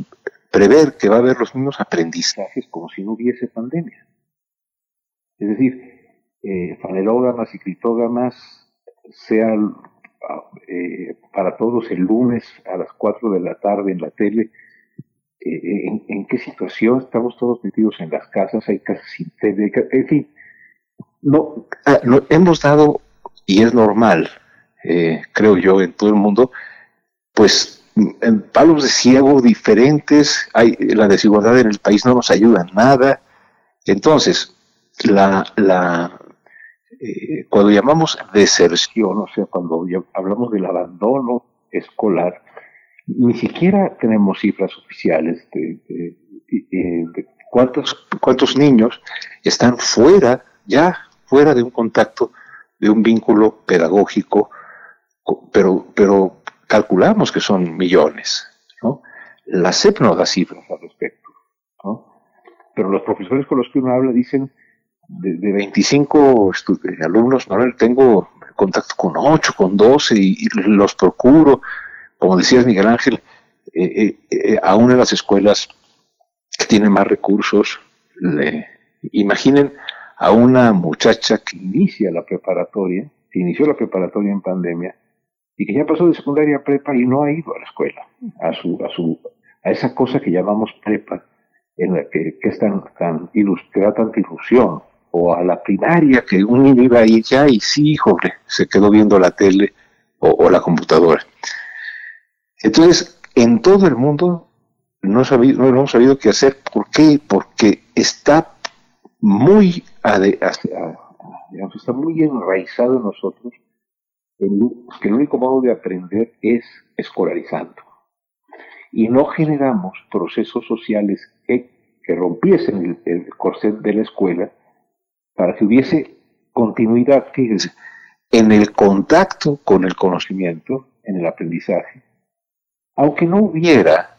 prever que va a haber los mismos aprendizajes como si no hubiese pandemia? Es decir, eh, fanerógamas y criptógamas sean eh, para todos el lunes a las 4 de la tarde en la tele. Eh, en, qué situación estamos todos metidos en las casas, hay casas sin en fin, no, ah, no, hemos dado, y es normal, eh, creo yo, en todo el mundo, pues en palos de ciego diferentes, hay, la desigualdad en el país no nos ayuda en nada. Entonces, la, la, eh, cuando llamamos deserción, o sea, cuando hablamos del abandono escolar, ni siquiera tenemos cifras oficiales de, cuántos, cuántos niños están fuera, ya fuera de un contacto, de un vínculo pedagógico, pero, pero calculamos que son millones. ¿no? La CEP no da cifras al respecto. ¿no? Pero los profesores con los que uno habla dicen, de, 25 alumnos, no tengo contacto con 8, con 12 y, los procuro. Como decías Miguel Ángel, eh, eh, eh, aún en las escuelas que tienen más recursos, le, imaginen a una muchacha que inicia la preparatoria, que inició la preparatoria en pandemia, y que ya pasó de secundaria a prepa y no ha ido a la escuela, a su, a su, a esa cosa que llamamos prepa, en la que, que es tan, tan que da tanta ilusión, o a la primaria, que un niño iba ahí ya y sí, joder, se quedó viendo la tele o, la computadora. Entonces, en todo el mundo no, sabido, hemos sabido qué hacer. ¿Por qué? Porque está muy, está muy enraizado en nosotros que el único modo de aprender es escolarizando. Y no generamos procesos sociales que, rompiesen el, corset de la escuela para que hubiese continuidad, fíjense, en el contacto con el conocimiento, en el aprendizaje, aunque no hubiera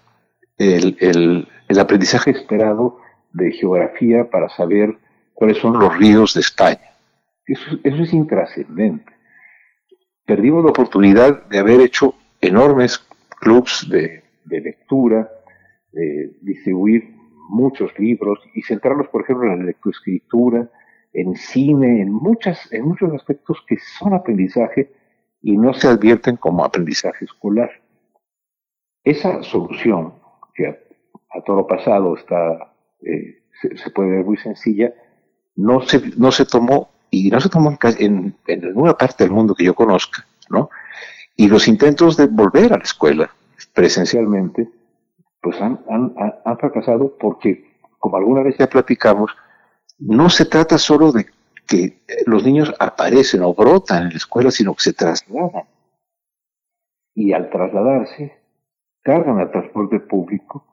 el, el aprendizaje esperado de geografía para saber cuáles son los ríos de España. Eso, es intrascendente. Perdimos la oportunidad de haber hecho enormes clubs de, lectura, de distribuir muchos libros y centrarlos, por ejemplo, en la lectoescritura, en cine, en, muchas, en muchos aspectos que son aprendizaje y no se advierten como aprendizaje escolar. Esa solución, que a, a todo pasado está eh, se, puede ver muy sencilla, no se, no se tomó, y no se tomó en, en, ninguna parte del mundo que yo conozca, ¿no? Y los intentos de volver a la escuela presencialmente, pues han, han, han fracasado porque, como alguna vez ya platicamos, no se trata solo de que los niños aparecen o brotan en la escuela, sino que se trasladan. Y al trasladarse, cargan al transporte público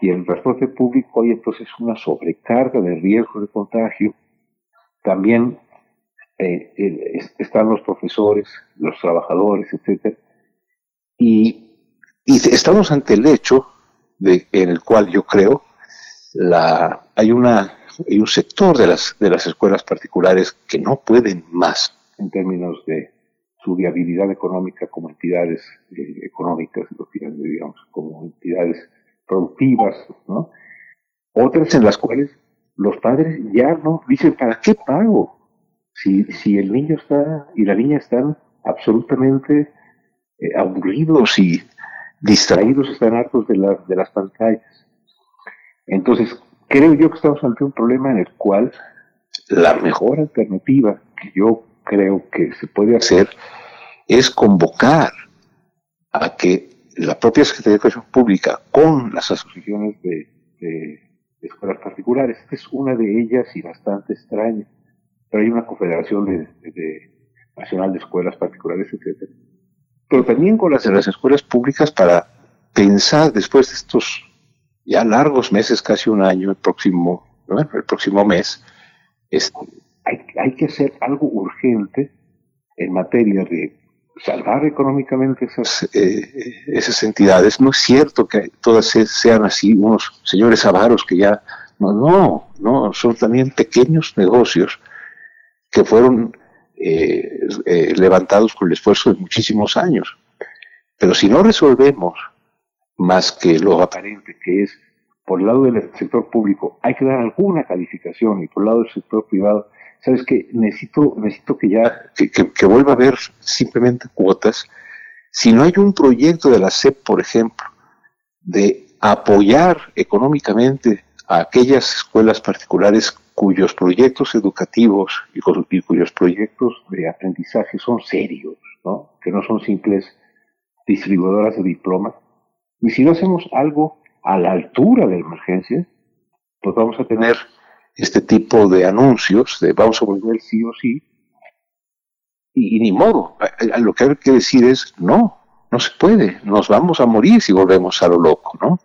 y el transporte público hay entonces una sobrecarga de riesgo de contagio. También eh, están los profesores, los trabajadores, etc. Y, y, estamos ante el hecho de, en el cual yo creo la, hay, una, hay un sector de las, de las escuelas particulares que no pueden más en términos de su viabilidad económica como entidades eh, económicas, digamos, como entidades productivas, ¿no? Otras en las cuales los padres ya no dicen, ¿para qué pago? Si, si el niño está y la niña están absolutamente eh, aburridos y distraídos, están hartos de, de las pantallas. Entonces, creo yo que estamos ante un problema en el cual la mejor alternativa que yo creo que se puede hacer es convocar a que la propia Secretaría de Educación Pública con las asociaciones de, escuelas particulares. Esta es una de ellas y bastante extraña. Pero hay una confederación de, nacional de escuelas particulares, etc. Pero también con las de las escuelas públicas para pensar después de estos ya largos meses, casi un año, el próximo, el próximo mes, hay, hay que hacer algo urgente en materia de salvar económicamente esas, eh, esas entidades. No es cierto que todas sean así unos señores avaros que ya... No, no, no, son también pequeños negocios que fueron eh, eh, levantados con el esfuerzo de muchísimos años. Pero si no resolvemos más que lo aparente, que es por el lado del sector público, hay que dar alguna calificación y por el lado del sector privado sabes que necesito, necesito que ya, que, vuelva a haber simplemente cuotas. Si no hay un proyecto de la SEP, por ejemplo, de apoyar económicamente a aquellas escuelas particulares cuyos proyectos educativos y, cuyos proyectos de aprendizaje son serios, ¿no? que no son simples distribuidoras de diplomas. Y si no hacemos algo a la altura de la emergencia, pues vamos a tener este tipo de anuncios de vamos a volver sí o sí, y, ni modo. Lo que hay que decir es no, no se puede, nos vamos a morir si volvemos a lo loco, ¿no?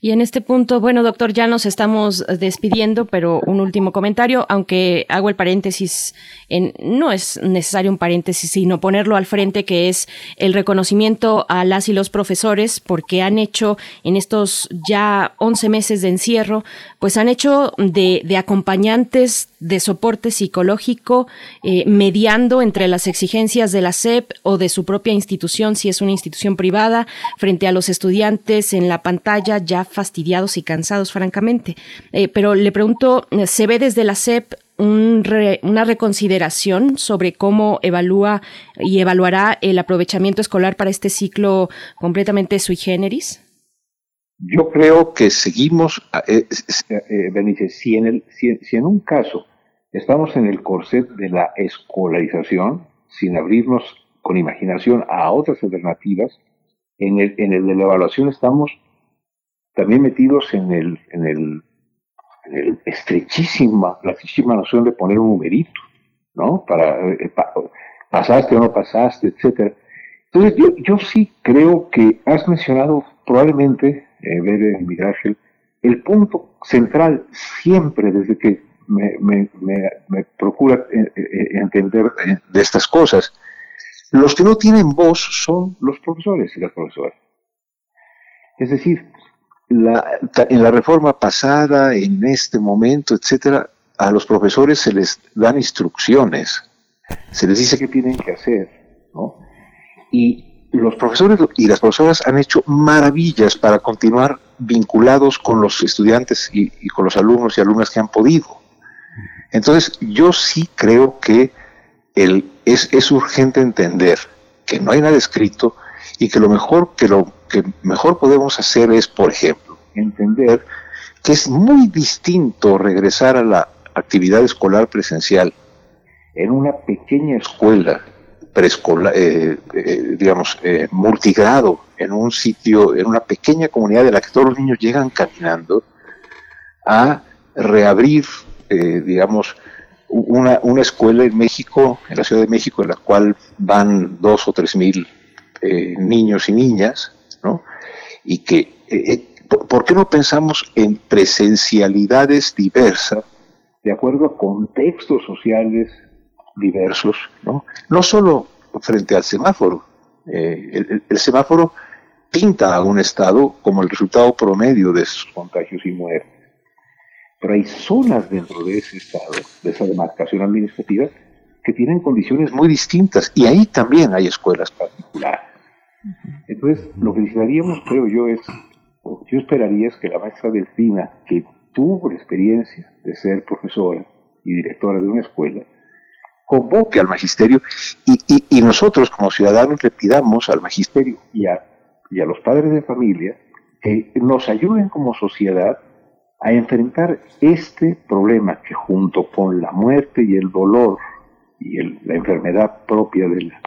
Y en este punto, bueno, doctor, ya nos estamos despidiendo, pero un último comentario, aunque hago el paréntesis, en, no es necesario un paréntesis, sino ponerlo al frente, que es el reconocimiento a las y los profesores, porque han hecho en estos ya 11 meses de encierro, pues han hecho de, acompañantes de soporte psicológico, eh, mediando entre las exigencias de la SEP o de su propia institución, si es una institución privada, frente a los estudiantes en la pantalla ya fastidiados y cansados, francamente. Eh, pero le pregunto, ¿se ve desde la SEP una reconsideración sobre cómo evalúa y evaluará el aprovechamiento escolar para este ciclo completamente sui generis? Yo creo que seguimos, eh, eh si en, un caso Estamos en el corset de la escolarización, sin abrirnos con imaginación a otras alternativas. En el de la evaluación estamos también metidos en el, en el, en el estrechísima, la estrechísima noción de poner un numerito, ¿no? Para, eh, pasaste o no pasaste, etcétera. Entonces, yo, yo sí creo que has mencionado probablemente, eh, Miguel Ángel, el punto central siempre desde que me, me, procura eh, eh, entender de estas cosas. Los que no tienen voz son los profesores y las profesoras. Es decir, en la reforma pasada, en este momento, etcétera, a los profesores se les dan instrucciones, se les dice qué tienen que hacer, ¿no? Y los profesores y las profesoras han hecho maravillas para continuar vinculados con los estudiantes y con los alumnos y alumnas que han podido. Entonces, yo sí creo que el, es, es urgente entender que no hay nada escrito y que lo mejor que lo que mejor podemos hacer es, por ejemplo, entender que es muy distinto regresar a la actividad escolar presencial en una pequeña escuela preescolar, eh, eh, digamos, eh, multigrado, en un sitio, en una pequeña comunidad de la que todos los niños llegan caminando, a reabrir eh, digamos, una, una, escuela en México, en la Ciudad de México, en la cual van dos o tres mil eh, niños y niñas, ¿no? Y que, eh, ¿por qué no pensamos en presencialidades diversas, de acuerdo a contextos sociales diversos, ¿no? No solo frente al semáforo. el, el semáforo pinta a un Estado como el resultado promedio de sus contagios y muertes pero hay zonas dentro de ese estado, de esa demarcación administrativa, que tienen condiciones muy distintas y ahí también hay escuelas particulares. Entonces, lo que necesitaríamos, creo yo, es, yo esperaría es que la maestra Delfina, que tuvo la experiencia de ser profesora y directora de una escuela, convoque al magisterio y, y, nosotros como ciudadanos le pidamos al magisterio y a, y a los padres de familia que nos ayuden como sociedad a enfrentar este problema que junto con la muerte y el dolor y la enfermedad propia de la,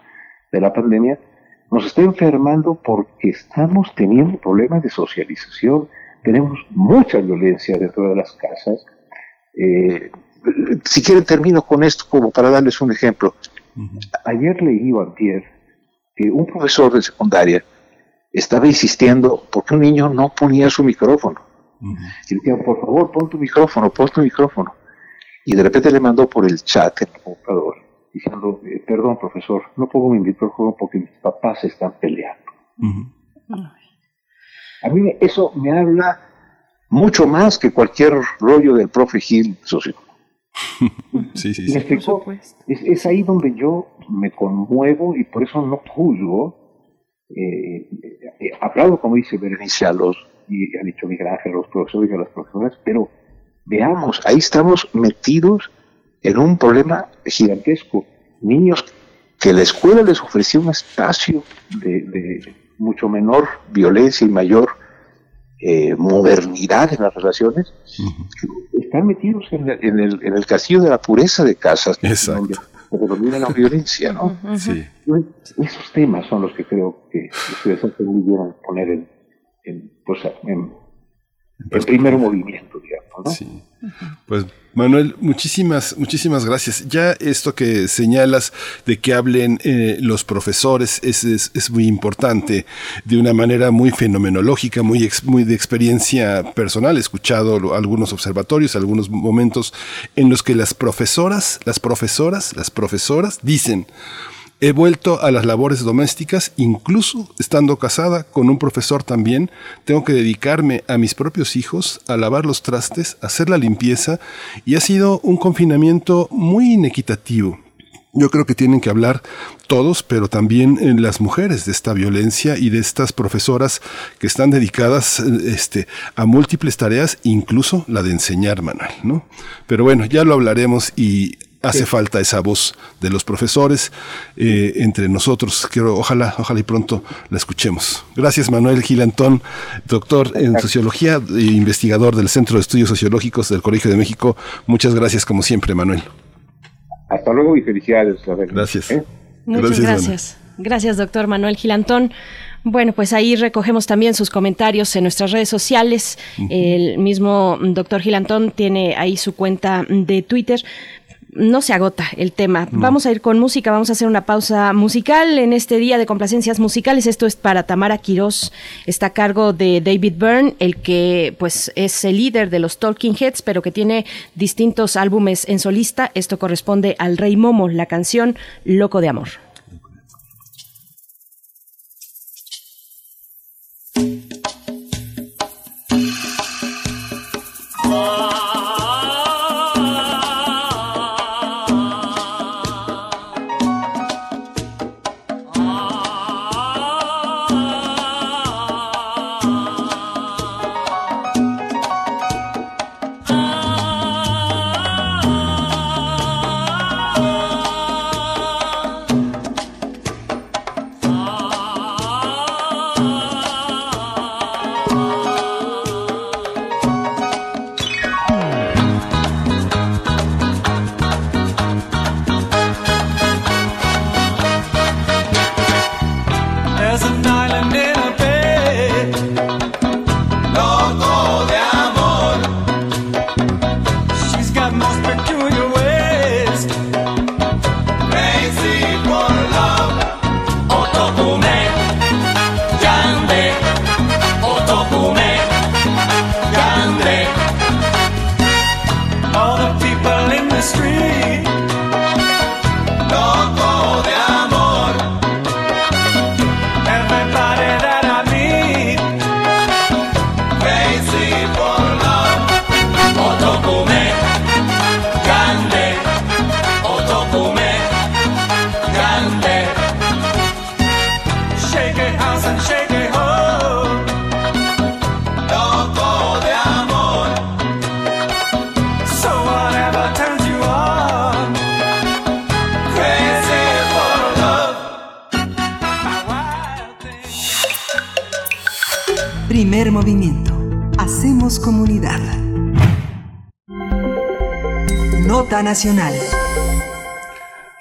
de la pandemia, nos está enfermando porque estamos teniendo problemas de socialización, tenemos mucha violencia dentro de las casas. Eh, si quieren termino con esto como para darles un ejemplo. Ayer leí a antier que un profesor de secundaria estaba insistiendo porque un niño no ponía su micrófono y le decían, por favor, pon tu micrófono, pon tu micrófono. Y de repente le mandó por el chat en el computador, diciendo, eh, perdón, profesor, no pongo mi micrófono porque mis papás están peleando. A mí eso me habla mucho más que cualquier rollo del profe Gil socio. sí, sí, sí. Es, es, ahí donde yo me conmuevo y por eso no juzgo. Eh, eh, hablado, como dice Berenice, a los y ha dicho Miguel Ángel, a los profesores y a las profesoras, pero veamos, ahí estamos metidos en un problema gigantesco. Niños que la escuela les ofrecía un espacio de, mucho menor violencia y mayor eh, modernidad en las relaciones, están metidos en, el, en el castillo de la pureza de casas, donde predomina la violencia, ¿no? Sí. Esos temas son los que creo que ustedes hacen muy bien poner en, en, pues, en, el primer movimiento, digamos, ¿no? Sí. Pues Manuel, muchísimas, muchísimas gracias. Ya esto que señalas de que hablen eh, los profesores es, es, muy importante, de una manera muy fenomenológica, muy, muy de experiencia personal. He escuchado algunos observatorios, algunos momentos en los que las profesoras, las profesoras, las profesoras dicen, He vuelto a las labores domésticas, incluso estando casada con un profesor también. Tengo que dedicarme a mis propios hijos, a lavar los trastes, a hacer la limpieza, y ha sido un confinamiento muy inequitativo. Yo creo que tienen que hablar todos, pero también eh, las mujeres de esta violencia y de estas profesoras que están dedicadas este, a múltiples tareas, incluso la de enseñar, Manuel, ¿no? Pero bueno, ya lo hablaremos y hace falta esa voz de los profesores eh, entre nosotros. Quiero, ojalá, ojalá y pronto la escuchemos. Gracias, Manuel Gilantón, doctor en sociología e investigador del Centro de Estudios Sociológicos del Colegio de México. Muchas gracias, como siempre, Manuel. Hasta luego y felicidades. Gracias. ¿Eh? Muchas gracias. Gracias, doctor Manuel Gilantón. Bueno, pues ahí recogemos también sus comentarios en nuestras redes sociales. El mismo doctor Gilantón tiene ahí su cuenta de Twitter no se agota el tema. Vamos a ir con música, vamos a hacer una pausa musical en este día de complacencias musicales. Esto es para Tamara Quirós, está a cargo de David Byrne, el que pues es el líder de los Talking Heads, pero que tiene distintos álbumes en solista. Esto corresponde al Rey Momo, la canción Loco de Amor.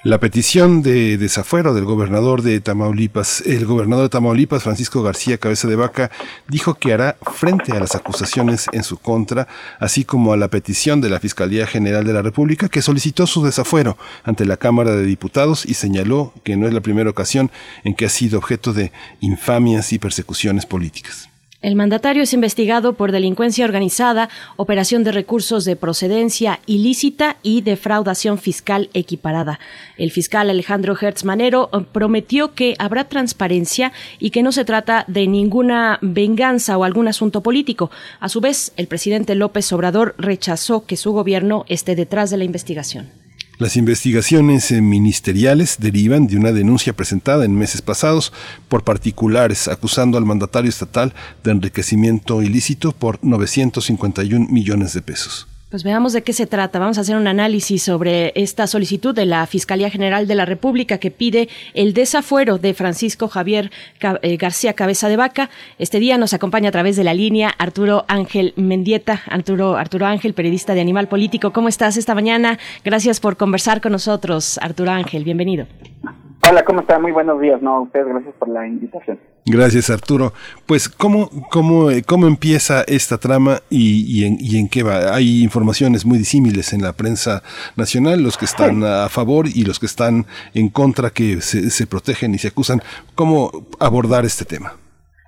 La petición de desafuero del gobernador de Tamaulipas, el gobernador de Tamaulipas, Francisco García Cabeza de Vaca, dijo que hará frente a las acusaciones en su contra, así como a la petición de la Fiscalía General de la República, que solicitó su desafuero ante la Cámara de Diputados y señaló que no es la primera ocasión en que ha sido objeto de infamias y persecuciones políticas. El mandatario es investigado por delincuencia organizada, operación de recursos de procedencia ilícita y defraudación fiscal equiparada. El fiscal Alejandro Hertz Manero eh, prometió que habrá transparencia y que no se trata de ninguna venganza o algún asunto político. A su vez, el presidente López Obrador rechazó que su gobierno esté detrás de la investigación. Las investigaciones eh, ministeriales derivan de una denuncia presentada en meses pasados por particulares acusando al mandatario estatal de enriquecimiento ilícito por 951 millones de pesos. Pues veamos de qué se trata. Vamos a hacer un análisis sobre esta solicitud de la Fiscalía General de la República que pide el desafuero de Francisco Javier eh, García Cabeza de Vaca. Este día nos acompaña a través de la línea Arturo Ángel Mendieta. Arturo, Arturo Ángel, periodista de Animal Político. ¿Cómo estás esta mañana? Gracias por conversar con nosotros, Arturo Ángel. Bienvenido. Hola, ¿cómo está? Muy buenos días. No, ustedes gracias por la invitación. Gracias, Arturo. Pues, ¿cómo, cómo, eh, cómo empieza esta trama y, y, en, y en qué va? Hay informaciones muy disímiles en la prensa nacional, los que están a favor y los que están en contra, que se, se protegen y se acusan. ¿Cómo abordar este tema?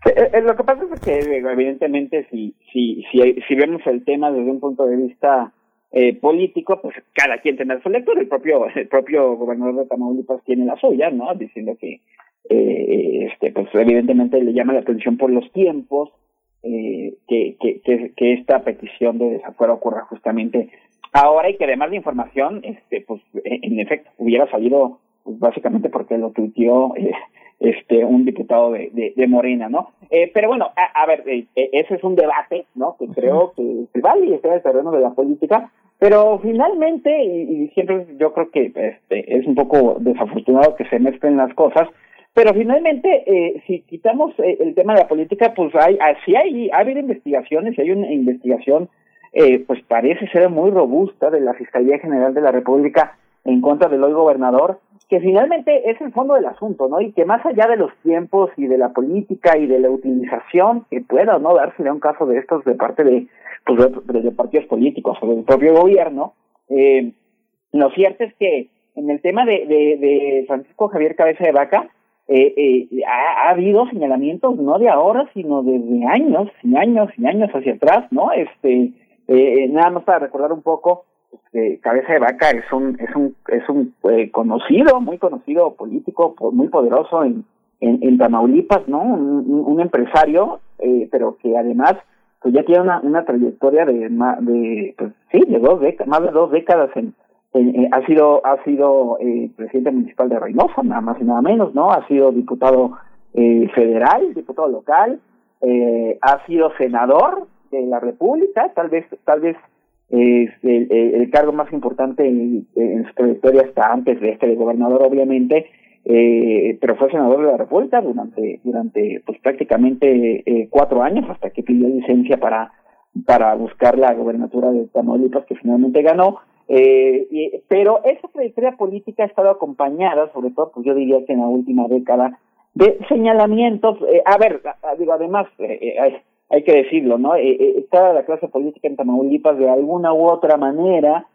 Eh, eh, lo que pasa es que, evidentemente, si, si, si, si vemos el tema desde un punto de vista eh, político, pues cada quien tiene su lectura. El propio, el propio gobernador de Tamaulipas tiene la suya, ¿no? Diciendo que, eh, este, pues evidentemente le llama la atención por los tiempos eh, que, que, que, que, esta petición de desafuero ocurra justamente ahora y que además de información, este, pues en efecto hubiera salido pues, básicamente porque lo tuiteó eh, este un diputado de, de, de Morena, ¿no? Eh, pero bueno, a, a ver, eh, ese es un debate, ¿no? Que creo que, vale y está en el terreno de la política, pero finalmente, y, siempre yo creo que este, es un poco desafortunado que se mezclen las cosas, pero finalmente, eh, si quitamos eh, el tema de la política, pues hay, así hay, ha habido investigaciones, y hay una investigación, eh, pues parece ser muy robusta de la Fiscalía General de la República en contra del hoy gobernador, que finalmente es el fondo del asunto, ¿no? Y que más allá de los tiempos y de la política y de la utilización que pueda o no darse de un caso de estos de parte de, pues, de, de partidos políticos o del propio gobierno, eh, lo cierto es que en el tema de, de, de Francisco Javier Cabeza de Vaca, eh, eh, ha, ha, habido señalamientos no de ahora, sino desde años y años y años hacia atrás, ¿no? Este, eh, nada más para recordar un poco, Cabeza de Vaca es un es un es un eh, conocido, muy conocido político, muy poderoso en, en, en Tamaulipas, ¿no? Un, un empresario, eh, pero que además pues ya tiene una, una trayectoria de, de pues sí, de dos décadas, más de dos décadas en, eh, ha sido ha sido eh, presidente municipal de Reynosa, nada más y nada menos, ¿no? Ha sido diputado federal, diputado local, ha sido senador de la República, tal vez tal vez el, el, cargo más importante en, su trayectoria está antes de este de gobernador, obviamente, eh, pero fue senador de la República durante durante pues prácticamente eh, cuatro años hasta que pidió licencia para para buscar la gobernatura de Tamaulipas que finalmente ganó eh, y, pero esa trayectoria política ha estado acompañada, sobre todo, pues yo diría que en la última década, de señalamientos. Eh, a ver, digo, además, eh, hay, que decirlo, ¿no? toda la clase política en Tamaulipas, de alguna u otra manera,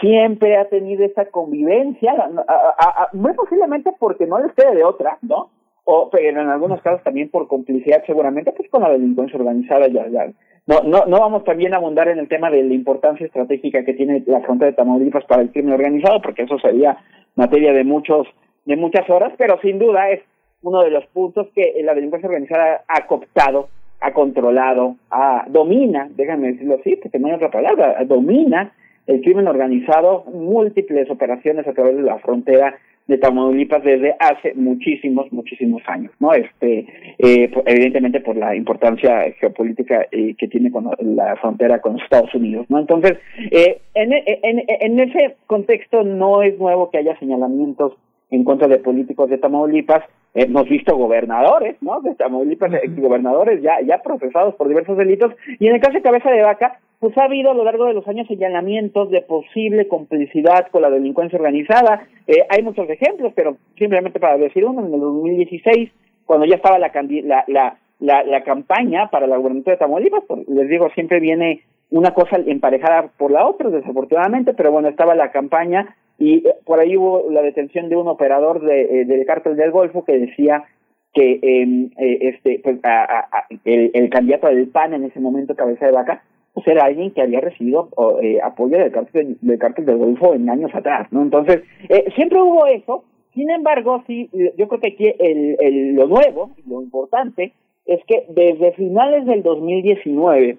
siempre ha tenido esa convivencia, a, muy posiblemente porque no les quede de otra, ¿no? O, pero en algunos casos también por complicidad, seguramente, pues con la delincuencia organizada, ya, ya no, no, no vamos también a abundar en el tema de la importancia estratégica que tiene la frontera de Tamaulipas para el crimen organizado, porque eso sería materia de muchos, de muchas horas, pero sin duda es uno de los puntos que la delincuencia organizada ha cooptado, ha controlado, ha, domina, déjame decirlo así, no hay otra palabra, domina el crimen organizado, múltiples operaciones a través de la frontera de Tamaulipas desde hace muchísimos, muchísimos años, ¿no? Este, eh, evidentemente por la importancia geopolítica eh, que tiene con la frontera con Estados Unidos, ¿no? Entonces, eh, en, en, en ese contexto no es nuevo que haya señalamientos en contra de políticos de Tamaulipas, hemos visto gobernadores, ¿no? De Tamaulipas, gobernadores ya, ya procesados por diversos delitos, y en el caso de Cabeza de Vaca, pues ha habido a lo largo de los años señalamientos de posible complicidad con la delincuencia organizada. Eh, hay muchos ejemplos, pero simplemente para decir uno, en el 2016, cuando ya estaba la, la, la, la, la campaña para la gobernatura de Tamaulipas, pues, les digo, siempre viene una cosa emparejada por la otra, desafortunadamente, pero bueno, estaba la campaña y eh, por ahí hubo la detención de un operador de, eh, del cártel del Golfo que decía que eh, eh, este pues a, el, el, candidato del PAN en ese momento cabeza de vaca pues era alguien que había recibido eh, apoyo del cártel del cártel del Golfo en años atrás no entonces siempre hubo eso. Sin embargo sí yo creo que aquí el, el lo nuevo lo importante es que desde finales del 2019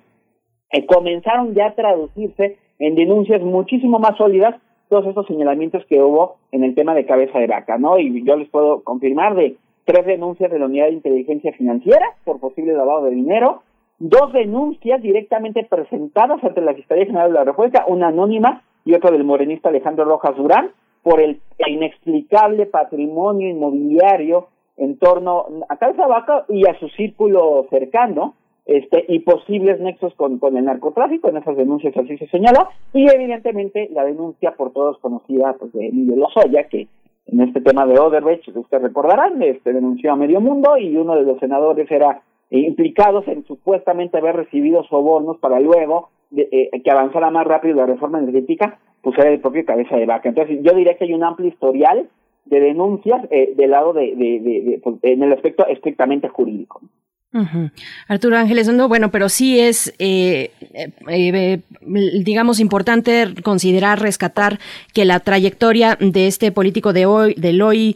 comenzaron ya a traducirse en denuncias muchísimo más sólidas todos estos señalamientos que hubo en el tema de cabeza de vaca, ¿no? Y yo les puedo confirmar de tres denuncias de la Unidad de Inteligencia Financiera por posible lavado de dinero, dos denuncias directamente presentadas ante la Fiscalía General de la República, una anónima y otra del morenista Alejandro Rojas Durán, por el inexplicable patrimonio inmobiliario en torno a Cabeza Vaca y a su círculo cercano, este, y posibles nexos con, con el narcotráfico, en esas denuncias así se señala, y evidentemente la denuncia por todos conocida pues, de Emilio Lozoya, que en este tema de Oderbech, ustedes recordarán, este, denunció a medio mundo y uno de los senadores era implicados en supuestamente haber recibido sobornos para luego de, eh, que avanzara más rápido la reforma energética, pues era el propio cabeza de vaca. Entonces yo diría que hay un amplio historial de denuncias eh, del lado de, de, de, pues, en el aspecto estrictamente jurídico. Arturo Ángeles, no, bueno, pero sí es, eh, eh, eh, digamos, importante considerar, rescatar que la trayectoria de este político de hoy, del hoy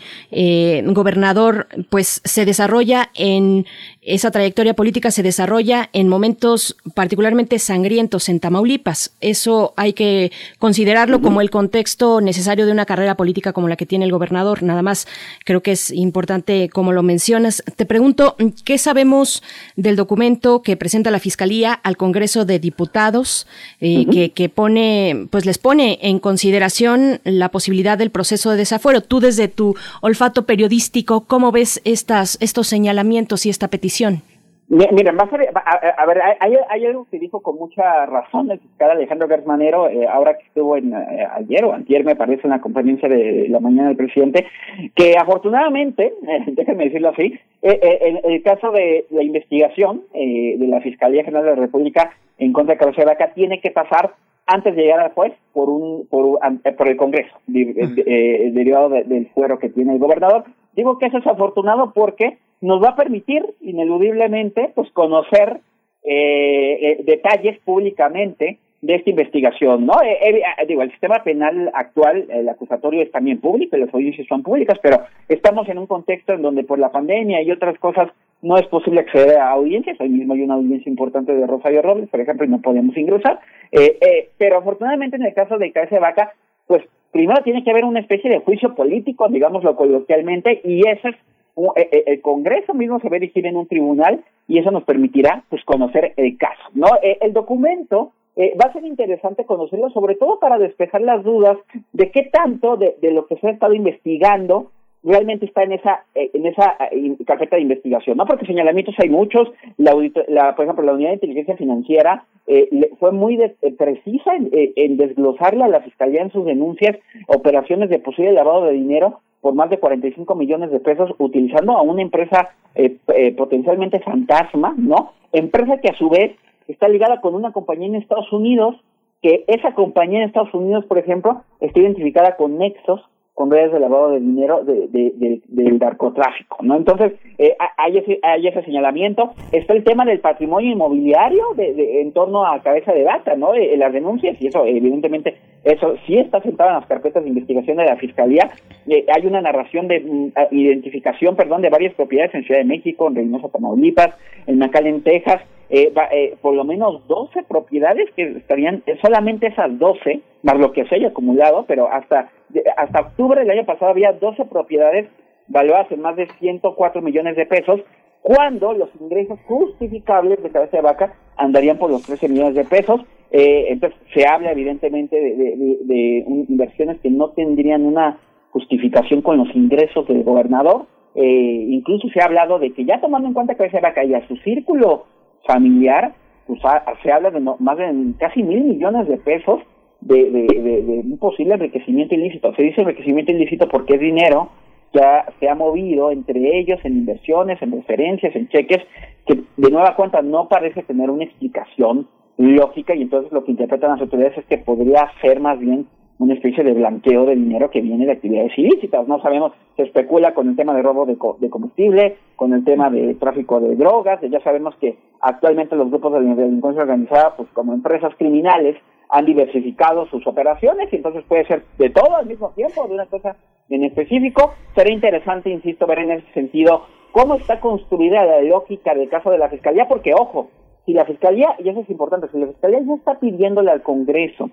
gobernador, pues se desarrolla en, esa trayectoria política se desarrolla en momentos particularmente sangrientos en Tamaulipas. Eso hay que considerarlo como el contexto necesario de una carrera política como la que tiene el gobernador. Nada más creo que es importante, como lo mencionas. Te pregunto, ¿qué sabemos del documento que presenta la Fiscalía al Congreso de Diputados, eh, que, que pone, pues les pone en consideración la posibilidad del proceso de desafuero? Tú desde tu olfato periodístico, ¿cómo ves estas, estos señalamientos y esta petición? Miren, va a, ser, a, ver, hay, hay, algo que dijo con mucha razón el fiscal Alejandro Gersmanero, eh, ahora que estuvo en eh, ayer o antier, me parece, en la conferencia de la mañana del presidente, que afortunadamente, eh, déjenme decirlo así, en el caso de la investigación de la Fiscalía General de la República en contra de Carlos Vaca tiene que pasar antes de llegar al juez por un por, por el Congreso, derivado del fuero que tiene el gobernador. Digo que eso es afortunado porque nos va a permitir ineludiblemente pues conocer eh, eh, detalles públicamente de esta investigación, ¿no? Eh, digo, el sistema penal actual, el acusatorio es también público, las audiencias son públicas, pero estamos en un contexto en donde por la pandemia y otras cosas no es posible acceder a audiencias. Hoy mismo hay una audiencia importante de Rosario Robles, por ejemplo, y no podemos ingresar. pero afortunadamente en el caso de Cabeza Vaca, pues primero tiene que haber una especie de juicio político, digámoslo coloquialmente, y eso es eh, eh, el Congreso mismo se va a dirigir en un tribunal y eso nos permitirá pues conocer el caso. ¿no? Eh, el documento va a ser interesante conocerlo, sobre todo para despejar las dudas de qué tanto de, lo que se ha estado investigando realmente está en esa en esa carpeta de investigación, ¿no? Porque señalamientos hay muchos. La, la por ejemplo, la unidad de inteligencia financiera fue muy precisa en, en desglosarle a la fiscalía en sus denuncias operaciones de posible lavado de dinero por más de 45 millones de pesos utilizando a una empresa eh, eh, potencialmente fantasma, ¿no? Empresa que a su vez está ligada con una compañía en Estados Unidos, que esa compañía en Estados Unidos, por ejemplo, está identificada con nexos con redes de lavado de dinero de, de, del narcotráfico, ¿no? Entonces, eh, hay, ese, hay ese señalamiento. Está el tema del patrimonio inmobiliario de, en torno a cabeza de data, ¿no? Eh, las denuncias, y eso, evidentemente, eso sí está sentado en las carpetas de investigación de la Fiscalía. Eh, hay una narración de mm, identificación, perdón, de varias propiedades en Ciudad de México, en Reynosa, Tamaulipas, en McAllen, Texas, eh, eh, por lo menos 12 propiedades que estarían, eh, solamente esas 12, más lo que se haya acumulado, pero hasta, hasta octubre del año pasado había 12 propiedades valuadas en más de 104 millones de pesos, cuando los ingresos justificables de cabeza de vaca andarían por los 13 millones de pesos. Eh, entonces se habla evidentemente de, de, inversiones que no tendrían una justificación con los ingresos del gobernador. Eh, incluso se ha hablado de que ya tomando en cuenta cabeza de vaca y a su círculo familiar, pues se habla de más de casi mil millones de pesos de, de, un posible enriquecimiento ilícito. Se dice enriquecimiento ilícito porque es dinero que se ha movido entre ellos en inversiones, en referencias, en cheques, que de nueva cuenta no parece tener una explicación lógica y entonces lo que interpretan las autoridades es que podría ser más bien una especie de blanqueo de dinero que viene de actividades ilícitas. No sabemos, se especula con el tema de robo de, de combustible, con el tema de tráfico de drogas. Ya sabemos que actualmente los grupos de delincuencia organizada, pues como empresas criminales, han diversificado sus operaciones y entonces puede ser de todo al mismo tiempo, de una cosa en específico. Será interesante, insisto, ver en ese sentido cómo está construida la lógica del caso de la Fiscalía, porque ojo, si la Fiscalía, y eso es importante, si la Fiscalía ya está pidiéndole al Congreso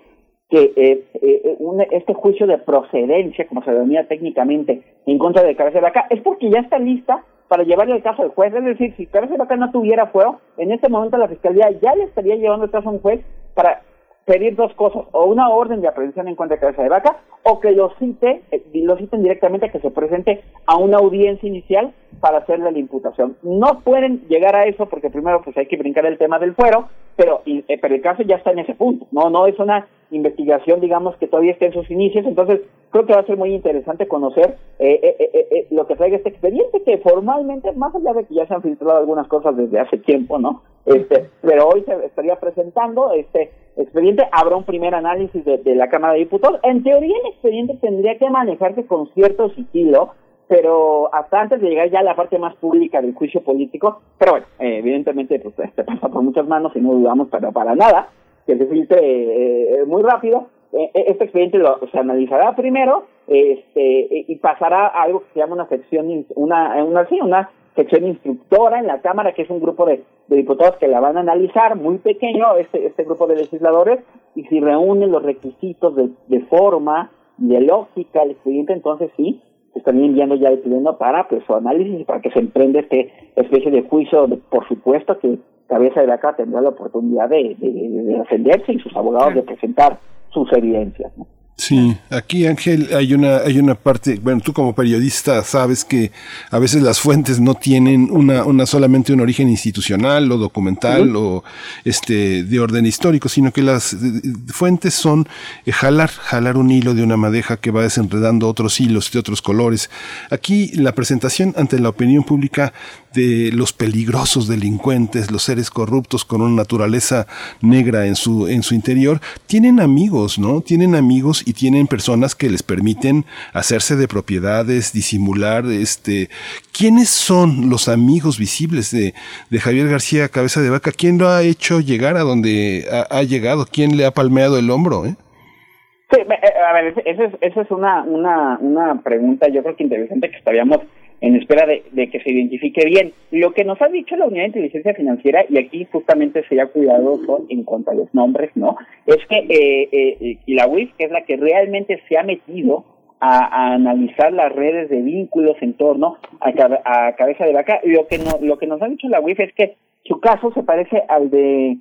que eh, eh, este juicio de procedencia, como se denomina técnicamente, en contra de Cabeza de Vaca, es porque ya está lista para llevarle el caso al juez. Es decir, si Cabeza de Vaca no tuviera fuero, en este momento la fiscalía ya le estaría llevando el caso a un juez para pedir dos cosas, o una orden de aprehensión en contra de Cabeza de Vaca, o que lo cite, eh, lo citen directamente a que se presente a una audiencia inicial para hacerle la imputación. No pueden llegar a eso porque primero pues hay que brincar el tema del fuero, pero, eh, pero el caso ya está en ese punto. No, no es una investigación, digamos, que todavía está en sus inicios, entonces creo que va a ser muy interesante conocer eh, eh, eh, lo que traiga este expediente, que formalmente, más allá de que ya se han filtrado algunas cosas desde hace tiempo, ¿no? Este, pero hoy se estaría presentando este expediente, habrá un primer análisis de, de la Cámara de Diputados. En teoría el expediente tendría que manejarse con cierto sigilo, pero hasta antes de llegar ya a la parte más pública del juicio político, pero bueno, evidentemente pues este pasa por muchas manos y no dudamos para, para nada que se filtre eh, muy rápido. Eh, este expediente lo, se analizará primero este, y pasará a algo que se llama una sección, una, una, una sección instructora en la Cámara, que es un grupo de, diputados que la van a analizar, muy pequeño, este, este grupo de legisladores, y si reúnen los requisitos de, de forma y de lógica el expediente, entonces sí, están enviando ya el pleno para pues, su análisis y para que se emprenda este especie de juicio, por supuesto que cabeza de vaca tendrá la oportunidad de, defenderse y sus abogados de presentar sus evidencias. Sí, aquí Ángel hay una hay una parte, bueno, tú como periodista sabes que a veces las fuentes no tienen una una solamente un origen institucional o documental o este de orden histórico, sino que las fuentes son eh, jalar jalar un hilo de una madeja que va desenredando otros hilos de otros colores. Aquí la presentación ante la opinión pública de los peligrosos delincuentes, los seres corruptos con una naturaleza negra en su, en su interior, tienen amigos, ¿no? Tienen amigos y tienen personas que les permiten hacerse de propiedades, disimular, este, ¿quiénes son los amigos visibles de, de Javier García Cabeza de Vaca? ¿Quién lo ha hecho llegar a donde ha, llegado? ¿Quién le ha palmeado el hombro, eh? Sí, a ver, esa es, esa es una, una, una pregunta yo creo que interesante que estaríamos en espera de, que se identifique bien. Lo que nos ha dicho la Unidad de Inteligencia Financiera, y aquí justamente sería cuidadoso en cuanto a los nombres, ¿no? Es que eh, eh, la UIF, que es la que realmente se ha metido a, analizar las redes de vínculos en torno a, cabeza de vaca, lo que, no, lo que nos ha dicho la UIF es que su caso se parece al de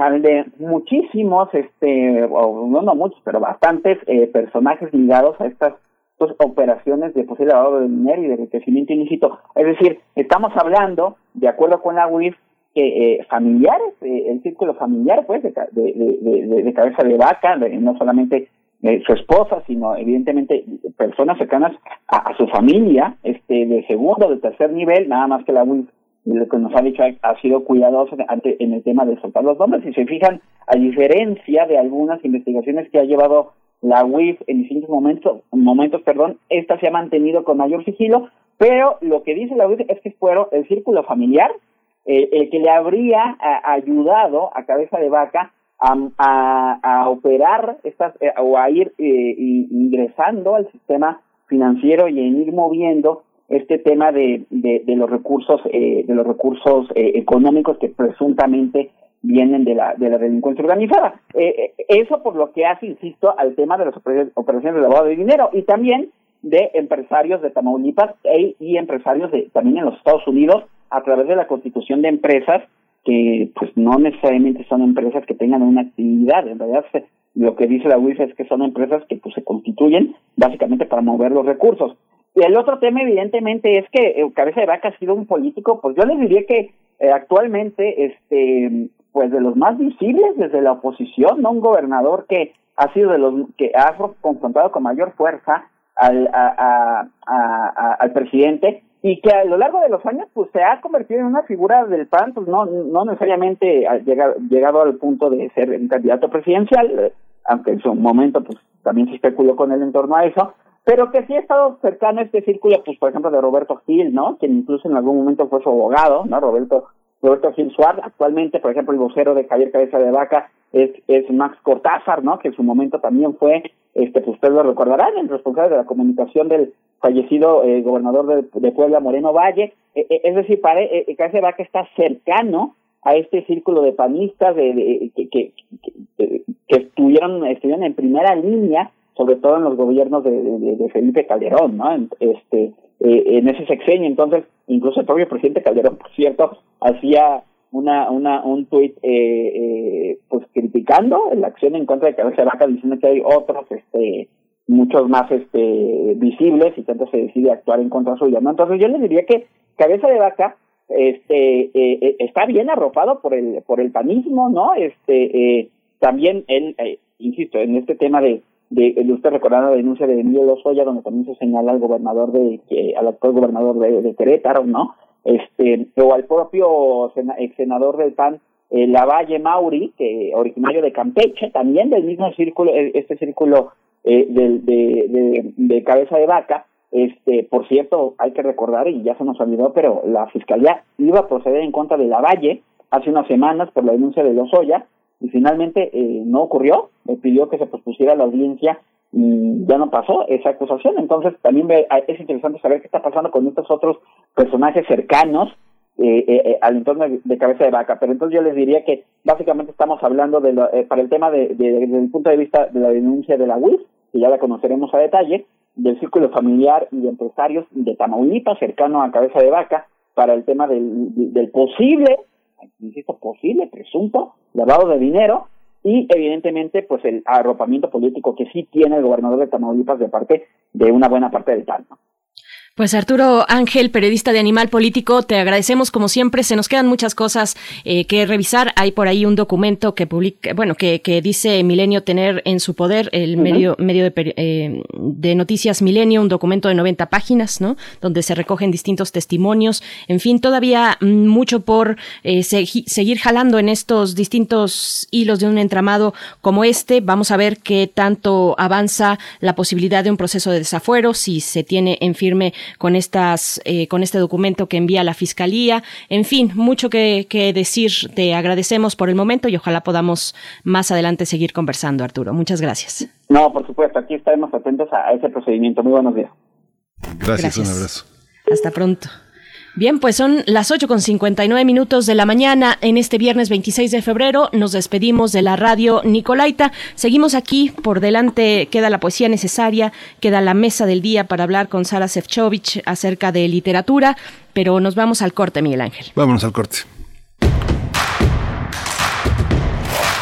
al de muchísimos, este, no muchos, pero bastantes eh, personajes ligados a estas operaciones de posible lavado de dinero y de enriquecimiento ilícito. Es decir, estamos hablando, de acuerdo con la UIF, que eh, familiares, eh, el círculo familiar, pues, de, de, de, cabeza de vaca, no solamente eh, su esposa, sino evidentemente personas cercanas a, su familia, este, de segundo, de tercer nivel, nada más que la UIF lo que nos ha dicho ha, sido cuidadoso ante, en el tema de soltar los nombres. Si se fijan, a diferencia de algunas investigaciones que ha llevado la UIF en distintos momentos, momentos, perdón, esta se ha mantenido con mayor sigilo, pero lo que dice la UIF es que fueron el círculo familiar eh, el que le habría ayudado a cabeza de vaca a, a, operar estas eh, o a ir eh, ingresando al sistema financiero y en ir moviendo este tema de, de, de los recursos de los recursos económicos que presuntamente vienen de la, de la delincuencia organizada. Eh, eh, eso por lo que hace, insisto, al tema de las operaciones de lavado de dinero y también de empresarios de Tamaulipas e, y empresarios de, también en los Estados Unidos a través de la constitución de empresas que pues no necesariamente son empresas que tengan una actividad, en realidad lo que dice la UIF es que son empresas que pues se constituyen básicamente para mover los recursos. Y el otro tema evidentemente es que eh, Cabeza de Vaca ha sido un político, pues yo les diría que actualmente este pues de los más visibles desde la oposición, ¿no? Un gobernador que ha sido de los que ha confrontado con mayor fuerza al, a, al presidente y que a lo largo de los años pues se ha convertido en una figura del PAN, pues no, no necesariamente ha llegado, llegado al punto de ser un candidato presidencial, aunque en su momento pues también se especuló con él en torno a eso, pero que sí ha estado cercano a este círculo, pues por ejemplo de Roberto Gil, ¿no? Quien incluso en algún momento fue su abogado, ¿no? Roberto Roberto Gil Suárez, actualmente, por ejemplo, el vocero de Javier Cabeza de Vaca es, es Max Cortázar, ¿no? Que en su momento también fue, este, pues ustedes lo recordarán, el responsable de la comunicación del fallecido eh, gobernador de, de, Puebla, Moreno Valle. E, e, es decir, para, eh, Cabeza de Vaca está cercano a este círculo de panistas de, que, que, que, estuvieron, estuvieron en primera línea, sobre todo en los gobiernos de Felipe Calderón, ¿no? Este, eh, en ese sexenio. Entonces, incluso el propio presidente Calderón, por cierto, hacía una, una un tuit eh, eh, pues criticando la acción en contra de Cabeza de Vaca, diciendo que hay otros este muchos más este visibles y tanto se decide actuar en contra suya. ¿no? Entonces yo les diría que Cabeza de Vaca este eh, eh, está bien arropado por el por el panismo, ¿no? Este eh, también él, eh, insisto, en este tema de de, usted recordar la denuncia de Emilio Lozoya, donde también se señala al gobernador de, que, al actual gobernador de, de Querétaro, ¿no? Este, o al propio sena, senador del PAN, eh, Lavalle Mauri, que originario de Campeche, también del mismo círculo, eh, este círculo eh, de, de, de, de cabeza de vaca, este, por cierto, hay que recordar, y ya se nos olvidó, pero la fiscalía iba a proceder en contra de Lavalle hace unas semanas por la denuncia de Lozoya, y finalmente eh, no ocurrió, le pidió que se pospusiera la audiencia y ya no pasó esa acusación. Entonces también es interesante saber qué está pasando con estos otros personajes cercanos eh, eh, al entorno de, cabeza de vaca. Pero entonces yo les diría que básicamente estamos hablando de lo, eh, para el tema de, desde el punto de vista de la denuncia de la UIF, que ya la conoceremos a detalle, del círculo familiar y de empresarios de Tamaulipas, cercano a cabeza de vaca, para el tema del, del posible insisto, posible, presunto, lavado de dinero y evidentemente pues el arropamiento político que sí tiene el gobernador de Tamaulipas de parte de una buena parte del PAN. ¿no? Pues Arturo Ángel, periodista de Animal Político, te agradecemos como siempre. Se nos quedan muchas cosas eh, que revisar. Hay por ahí un documento que publica, bueno, que, que dice Milenio tener en su poder el uh -huh. medio medio de, eh, de, noticias Milenio, un documento de 90 páginas, ¿no? Donde se recogen distintos testimonios. En fin, todavía mucho por eh, se seguir jalando en estos distintos hilos de un entramado como este. Vamos a ver qué tanto avanza la posibilidad de un proceso de desafuero, si se tiene en firme con estas, eh, con este documento que envía la fiscalía. En fin, mucho que, que, decir. Te agradecemos por el momento y ojalá podamos más adelante seguir conversando, Arturo. Muchas gracias. No, por supuesto, aquí estaremos atentos a ese procedimiento. Muy buenos días. Gracias, gracias. un abrazo. Hasta pronto. Bien, pues son las 8 con 59 minutos de la mañana en este viernes 26 de febrero. Nos despedimos de la radio Nicolaita. Seguimos aquí. Por delante queda la poesía necesaria, queda la mesa del día para hablar con Sara Sefcovic acerca de literatura. Pero nos vamos al corte, Miguel Ángel. Vámonos al corte.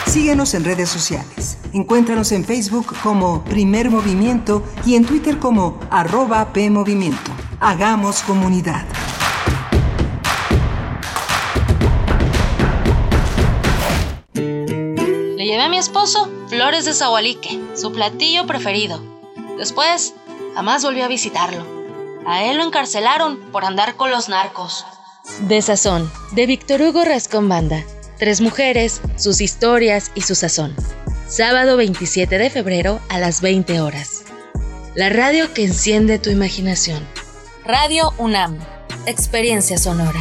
Síguenos en redes sociales. Encuéntranos en Facebook como Primer Movimiento y en Twitter como arroba PMovimiento. Hagamos comunidad. Llevé a mi esposo flores de zahualique, su platillo preferido. Después, jamás volví a visitarlo. A él lo encarcelaron por andar con los narcos. De Sazón, de Víctor Hugo Rascón Banda. Tres mujeres, sus historias y su sazón. Sábado 27 de febrero a las 20 horas. La radio que enciende tu imaginación. Radio UNAM. Experiencia sonora.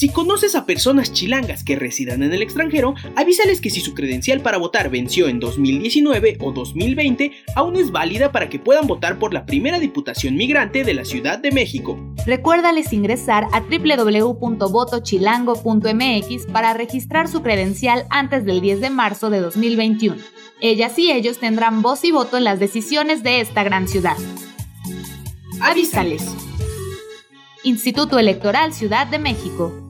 Si conoces a personas chilangas que residan en el extranjero, avísales que si su credencial para votar venció en 2019 o 2020, aún es válida para que puedan votar por la primera diputación migrante de la Ciudad de México. Recuérdales ingresar a www.votochilango.mx para registrar su credencial antes del 10 de marzo de 2021. Ellas y ellos tendrán voz y voto en las decisiones de esta gran ciudad. Avísales. Instituto Electoral Ciudad de México.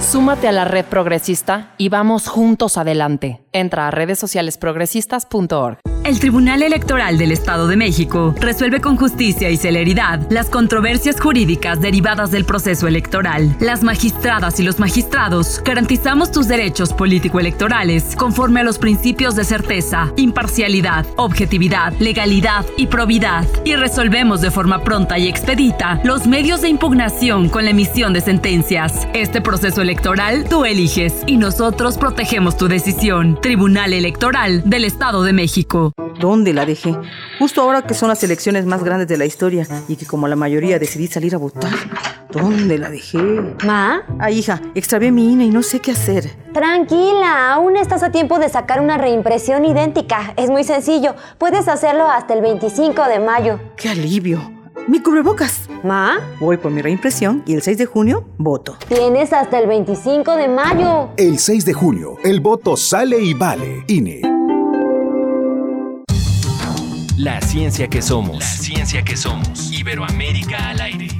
súmate a la red progresista y vamos juntos adelante. Entra a redes sociales progresistas.org. El Tribunal Electoral del Estado de México resuelve con justicia y celeridad las controversias jurídicas derivadas del proceso electoral. Las magistradas y los magistrados garantizamos tus derechos político-electorales conforme a los principios de certeza, imparcialidad, objetividad, legalidad y probidad. Y resolvemos de forma pronta y expedita los medios de impugnación con la emisión de sentencias. Este proceso electoral tú eliges y nosotros protegemos tu decisión. Tribunal Electoral del Estado de México. ¿Dónde la dejé? Justo ahora que son las elecciones más grandes de la historia y que como la mayoría decidí salir a votar. ¿Dónde la dejé? ¿Ma? Ay, hija, extravié mi INE y no sé qué hacer. Tranquila, aún estás a tiempo de sacar una reimpresión idéntica. Es muy sencillo. Puedes hacerlo hasta el 25 de mayo. ¡Qué alivio! Mi cubrebocas. ¿Ma? Voy por mi reimpresión y el 6 de junio voto. Tienes hasta el 25 de mayo. El 6 de junio, el voto sale y vale. INE. La ciencia que somos. La ciencia que somos. Iberoamérica al aire.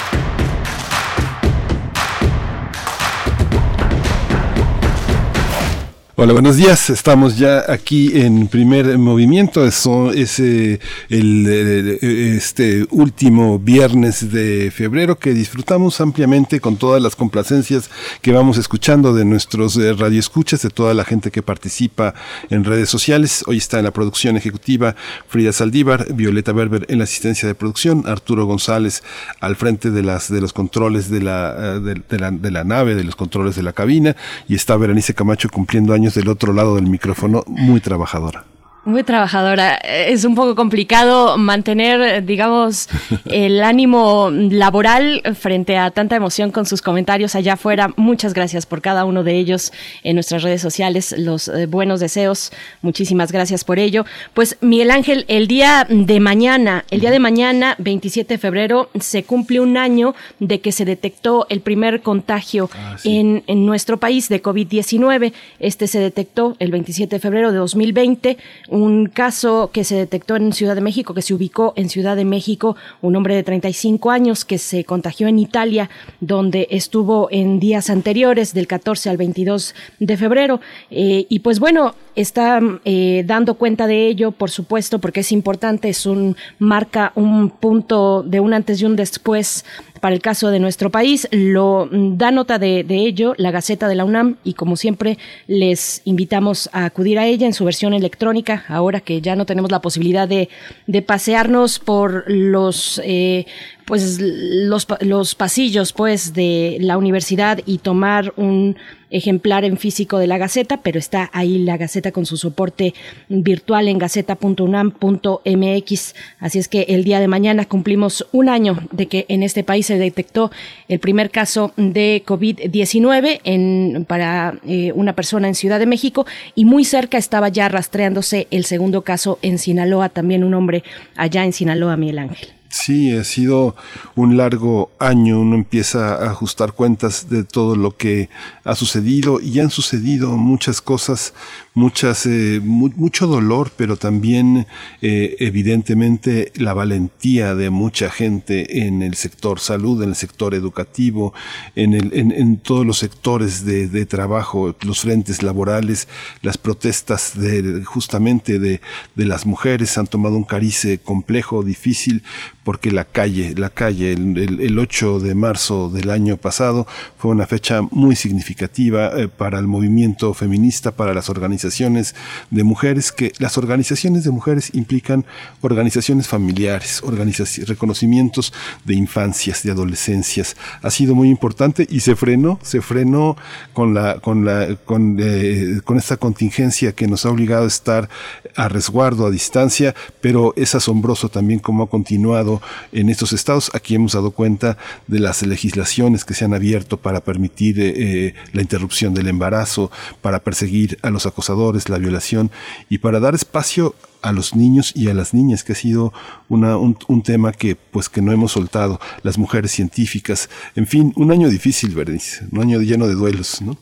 Hola, buenos días. Estamos ya aquí en primer movimiento. Eso es eh, el, eh, este último viernes de febrero que disfrutamos ampliamente con todas las complacencias que vamos escuchando de nuestros eh, radioescuchas, de toda la gente que participa en redes sociales. Hoy está en la producción ejecutiva Frida Saldívar, Violeta Berber en la asistencia de producción, Arturo González al frente de las de los controles de la, de, la, de la nave, de los controles de la cabina y está Berenice Camacho cumpliendo años del otro lado del micrófono, muy trabajadora. Muy trabajadora. Es un poco complicado mantener, digamos, el ánimo laboral frente a tanta emoción con sus comentarios allá afuera. Muchas gracias por cada uno de ellos en nuestras redes sociales. Los eh, buenos deseos. Muchísimas gracias por ello. Pues Miguel Ángel, el día de mañana, el día de mañana, 27 de febrero, se cumple un año de que se detectó el primer contagio ah, sí. en, en nuestro país de COVID-19. Este se detectó el 27 de febrero de 2020 un caso que se detectó en Ciudad de México, que se ubicó en Ciudad de México, un hombre de 35 años que se contagió en Italia, donde estuvo en días anteriores, del 14 al 22 de febrero. Eh, y pues bueno, está eh, dando cuenta de ello, por supuesto, porque es importante, es un marca un punto de un antes y un después para el caso de nuestro país. Lo da nota de, de, ello la Gaceta de la UNAM y como siempre les invitamos a acudir a ella en su versión electrónica, ahora que ya no tenemos la posibilidad de, de pasearnos por los eh, pues los, los pasillos pues de la universidad y tomar un ejemplar en físico de la Gaceta, pero está ahí la Gaceta con su soporte virtual en gaceta.unam.mx. Así es que el día de mañana cumplimos un año de que en este país se detectó el primer caso de COVID-19 en, para eh, una persona en Ciudad de México y muy cerca estaba ya rastreándose el segundo caso en Sinaloa, también un hombre allá en Sinaloa, Miguel Ángel. Sí, ha sido un largo año, uno empieza a ajustar cuentas de todo lo que ha sucedido y han sucedido muchas cosas muchas, eh, mucho dolor, pero también eh, evidentemente la valentía de mucha gente en el sector salud, en el sector educativo, en, el, en, en todos los sectores de, de, trabajo, los frentes laborales, las protestas de, justamente de, de las mujeres han tomado un carice complejo, difícil, porque la calle, la calle, el, el, el 8 de marzo del año pasado fue una fecha muy significativa eh, para el movimiento feminista, para las organizaciones organizaciones de mujeres, que las organizaciones de mujeres implican organizaciones familiares, organizaciones, reconocimientos de infancias, de adolescencias. Ha sido muy importante y se frenó, se frenó con la, con la, con, eh, con esta contingencia que nos ha obligado a estar a resguardo, a distancia, pero es asombroso también cómo ha continuado en estos estados. Aquí hemos dado cuenta de las legislaciones que se han abierto para permitir eh, eh la interrupción del embarazo, para perseguir a los acosadores la violación y para dar espacio a los niños y a las niñas, que ha sido un, tema que pues que no hemos soltado, las mujeres científicas, en fin, un año difícil, Bernice, un año lleno de duelos, ¿no?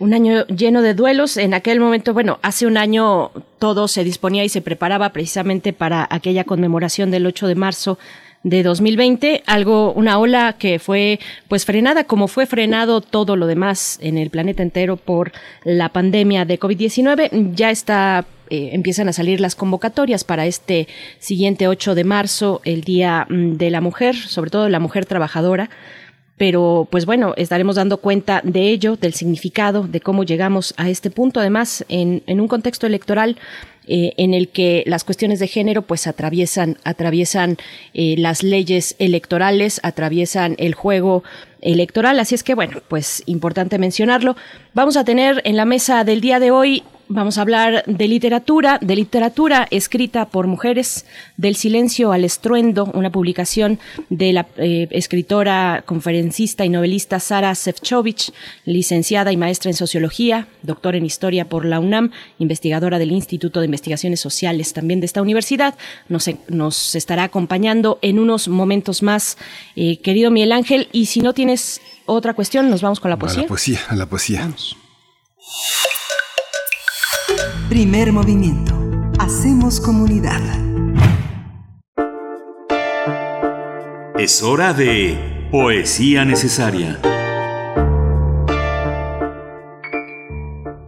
Un año lleno de duelos. En aquel momento, bueno, hace un año todo se disponía y se preparaba precisamente para aquella conmemoración del 8 de marzo de 2020, algo, una ola que fue pues frenada como fue frenado todo lo demás en el planeta entero por la pandemia de COVID-19. Ya está eh, empiezan a salir las convocatorias para este siguiente 8 de marzo, el Día mm, de la Mujer, sobre todo la mujer trabajadora. Pero, pues bueno, estaremos dando cuenta de ello, del significado, de cómo llegamos a este punto. Además, en, en un contexto electoral eh, en el que las cuestiones de género pues atraviesan, atraviesan eh, las leyes electorales, atraviesan el juego electoral. Así es que, bueno, pues importante mencionarlo. Vamos a tener en la mesa del día de hoy Vamos a hablar de literatura, de literatura escrita por mujeres, del silencio al estruendo, una publicación de la eh, escritora, conferencista y novelista Sara Sefcovic, licenciada y maestra en sociología, doctor en historia por la UNAM, investigadora del Instituto de Investigaciones Sociales también de esta universidad. Nos, nos estará acompañando en unos momentos más, eh, querido Miguel Ángel. Y si no tienes otra cuestión, nos vamos con la poesía. A la poesía, a la poesía. Vamos. Primer movimiento. Hacemos comunidad. Es hora de Poesía Necesaria.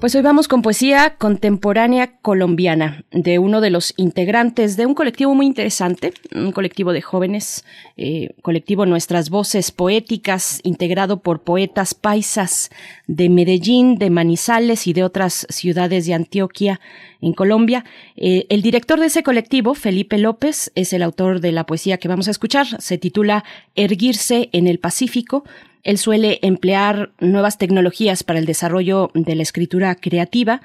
Pues hoy vamos con poesía contemporánea colombiana de uno de los integrantes de un colectivo muy interesante, un colectivo de jóvenes, eh, colectivo Nuestras Voces Poéticas, integrado por poetas paisas de Medellín, de Manizales y de otras ciudades de Antioquia en Colombia. Eh, el director de ese colectivo, Felipe López, es el autor de la poesía que vamos a escuchar. Se titula Erguirse en el Pacífico él suele emplear nuevas tecnologías para el desarrollo de la escritura creativa.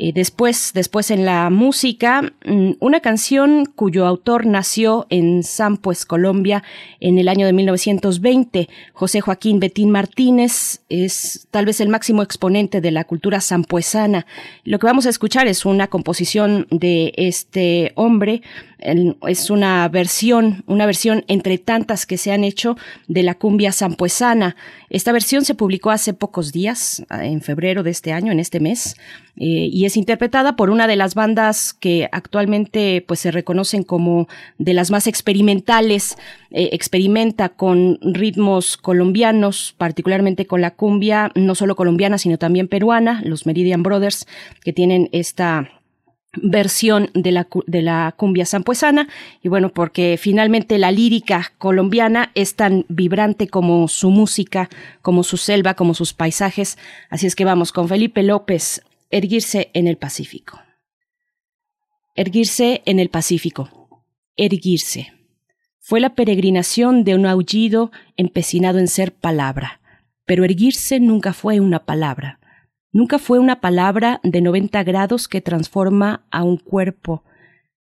Eh, después, después en la música, mm, una canción cuyo autor nació en Sampues, Colombia, en el año de 1920. José Joaquín Betín Martínez es tal vez el máximo exponente de la cultura sampuesana. Lo que vamos a escuchar es una composición de este hombre, es una versión, una versión entre tantas que se han hecho de la cumbia sampuesana. Esta versión se publicó hace pocos días, en febrero de este año, en este mes, eh, y es interpretada por una de las bandas que actualmente pues se reconocen como de las más experimentales, eh, experimenta con ritmos colombianos, particularmente con la cumbia, no solo colombiana, sino también peruana, los Meridian Brothers, que tienen esta versión de la, de la cumbia sampuesana. Y bueno porque finalmente la lírica colombiana es tan vibrante como su música como su selva como sus paisajes. Así es que vamos con Felipe López erguirse en el Pacífico. Erguirse en el Pacífico. Erguirse. Fue la peregrinación de un aullido empecinado en ser palabra, pero erguirse nunca fue una palabra. Nunca fue una palabra de 90 grados que transforma a un cuerpo.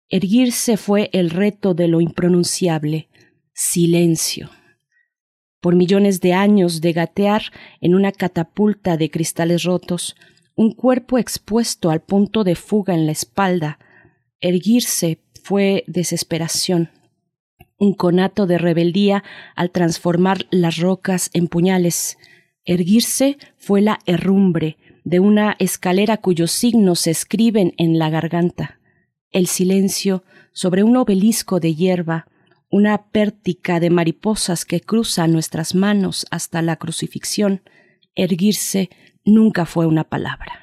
Erguirse fue el reto de lo impronunciable, silencio. Por millones de años de gatear en una catapulta de cristales rotos, un cuerpo expuesto al punto de fuga en la espalda, erguirse fue desesperación, un conato de rebeldía al transformar las rocas en puñales. Erguirse fue la herrumbre de una escalera cuyos signos se escriben en la garganta. El silencio sobre un obelisco de hierba, una pértica de mariposas que cruza nuestras manos hasta la crucifixión. Erguirse nunca fue una palabra.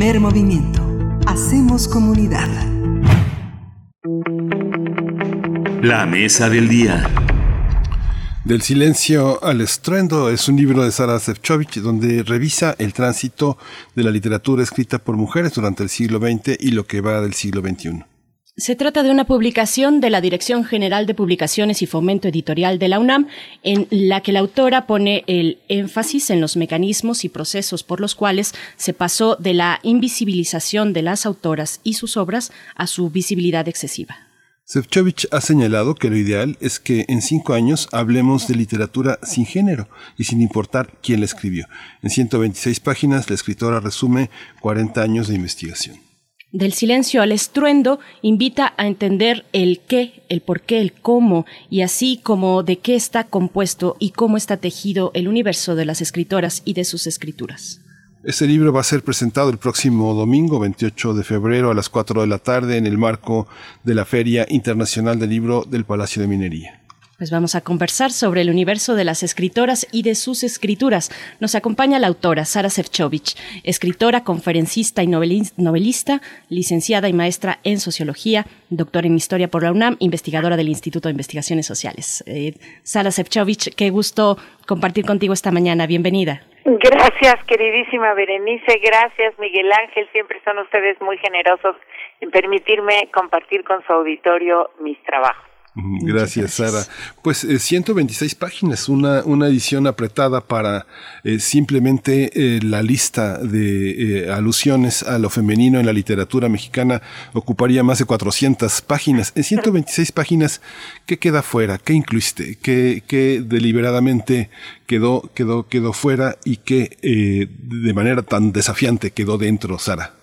Primer movimiento. Hacemos comunidad. La mesa del día. Del silencio al estruendo es un libro de Sara Sefcovic donde revisa el tránsito de la literatura escrita por mujeres durante el siglo XX y lo que va del siglo XXI. Se trata de una publicación de la Dirección General de Publicaciones y Fomento Editorial de la UNAM, en la que la autora pone el énfasis en los mecanismos y procesos por los cuales se pasó de la invisibilización de las autoras y sus obras a su visibilidad excesiva. Sefcovic ha señalado que lo ideal es que en cinco años hablemos de literatura sin género y sin importar quién la escribió. En 126 páginas, la escritora resume 40 años de investigación. Del silencio al estruendo invita a entender el qué, el por qué, el cómo, y así como de qué está compuesto y cómo está tejido el universo de las escritoras y de sus escrituras. Este libro va a ser presentado el próximo domingo 28 de febrero a las 4 de la tarde en el marco de la Feria Internacional del Libro del Palacio de Minería. Pues vamos a conversar sobre el universo de las escritoras y de sus escrituras. Nos acompaña la autora Sara Sefcovic, escritora, conferencista y novelista, licenciada y maestra en sociología, doctora en historia por la UNAM, investigadora del Instituto de Investigaciones Sociales. Eh, Sara Sefcovic, qué gusto compartir contigo esta mañana. Bienvenida. Gracias, queridísima Berenice. Gracias, Miguel Ángel. Siempre son ustedes muy generosos en permitirme compartir con su auditorio mis trabajos. Gracias, Sara. Pues 126 eh, páginas, una, una edición apretada para eh, simplemente eh, la lista de alusiones a lo femenino en la literatura mexicana ocuparía más de 400 páginas. En 126 páginas, ¿qué queda fuera? ¿Qué incluiste? ¿Qué, qué deliberadamente quedó, quedó, quedó fuera y qué de manera tan desafiante quedó dentro, Sara?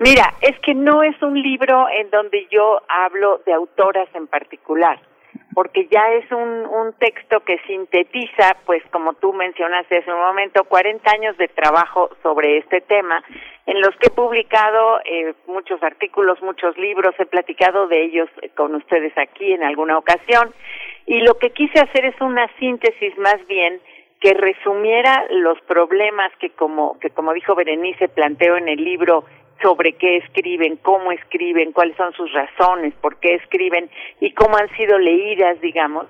Mira, es que no es un libro en donde yo hablo de autoras en particular, porque ya es un, un texto que sintetiza, pues como tú mencionaste hace un momento, 40 años de trabajo sobre este tema, en los que he publicado eh, muchos artículos, muchos libros, he platicado de ellos con ustedes aquí en alguna ocasión, y lo que quise hacer es una síntesis más bien que resumiera los problemas que como que como dijo Berenice planteo en el libro sobre qué escriben, cómo escriben, cuáles son sus razones, por qué escriben y cómo han sido leídas, digamos,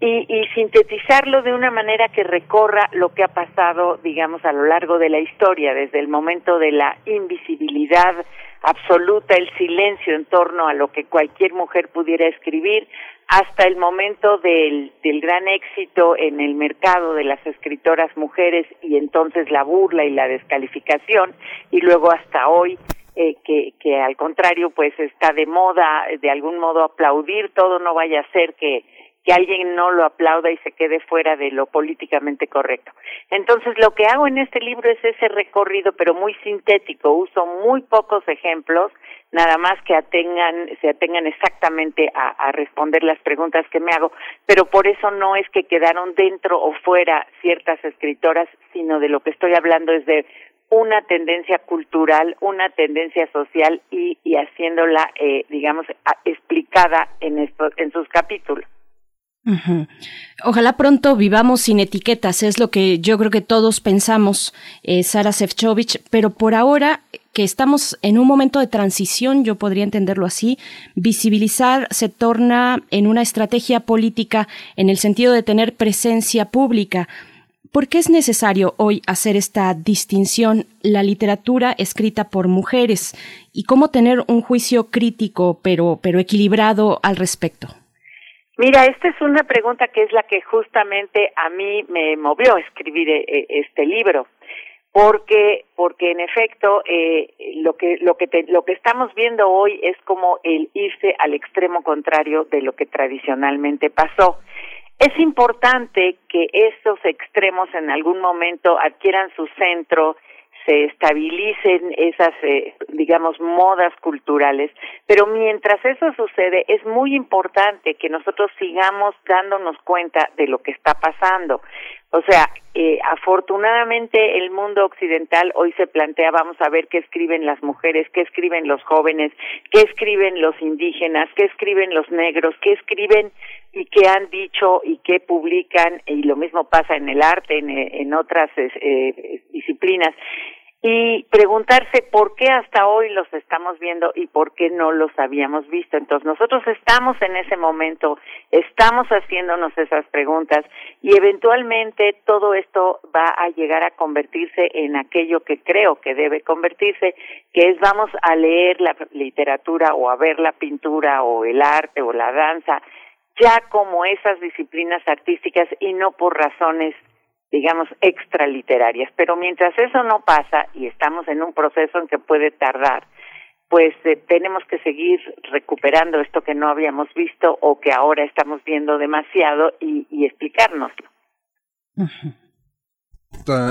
y, y, sintetizarlo de una manera que recorra lo que ha pasado, digamos, a lo largo de la historia, desde el momento de la invisibilidad absoluta, el silencio en torno a lo que cualquier mujer pudiera escribir, hasta el momento del, del gran éxito en el mercado de las escritoras mujeres y entonces la burla y la descalificación, y luego hasta hoy eh, que, que al contrario pues está de moda de algún modo aplaudir todo no vaya a ser que que alguien no lo aplauda y se quede fuera de lo políticamente correcto. Entonces, lo que hago en este libro es ese recorrido, pero muy sintético. Uso muy pocos ejemplos, nada más que atengan, se atengan exactamente a, responder las preguntas que me hago, pero por eso no es que quedaron dentro o fuera ciertas escritoras, sino de lo que estoy hablando es de una tendencia cultural, una tendencia social y, y haciéndola, eh, digamos, explicada en, esto, en sus capítulos. Ojalá pronto vivamos sin etiquetas, es lo que yo creo que todos pensamos, eh, Sara Sefcovic, pero por ahora que estamos en un momento de transición, yo podría entenderlo así, visibilizar se torna en una estrategia política en el sentido de tener presencia pública. ¿Por qué es necesario hoy hacer esta distinción, la literatura escrita por mujeres, y cómo tener un juicio crítico pero, pero equilibrado al respecto? Mira, esta es una pregunta que es la que justamente a mí me movió a escribir eh, este libro, porque porque en efecto eh, lo que lo que lo que estamos viendo hoy es como el irse al extremo contrario de lo que tradicionalmente pasó. Es importante que estos extremos en algún momento adquieran su centro se estabilicen esas, eh, digamos, modas culturales. Pero mientras eso sucede, es muy importante que nosotros sigamos dándonos cuenta de lo que está pasando. O sea, eh, afortunadamente el mundo occidental hoy se plantea, vamos a ver qué escriben las mujeres, qué escriben los jóvenes, qué escriben los indígenas, qué escriben los negros, qué escriben y qué han dicho y qué publican, y lo mismo pasa en el arte, en, otras eh, disciplinas y preguntarse por qué hasta hoy los estamos viendo y por qué no los habíamos visto. Entonces nosotros estamos en ese momento, estamos haciéndonos esas preguntas y eventualmente todo esto va a llegar a convertirse en aquello que creo que debe convertirse, que es vamos a leer la literatura o a ver la pintura o el arte o la danza ya como esas disciplinas artísticas y no por razones digamos, extraliterarias. Pero mientras eso no pasa y estamos en un proceso en que puede tardar, pues eh, tenemos que seguir recuperando esto que no habíamos visto o que ahora estamos viendo demasiado y, explicárnoslo.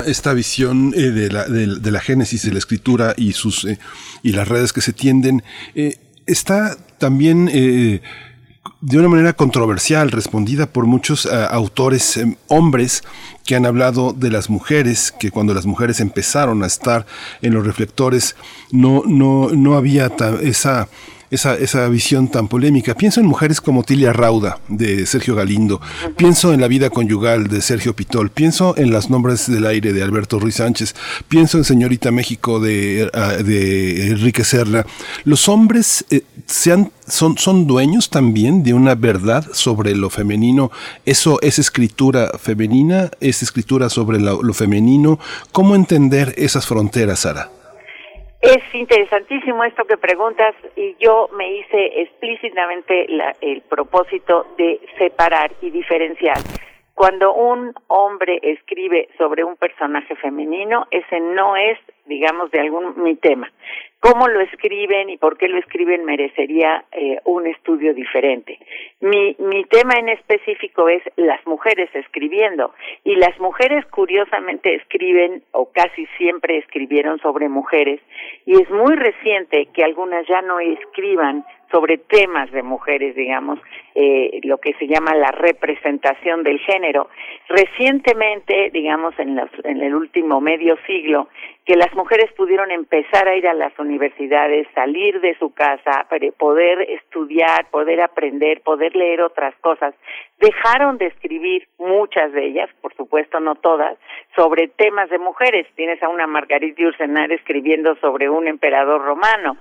Esta, visión eh, de, la, de, la génesis de la escritura y sus eh, y las redes que se tienden está también de una manera controversial, respondida por muchos autores hombres que han hablado de las mujeres, que cuando las mujeres empezaron a estar en los reflectores no, no, no había esa esa, esa visión tan polémica. Pienso en mujeres como Tilia Rauda, de Sergio Galindo. Pienso en La vida conyugal, de Sergio Pitol. Pienso en Las nombres del aire, de Alberto Ruiz Sánchez. Pienso en Señorita México, de, ah, Enrique Serra. Los hombres eh, sean, son, son dueños también de una verdad sobre lo femenino. Eso es escritura femenina, es escritura sobre lo, lo femenino. ¿Cómo entender esas fronteras, Sara? Es interesantísimo esto que preguntas y yo me hice explícitamente la, el propósito de separar y diferenciar. Cuando un hombre escribe sobre un personaje femenino, ese no es, digamos, de algún mi tema cómo lo escriben y por qué lo escriben merecería eh, un estudio diferente. Mi, mi tema en específico es las mujeres escribiendo y las mujeres curiosamente escriben o casi siempre escribieron sobre mujeres y es muy reciente que algunas ya no escriban sobre temas de mujeres, digamos, eh, lo que se llama la representación del género. Recientemente, digamos, en, en el último medio siglo, que las mujeres pudieron empezar a ir a las universidades, salir de su casa, poder estudiar, poder aprender, poder leer otras cosas. Dejaron de escribir muchas de ellas, por supuesto no todas, sobre temas de mujeres. Tienes a una Margarita Ursenar escribiendo sobre un emperador romano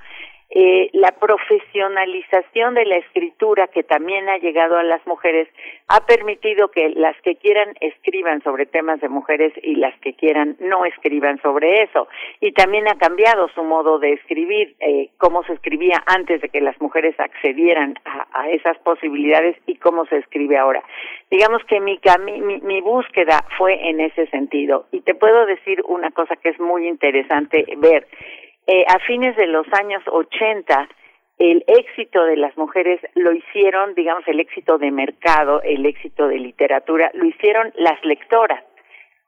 eh, la profesionalización de la escritura que también ha llegado a las mujeres ha permitido que las que quieran escriban sobre temas de mujeres y las que quieran no escriban sobre eso. Y también ha cambiado su modo de escribir, eh, cómo se escribía antes de que las mujeres accedieran a, esas posibilidades y cómo se escribe ahora. Digamos que mi, mi, mi búsqueda fue en ese sentido. Y te puedo decir una cosa que es muy interesante ver eh, a fines de los años 80, el éxito de las mujeres lo hicieron, digamos, el éxito de mercado, el éxito de literatura, lo hicieron las lectoras.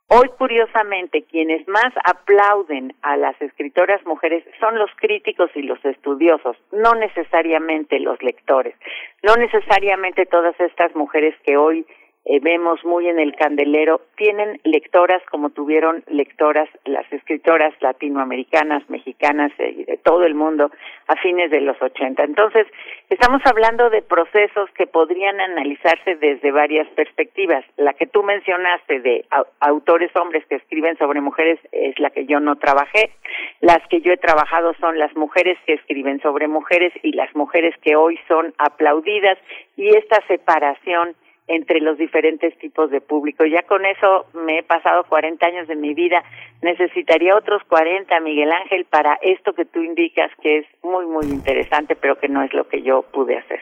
Hoy, curiosamente, quienes más aplauden a las escritoras mujeres son los críticos y los estudiosos, no necesariamente los lectores, no necesariamente todas estas mujeres que hoy eh, vemos muy en el candelero, tienen lectoras como tuvieron lectoras las escritoras latinoamericanas, mexicanas y de todo el mundo a fines de los 80. Entonces, estamos hablando de procesos que podrían analizarse desde varias perspectivas. La que tú mencionaste de autores hombres que escriben sobre mujeres es la que yo no trabajé. Las que yo he trabajado son las mujeres que escriben sobre mujeres y las mujeres que hoy son aplaudidas y esta separación entre los diferentes tipos de público. Ya con eso me he pasado 40 años de mi vida. Necesitaría otros 40, Miguel Ángel, para esto que tú indicas que es muy, muy interesante, pero que no es lo que yo pude hacer.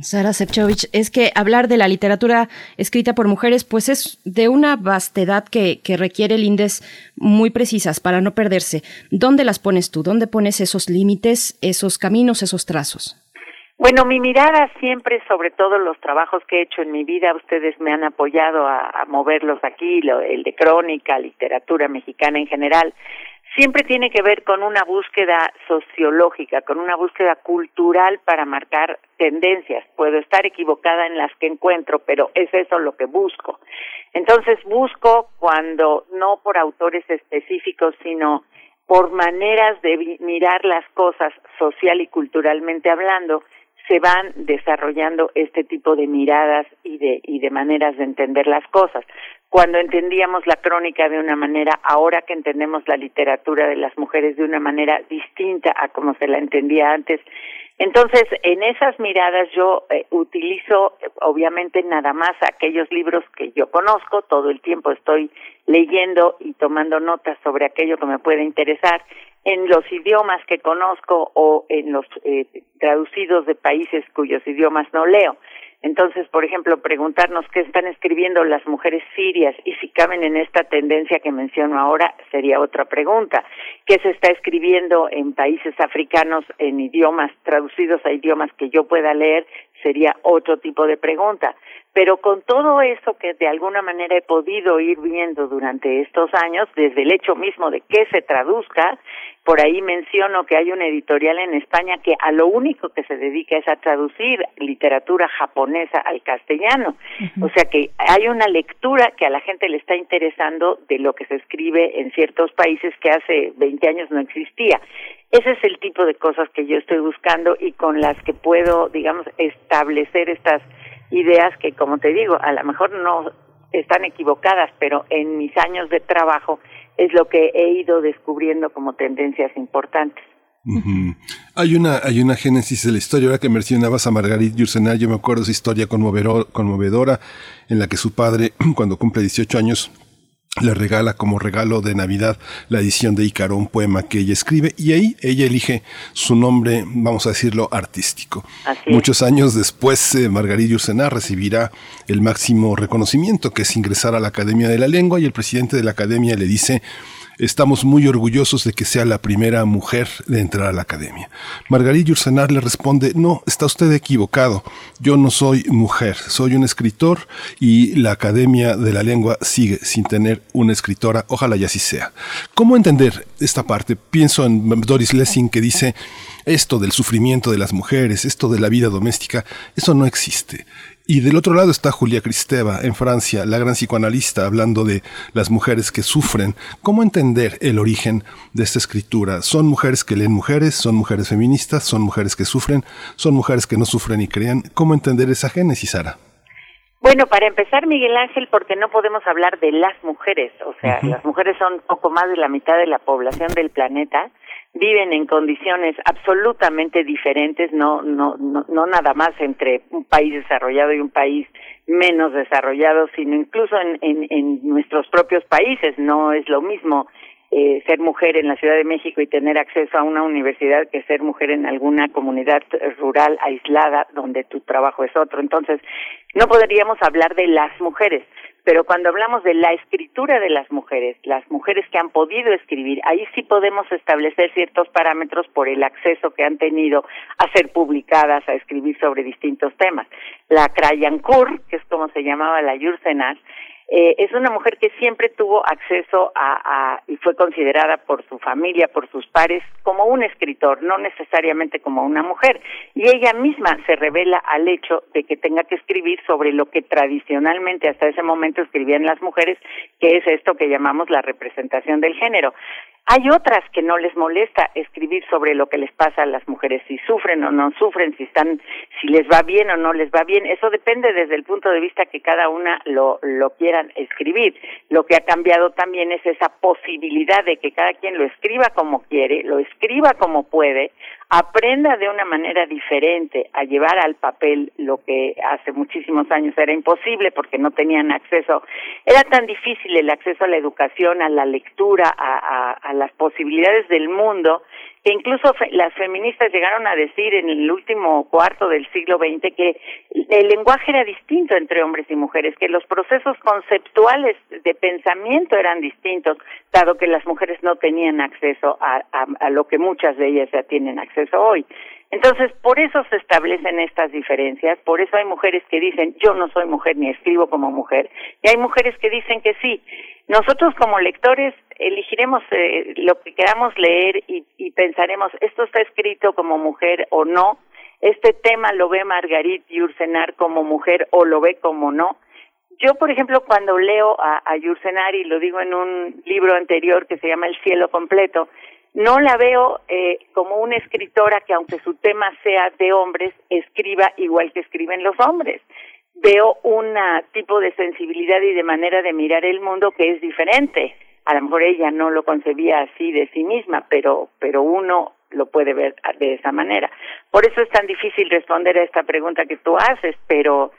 Sara Sepchovich, es que hablar de la literatura escrita por mujeres, pues es de una vastedad que, que requiere lindes muy precisas para no perderse. ¿Dónde las pones tú? ¿Dónde pones esos límites, esos caminos, esos trazos? Bueno, mi mirada siempre, sobre todo los trabajos que he hecho en mi vida, ustedes me han apoyado a, moverlos aquí, el de crónica, literatura mexicana en general, siempre tiene que ver con una búsqueda sociológica, con una búsqueda cultural para marcar tendencias. Puedo estar equivocada en las que encuentro, pero es eso lo que busco. Entonces busco cuando no por autores específicos, sino por maneras de mirar las cosas social y culturalmente hablando, se van desarrollando este tipo de miradas y de, y de maneras de entender las cosas. Cuando entendíamos la crónica de una manera, ahora que entendemos la literatura de las mujeres de una manera distinta a como se la entendía antes, entonces, en esas miradas yo eh, utilizo, obviamente, nada más aquellos libros que yo conozco, todo el tiempo estoy leyendo y tomando notas sobre aquello que me puede interesar en los idiomas que conozco o en los eh, traducidos de países cuyos idiomas no leo. Entonces, por ejemplo, preguntarnos qué están escribiendo las mujeres sirias y si caben en esta tendencia que menciono ahora sería otra pregunta. ¿Qué se está escribiendo en países africanos en idiomas traducidos a idiomas que yo pueda leer? Sería otro tipo de pregunta. Pero con todo eso que de alguna manera he podido ir viendo durante estos años, desde el hecho mismo de que se traduzca, por ahí menciono que hay una editorial en España que a lo único que se dedica es a traducir literatura japonesa al castellano. O sea que hay una lectura que a la gente le está interesando de lo que se escribe en ciertos países que hace 20 años no existía. Ese es el tipo de cosas que yo estoy buscando y con las que puedo, digamos, establecer estas ideas que, como te digo, a lo mejor no están equivocadas, pero en mis años de trabajo es lo que he ido descubriendo como tendencias importantes. Hay una hay una génesis de la historia. Ahora que mencionabas a Margarit Yourcenar, yo me acuerdo esa historia conmovedora en la que su padre, cuando cumple 18 años, le regala como regalo de Navidad la edición de Ícaro, un poema que ella escribe, y ahí ella elige su nombre, vamos a decirlo, artístico. Muchos años después, eh, Margarita Ursenar recibirá el máximo reconocimiento, que es ingresar a la Academia de la Lengua, y el presidente de la Academia le dice, Estamos muy orgullosos de que sea la primera mujer de entrar a la academia. Margarita Ursenar le responde, no, está usted equivocado. Yo no soy mujer, soy un escritor y la Academia de la Lengua sigue sin tener una escritora. Ojalá ya así sea. ¿Cómo entender esta parte? Pienso en Doris Lessing que dice, esto del sufrimiento de las mujeres, esto de la vida doméstica, eso no existe. Y del otro lado está Julia Kristeva, en Francia, la gran psicoanalista, hablando de las mujeres que sufren. ¿Cómo entender el origen de esta escritura? ¿Son mujeres que leen mujeres? ¿Son mujeres feministas? ¿Son mujeres que sufren? ¿Son mujeres que no sufren y crean? ¿Cómo entender esa génesis, Sara? Bueno, para empezar, Miguel Ángel, porque no podemos hablar de las mujeres, o sea, las mujeres son poco más de la mitad de la población del planeta, viven en condiciones absolutamente diferentes, no, no, no, no nada más entre un país desarrollado y un país menos desarrollado, sino incluso en, en, en nuestros propios países. No es lo mismo eh, ser mujer en la Ciudad de México y tener acceso a una universidad que ser mujer en alguna comunidad rural aislada donde tu trabajo es otro. Entonces, no podríamos hablar de las mujeres, pero cuando hablamos de la escritura de las mujeres, las mujeres que han podido escribir, ahí sí podemos establecer ciertos parámetros por el acceso que han tenido a ser publicadas, a escribir sobre distintos temas. La Krayankur, que es como se llamaba la Yursenar, eh, es una mujer que siempre tuvo acceso a, a, y fue considerada por su familia, por sus pares, como un escritor, no necesariamente como una mujer. Y ella misma se revela al hecho de que tenga que escribir sobre lo que tradicionalmente hasta ese momento escribían las mujeres, que es esto que llamamos la representación del género. Hay otras que no les molesta escribir sobre lo que les pasa a las mujeres, si sufren o no sufren, si están, si les va bien o no les va bien. Eso depende desde el punto de vista que cada una lo, lo quieran escribir. Lo que ha cambiado también es esa posibilidad de que cada quien lo escriba como quiere, lo escriba como puede, aprenda de una manera diferente a llevar al papel lo que hace muchísimos años era imposible porque no tenían acceso, era tan difícil el acceso a la educación, a la lectura, a, a, las posibilidades del mundo, que incluso las feministas llegaron a decir en el último cuarto del siglo XX que el lenguaje era distinto entre hombres y mujeres, que los procesos conceptuales de pensamiento eran distintos, dado que las mujeres no tenían acceso a, a lo que muchas de ellas ya tienen acceso hoy. Entonces, por eso se establecen estas diferencias, por eso hay mujeres que dicen, yo no soy mujer ni escribo como mujer, y hay mujeres que dicen que sí. Nosotros como lectores elegiremos eh, lo que queramos leer y, pensaremos, esto está escrito como mujer o no, este tema lo ve Margarit Yursenar como mujer o lo ve como no. Yo, por ejemplo, cuando leo a, a y lo digo en un libro anterior que se llama El cielo completo, no la veo eh, como una escritora que aunque su tema sea de hombres, escriba igual que escriben los hombres. Veo un tipo de sensibilidad y de manera de mirar el mundo que es diferente a lo mejor ella no lo concebía así de sí misma, pero, pero uno lo puede ver de esa manera. Por eso es tan difícil responder a esta pregunta que tú haces, pero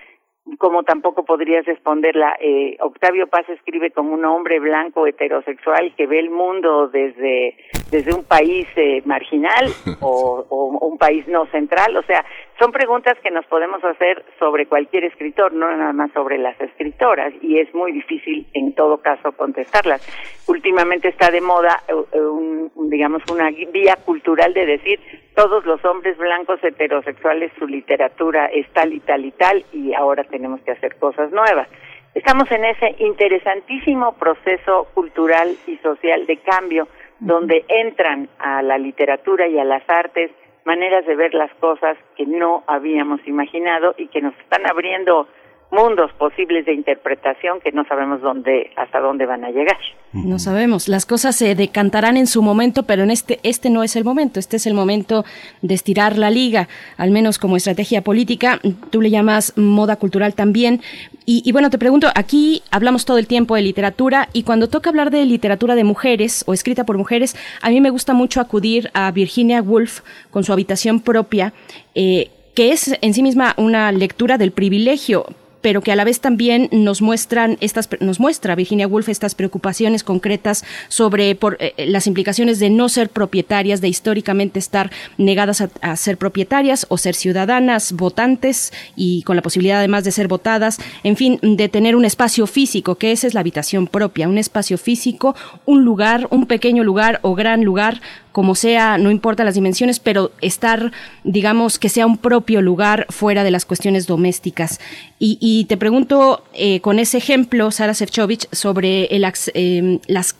como tampoco podrías responderla, eh, Octavio Paz escribe como un hombre blanco heterosexual que ve el mundo desde desde un país eh, marginal o, o, un país no central. O sea, son preguntas que nos podemos hacer sobre cualquier escritor, no nada más sobre las escritoras, y es muy difícil en todo caso contestarlas. Últimamente está de moda, eh, un, digamos, una vía cultural de decir todos los hombres blancos heterosexuales, su literatura es tal y tal y tal, y ahora tenemos que hacer cosas nuevas. Estamos en ese interesantísimo proceso cultural y social de cambio donde entran a la literatura y a las artes maneras de ver las cosas que no habíamos imaginado y que nos están abriendo mundos posibles de interpretación que no sabemos dónde hasta dónde van a llegar. No sabemos, las cosas se decantarán en su momento, pero en este este no es el momento, este es el momento de estirar la liga, al menos como estrategia política, tú le llamas moda cultural también. Y, y bueno, te pregunto, aquí hablamos todo el tiempo de literatura y cuando toca hablar de literatura de mujeres o escrita por mujeres, a mí me gusta mucho acudir a Virginia Woolf con su habitación propia, eh, que es en sí misma una lectura del privilegio, pero que a la vez también nos muestran estas nos muestra Virginia Woolf estas preocupaciones concretas sobre por, eh, eh, las implicaciones de no ser propietarias, de históricamente estar negadas a, ser propietarias o ser ciudadanas, votantes y con la posibilidad además de ser votadas, en fin, de tener un espacio físico, que esa es la habitación propia, un espacio físico, un lugar, un pequeño lugar o gran lugar como sea, no importa las dimensiones, pero estar, digamos, que sea un propio lugar fuera de las cuestiones domésticas. Y, te pregunto eh, con ese ejemplo, Sara Sefcovic, sobre eh, las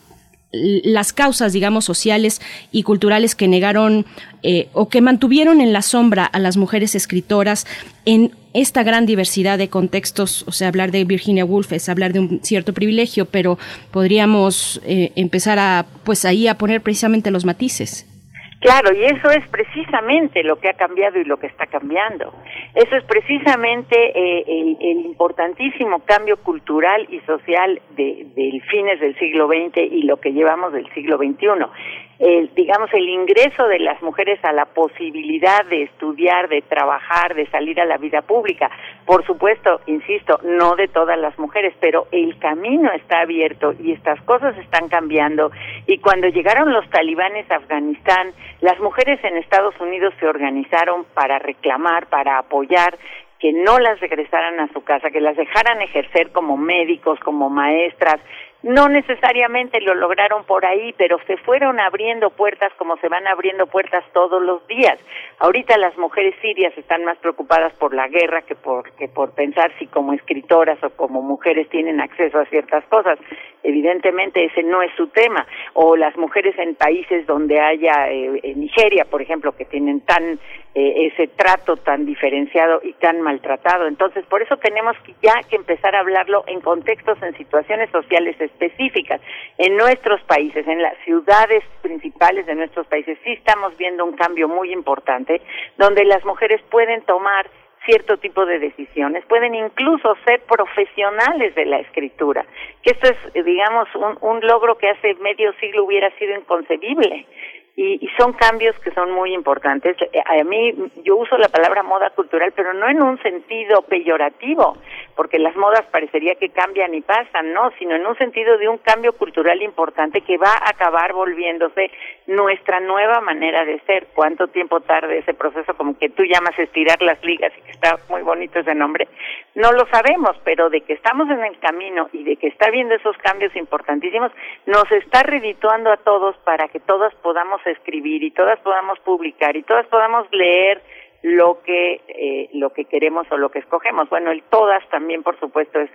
las causas, digamos, sociales y culturales que negaron eh, o que mantuvieron en la sombra a las mujeres escritoras en esta gran diversidad de contextos, o sea, hablar de Virginia Woolf es hablar de un cierto privilegio, pero podríamos eh, empezar a, pues ahí a poner precisamente los matices. Claro, y eso es precisamente lo que ha cambiado y lo que está cambiando. Eso es precisamente eh, el, importantísimo cambio cultural y social de, del fines del siglo XX y lo que llevamos del siglo XXI el, digamos, el ingreso de las mujeres a la posibilidad de estudiar, de trabajar, de salir a la vida pública. Por supuesto, insisto, no de todas las mujeres, pero el camino está abierto y estas cosas están cambiando. Y cuando llegaron los talibanes a Afganistán, las mujeres en Estados Unidos se organizaron para reclamar, para apoyar que no las regresaran a su casa, que las dejaran ejercer como médicos, como maestras, no necesariamente lo lograron por ahí, pero se fueron abriendo puertas como se van abriendo puertas todos los días. Ahorita las mujeres sirias están más preocupadas por la guerra que por, que por pensar si como escritoras o como mujeres tienen acceso a ciertas cosas. Evidentemente ese no es su tema. O las mujeres en países donde haya, eh, Nigeria, por ejemplo, que tienen tan eh, ese trato tan diferenciado y tan maltratado. Entonces, por eso tenemos ya que empezar a hablarlo en contextos, en situaciones sociales específicas. En nuestros países, en las ciudades principales de nuestros países, sí estamos viendo un cambio muy importante, donde las mujeres pueden tomar cierto tipo de decisiones, pueden incluso ser profesionales de la escritura, que esto es, digamos, un, un logro que hace medio siglo hubiera sido inconcebible y, son cambios que son muy importantes. Eh, a mí, yo uso la palabra moda cultural, pero no en un sentido peyorativo, porque las modas parecería que cambian y pasan, no, sino en un sentido de un cambio cultural importante que va a acabar volviéndose nuestra nueva manera de ser. ¿Cuánto tiempo tarde ese proceso, como que tú llamas estirar las ligas, y que está muy bonito ese nombre? No lo sabemos, pero de que estamos en el camino y de que está viendo esos cambios importantísimos, nos está redituando a todos para que todas podamos escribir y todas podamos publicar y todas podamos leer lo que eh, lo que queremos o lo que escogemos. Bueno, el todas también, por supuesto, es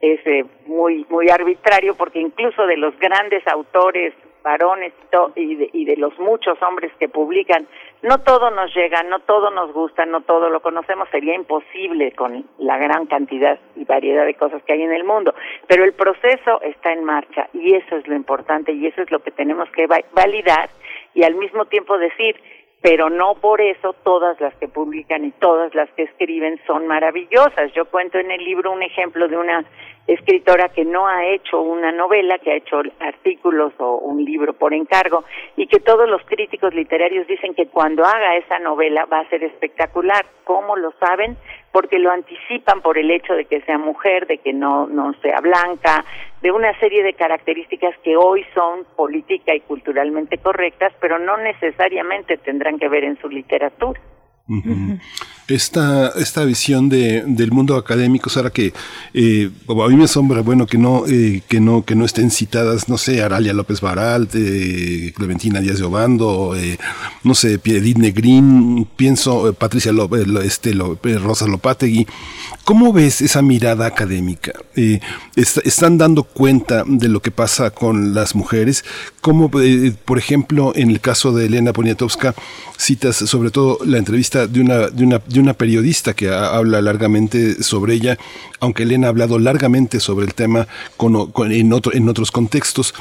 es eh, muy muy arbitrario porque incluso de los grandes autores varones y de, y de los muchos hombres que publican, no todo nos llega, no todo nos gusta, no todo lo conocemos, sería imposible con la gran cantidad y variedad de cosas que hay en el mundo, pero el proceso está en marcha y eso es lo importante y eso es lo que tenemos que validar y al mismo tiempo decir, pero no por eso todas las que publican y todas las que escriben son maravillosas. Yo cuento en el libro un ejemplo de una escritora que no ha hecho una novela, que ha hecho artículos o un libro por encargo y que todos los críticos literarios dicen que cuando haga esa novela va a ser espectacular. ¿Cómo lo saben? Porque lo anticipan por el hecho de que sea mujer, de que no, no sea blanca, de una serie de características que hoy son política y culturalmente correctas, pero no necesariamente tendrán que ver en su literatura. Esta, esta visión de, del mundo académico, Sara, que eh, a mí me asombra, bueno, que no, eh, que no, que no estén citadas, no sé, Aralia López Baral, eh, Clementina Díaz de Obando, eh, no sé, Edith Negrín, pienso, eh, Patricia López, este, López, Rosa Lopategui. ¿Cómo ves esa mirada académica? ¿Están dando cuenta de lo que pasa con las mujeres? ¿Cómo, por ejemplo, en el caso de Elena Poniatowska, citas sobre todo la entrevista de una, de una, de una periodista que habla largamente sobre ella, aunque Elena ha hablado largamente sobre el tema en, en otros contextos.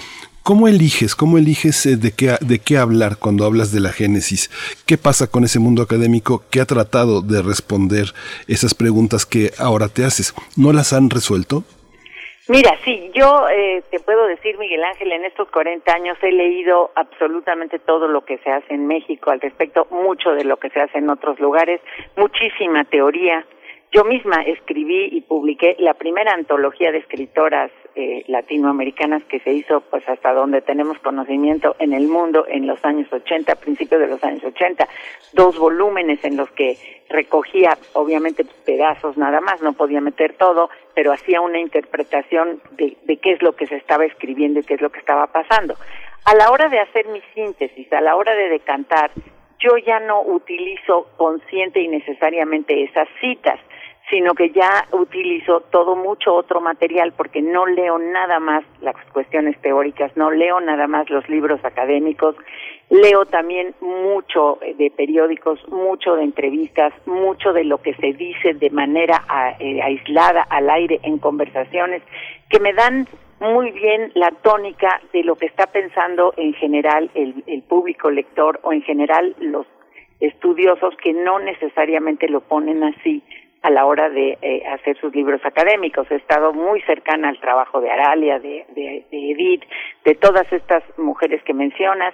¿Cómo eliges, cómo eliges eh, de qué, de qué hablar cuando hablas de la génesis? ¿Qué pasa con ese mundo académico que ha tratado de responder esas preguntas que ahora te haces? ¿No las han resuelto? Mira, sí, yo eh, te puedo decir, Miguel Ángel, en estos 40 años he leído absolutamente todo lo que se hace en México al respecto, mucho de lo que se hace en otros lugares, muchísima teoría. Yo misma escribí y publiqué la primera antología de escritoras eh, latinoamericanas que se hizo pues hasta donde tenemos conocimiento en el mundo en los años 80, principios de los años 80, dos volúmenes en los que recogía obviamente pedazos nada más, no podía meter todo, pero hacía una interpretación de, de qué es lo que se estaba escribiendo y qué es lo que estaba pasando. A la hora de hacer mi síntesis, a la hora de decantar, yo ya no utilizo consciente y necesariamente esas citas, sino que ya utilizo todo mucho otro material porque no leo nada más las cuestiones teóricas, no leo nada más los libros académicos, leo también mucho de periódicos, mucho de entrevistas, mucho de lo que se dice de manera eh, aislada al aire en conversaciones que me dan muy bien la tónica de lo que está pensando en general el, el público lector o en general los estudiosos que no necesariamente lo ponen así a la hora de eh, hacer sus libros académicos. He estado muy cercana al trabajo de Aralia, de, Edith, de todas estas mujeres que mencionas,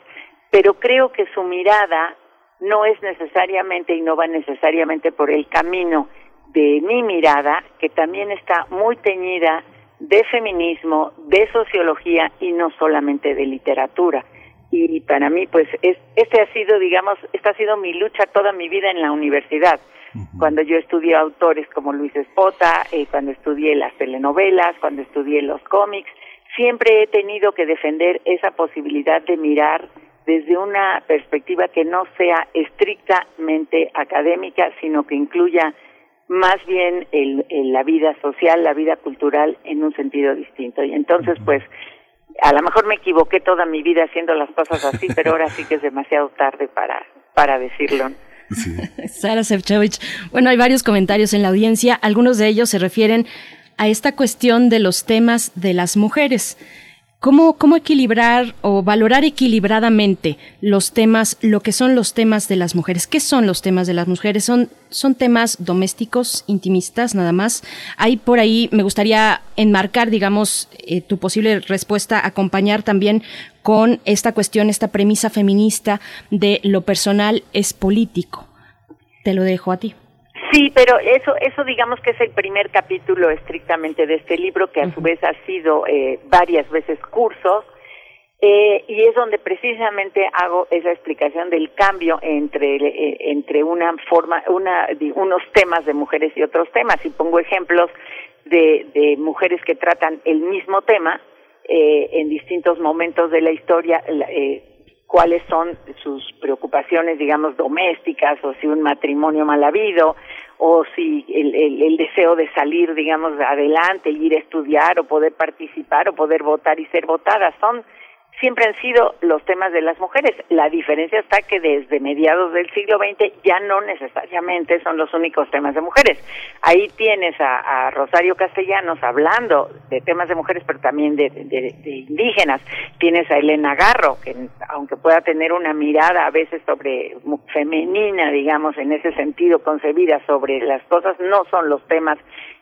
pero creo que su mirada no es necesariamente y no va necesariamente por el camino de mi mirada, que también está muy teñida de feminismo, de sociología y no solamente de literatura. Y para mí, pues, es, este ha sido, digamos, esta ha sido mi lucha toda mi vida en la universidad cuando yo estudié autores como Luis Espota, eh, cuando estudié las telenovelas, cuando estudié los cómics, siempre he tenido que defender esa posibilidad de mirar desde una perspectiva que no sea estrictamente académica, sino que incluya más bien el, la vida social, la vida cultural en un sentido distinto. Y entonces, pues, a lo mejor me equivoqué toda mi vida haciendo las cosas así, pero ahora sí que es demasiado tarde para, para decirlo. Sara Sefcovic. Bueno, hay varios comentarios en la audiencia. Algunos de ellos se refieren a esta cuestión de los temas de las mujeres. ¿Cómo, ¿Cómo equilibrar o valorar equilibradamente los temas, lo que son los temas de las mujeres? ¿Qué son los temas de las mujeres? ¿Son, son temas domésticos, intimistas, nada más? Hay por ahí, me gustaría enmarcar, digamos, eh, tu posible respuesta, acompañar también con esta cuestión, esta premisa feminista de lo personal es político. Te lo dejo a ti. Sí, pero eso, eso digamos que es el primer capítulo estrictamente de este libro, que a su vez ha sido eh, varias veces cursos, eh, y es donde precisamente hago esa explicación del cambio entre, eh, entre una forma, una, unos temas de mujeres y otros temas, y pongo ejemplos de, de mujeres que tratan el mismo tema eh, en distintos momentos de la historia, eh, cuáles son sus preocupaciones, digamos, domésticas, o si un matrimonio mal habido, o si el, el, el, deseo de salir, digamos, adelante, ir a estudiar, o poder participar, o poder votar y ser votada. Son siempre han sido los temas de las mujeres. La diferencia está que desde mediados del siglo XX ya no necesariamente son los únicos temas de mujeres. Ahí tienes a, Rosario Castellanos hablando de temas de mujeres, pero también de, indígenas. Tienes a Elena Garro, que aunque pueda tener una mirada a veces sobre femenina, digamos, en ese sentido concebida sobre las cosas, no son los temas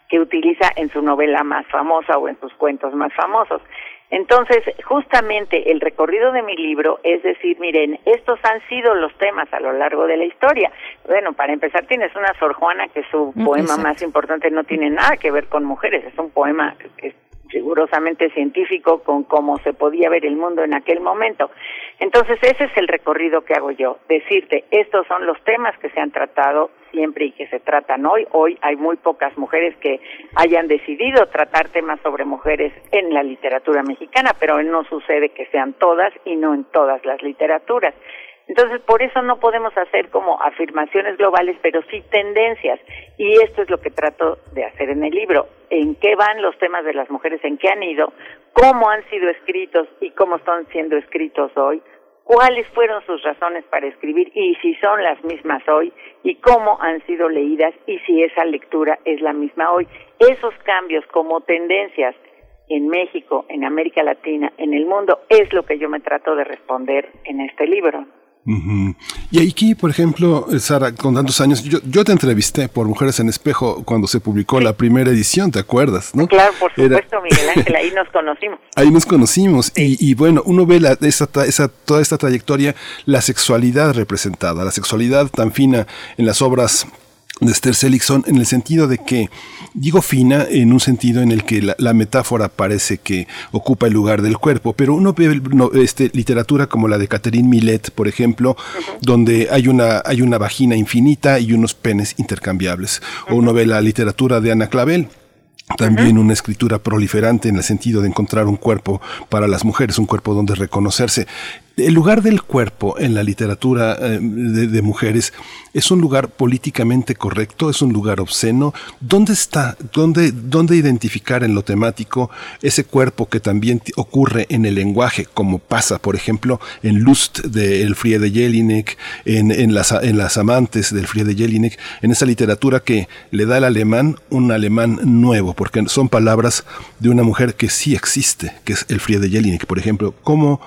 que utiliza en su novela más famosa o en sus cuentos más famosos. Entonces, justamente el recorrido de mi libro es decir, miren, estos han sido los temas a lo largo de la historia. Bueno, para empezar, tienes una Sor Juana que su poema más importante no tiene nada que ver con mujeres, es un poema rigurosamente científico con cómo se podía ver el mundo en aquel momento. Entonces, ese es el recorrido que hago yo, decirte, estos son los temas que se han tratado siempre y que se tratan hoy. Hoy hay muy pocas mujeres que hayan decidido tratar temas sobre mujeres en la literatura mexicana, pero no sucede que sean todas y no en todas las literaturas. Entonces, por eso no podemos hacer como afirmaciones globales, pero sí tendencias. Y esto es lo que trato de hacer en el libro. ¿En qué van los temas de las mujeres? ¿En qué han ido? ¿Cómo han sido escritos y cómo están siendo escritos hoy? cuáles fueron sus razones para escribir y si son las mismas hoy y cómo han sido leídas y si esa lectura es la misma hoy. Esos cambios como tendencias en México, en América Latina, en el mundo, es lo que yo me trato de responder en este libro. Y aquí, por ejemplo, Sara, con tantos años, yo, yo te entrevisté por Mujeres en Espejo cuando se publicó la primera edición, ¿te acuerdas? ¿no? Claro, por supuesto, Miguel Ángel, ahí nos conocimos. Ahí nos conocimos y, y, bueno, uno ve la, esa, esa, toda esta trayectoria, la sexualidad representada, la sexualidad tan fina en las obras de Esther Seligson en el sentido de que, digo fina, en un sentido en el que la, metáfora parece que ocupa el lugar del cuerpo, pero uno ve este, literatura como la de Catherine Millet, por ejemplo, donde hay una, hay una vagina infinita y unos penes intercambiables. O uno ve la literatura de Ana Clavel, también una escritura proliferante en el sentido de encontrar un cuerpo para las mujeres, un cuerpo donde reconocerse. El lugar del cuerpo en la literatura eh, de, mujeres es un lugar políticamente correcto, es un lugar obsceno. ¿Dónde está? ¿Dónde, dónde identificar en lo temático ese cuerpo que también ocurre en el lenguaje, como pasa, por ejemplo, en Lust de El Frie de Jelinek, en, en, las, en las amantes del Frie de Jelinek, en esa literatura que le da al alemán un alemán nuevo, porque son palabras de una mujer que sí existe, que es el Frie de Jelinek, por ejemplo. ¿Cómo,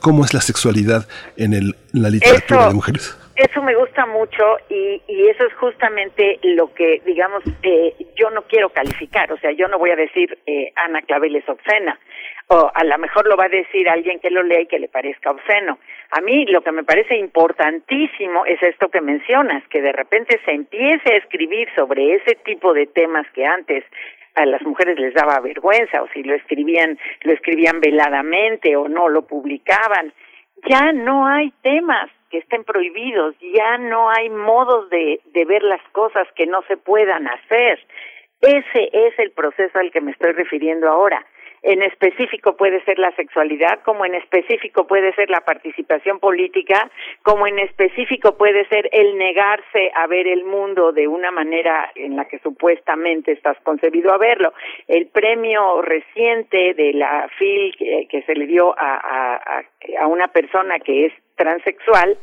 cómo es la sexualidad en, el, la literatura de mujeres. Eso me gusta mucho y, y eso es justamente lo que, digamos, eh, yo no quiero calificar. O sea, yo no voy a decir eh, Ana Clavel es obscena. O a lo mejor lo va a decir alguien que lo lea y que le parezca obsceno. A mí lo que me parece importantísimo es esto que mencionas, que de repente se empiece a escribir sobre ese tipo de temas que antes a las mujeres les daba vergüenza o si lo escribían lo escribían veladamente o no lo publicaban ya no hay temas que estén prohibidos, ya no hay modos de, de ver las cosas que no se puedan hacer. Ese es el proceso al que me estoy refiriendo ahora en específico puede ser la sexualidad, como en específico puede ser la participación política, como en específico puede ser el negarse a ver el mundo de una manera en la que supuestamente estás concebido a verlo. El premio reciente de la FIL que, se le dio a, a, a una persona que es transexual,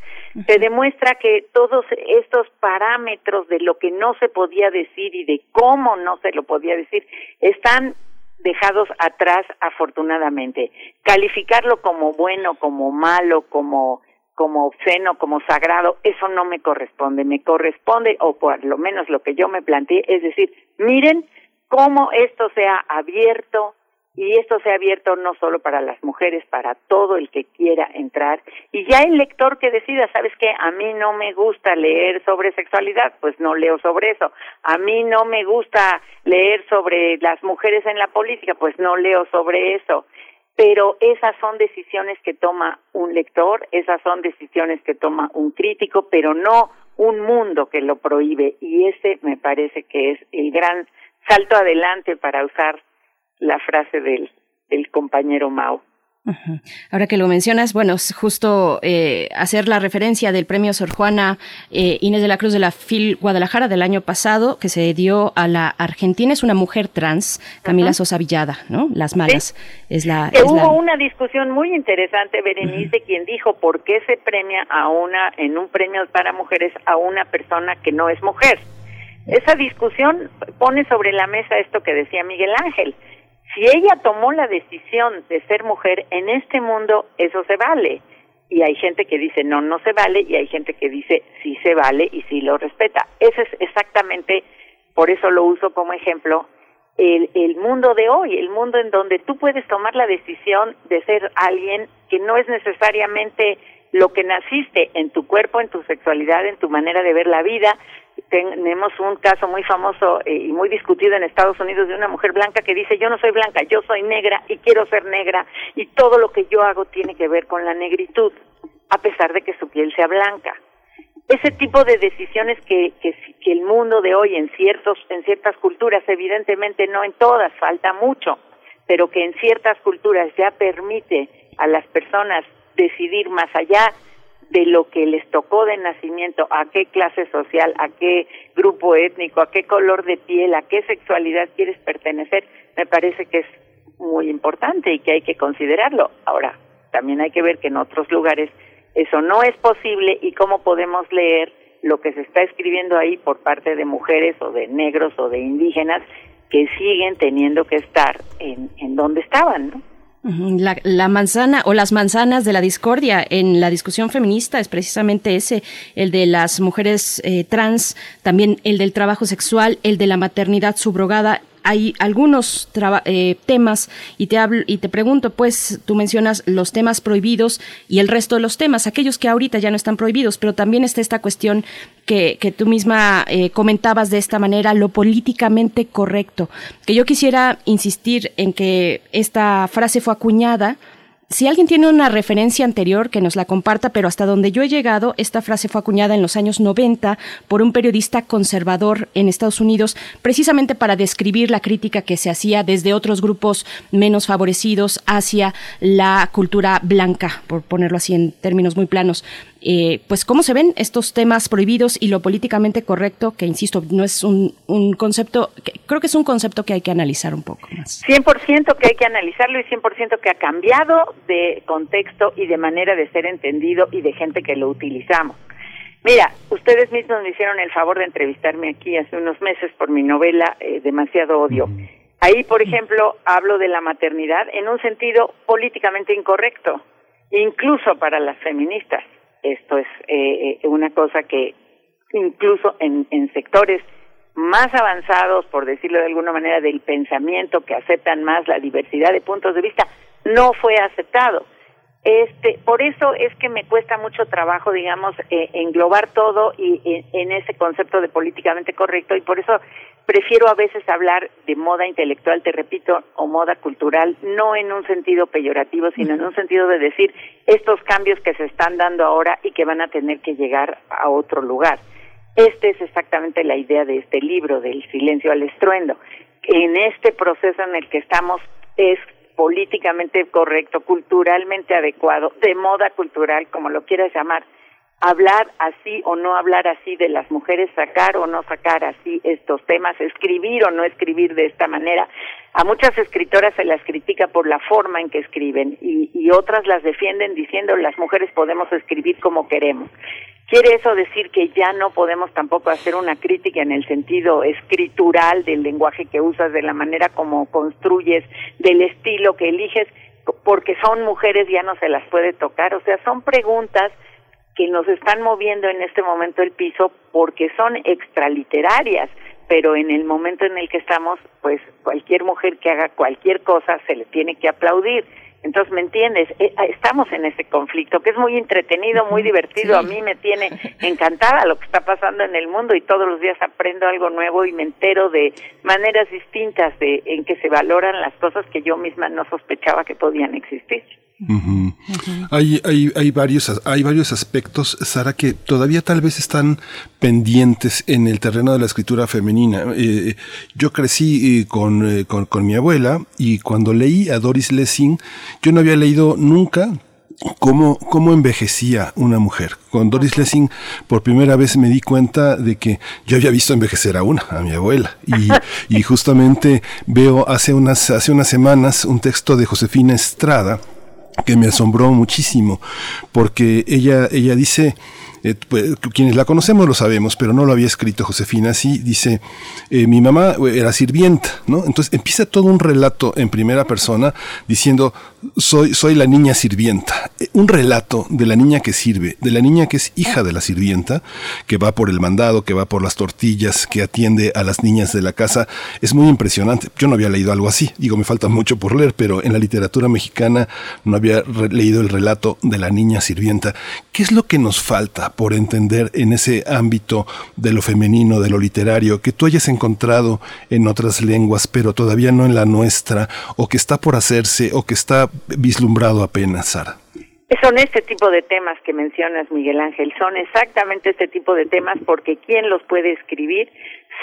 se demuestra que todos estos parámetros de lo que no se podía decir y de cómo no se lo podía decir están dejados atrás afortunadamente. Calificarlo como bueno, como malo, como como obsceno, como sagrado, eso no me corresponde. Me corresponde, o por lo menos lo que yo me planteé, es decir, miren cómo esto se ha abierto, y esto se ha abierto no solo para las mujeres, para todo el que quiera entrar. Y ya el lector que decida, ¿sabes qué? A mí no me gusta leer sobre sexualidad, pues no leo sobre eso. A mí no me gusta leer sobre las mujeres en la política, pues no leo sobre eso. Pero esas son decisiones que toma un lector, esas son decisiones que toma un crítico, pero no un mundo que lo prohíbe. Y ese me parece que es el gran salto adelante para usar la frase del, del compañero Mao. Ahora que lo mencionas, bueno, justo eh, hacer la referencia del premio Sor Juana eh, Inés de la Cruz de la FIL Guadalajara del año pasado, que se dio a la Argentina, es una mujer trans, Camila Sosa Villada, ¿no? Las malas. Es la, hubo una discusión muy interesante, Berenice, de quien dijo por qué se premia a una, en un premio para mujeres, a una persona que no es mujer. Esa discusión pone sobre la mesa esto que decía Miguel Ángel si ella tomó la decisión de ser mujer en este mundo, eso se vale. Y hay gente que dice no, no se vale, y hay gente que dice sí se vale y sí lo respeta. Ese es exactamente, por eso lo uso como ejemplo, el, el mundo de hoy, el mundo en donde tú puedes tomar la decisión de ser alguien que no es necesariamente lo que naciste en tu cuerpo, en tu sexualidad, en tu manera de ver la vida. Tenemos un caso muy famoso eh, y muy discutido en Estados Unidos de una mujer blanca que dice, yo no soy blanca, yo soy negra y quiero ser negra y todo lo que yo hago tiene que ver con la negritud, a pesar de que su piel sea blanca. Ese tipo de decisiones que, que, que el mundo de hoy en, ciertos, en ciertas culturas, evidentemente no en todas, falta mucho, pero que en ciertas culturas ya permite a las personas decidir más allá de lo que les tocó de nacimiento, a qué clase social, a qué grupo étnico, a qué color de piel, a qué sexualidad quieres pertenecer, me parece que es muy importante y que hay que considerarlo. Ahora, también hay que ver que en otros lugares eso no es posible y cómo podemos leer lo que se está escribiendo ahí por parte de mujeres o de negros o de indígenas que siguen teniendo que estar en, en donde estaban, ¿no? La, la, manzana o las manzanas de la discordia en la discusión feminista es precisamente ese, el de las mujeres eh, trans, también el del trabajo sexual, el de la maternidad subrogada hay algunos eh, temas y te hablo y te pregunto, pues tú mencionas los temas prohibidos y el resto de los temas, aquellos que ahorita ya no están prohibidos, pero también está esta cuestión que, que tú misma eh, comentabas de esta manera, lo políticamente correcto, que yo quisiera insistir en que esta frase fue acuñada si alguien tiene una referencia anterior, que nos la comparta, pero hasta donde yo he llegado, esta frase fue acuñada en los años 90 por un periodista conservador en Estados Unidos, precisamente para describir la crítica que se hacía desde otros grupos menos favorecidos hacia la cultura blanca, por ponerlo así en términos muy planos. Eh, pues cómo se ven estos temas prohibidos y lo políticamente correcto, que insisto, no es un, un concepto, creo que es un concepto que hay que analizar un poco más. 100% que hay que analizarlo y 100% que ha cambiado de contexto y de manera de ser entendido y de gente que lo utilizamos. Mira, ustedes mismos me hicieron el favor de entrevistarme aquí hace unos meses por mi novela eh, Demasiado Odio. Ahí, por ejemplo, hablo de la maternidad en un sentido políticamente incorrecto, incluso para las feministas. Esto es eh, eh, una cosa que incluso en, en sectores más avanzados, por decirlo de alguna manera, del pensamiento, que aceptan más la diversidad de puntos de vista, no fue aceptado. Este, por eso es que me cuesta mucho trabajo, digamos, eh, englobar todo y en ese concepto de políticamente correcto y por eso prefiero a veces hablar de moda intelectual, te repito, o moda cultural, no en un sentido peyorativo, sino en un sentido de decir estos cambios que se están dando ahora y que van a tener que llegar a otro lugar. Esta es exactamente la idea de este libro, del silencio al estruendo. En este proceso en el que estamos es políticamente correcto, culturalmente adecuado, de moda cultural, como lo quieras llamar, hablar así o no hablar así de las mujeres, sacar o no sacar así estos temas, escribir o no escribir de esta manera. A muchas escritoras se las critica por la forma en que escriben y, y otras las defienden diciendo las mujeres podemos escribir como queremos. ¿Quiere eso decir que ya no podemos tampoco hacer una crítica en el sentido escritural del lenguaje que usas, de la manera como construyes, del estilo que eliges? Porque son mujeres ya no se las puede tocar. O sea, son preguntas que nos están moviendo en este momento el piso porque son extraliterarias, pero en el momento en el que estamos, pues cualquier mujer que haga cualquier cosa se le tiene que aplaudir. Entonces, ¿me entiendes? Eh, ah, estamos en ese conflicto que es muy entretenido, muy divertido. A mí me tiene encantada lo que está pasando en el mundo y todos los días aprendo algo nuevo y me entero de maneras distintas de en que se valoran las cosas que yo misma no sospechaba que podían existir. Hay, hay, hay, varios, hay varios aspectos, Sara, que todavía tal vez están pendientes en el terreno de la escritura femenina. Eh, yo crecí eh, con, eh, con, con, mi abuela y cuando leí a Doris Lessing, yo no había leído nunca cómo, cómo envejecía una mujer. Con Doris Lessing por primera vez me di cuenta de que yo había visto envejecer a una, a mi abuela. Y, y justamente veo hace unas, hace unas semanas un texto de Josefina Estrada, que me asombró muchísimo, porque ella, ella dice, eh, pues, quienes la conocemos lo sabemos, pero no lo había escrito Josefina así, dice, eh, mi mamá era sirvienta, ¿no? Entonces empieza todo un relato en primera persona diciendo, soy, soy la niña sirvienta, un relato de la niña que sirve, de la niña que es hija de la sirvienta, que va por el mandado, que va por las tortillas, que atiende a las niñas de la casa, es muy impresionante. Yo no había leído algo así, digo, me falta mucho por leer, pero en la literatura mexicana no había leído el relato de la niña sirvienta. ¿Qué es lo que nos falta por entender en ese ámbito de lo femenino, de lo literario, que tú hayas encontrado en otras lenguas, pero todavía no en la nuestra, o que está por hacerse, o que está vislumbrado apenas, Sara? Son este tipo de temas que mencionas, Miguel Ángel, son exactamente este tipo de temas porque ¿quién los puede escribir?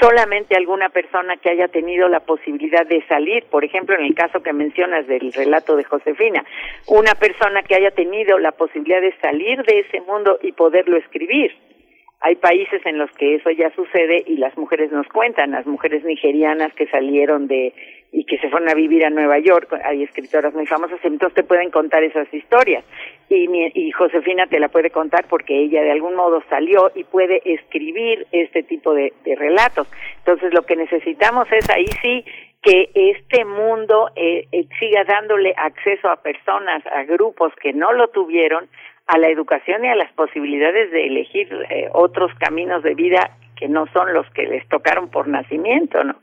Solamente alguna persona que haya tenido la posibilidad de salir, por ejemplo, en el caso que mencionas del relato de Josefina, una persona que haya tenido la posibilidad de salir de ese mundo y poderlo escribir. Hay países en los que eso ya sucede y las mujeres nos cuentan, las mujeres nigerianas que salieron de y que se fueron a vivir a Nueva York, hay escritoras muy famosas, entonces te pueden contar esas historias. Y, y Josefina te la puede contar porque ella de algún modo salió y puede escribir este tipo de, relatos. Entonces lo que necesitamos es ahí sí que este mundo eh, eh, siga dándole acceso a personas, a grupos que no lo tuvieron, a la educación y a las posibilidades de elegir eh, otros caminos de vida que no son los que les tocaron por nacimiento, ¿no?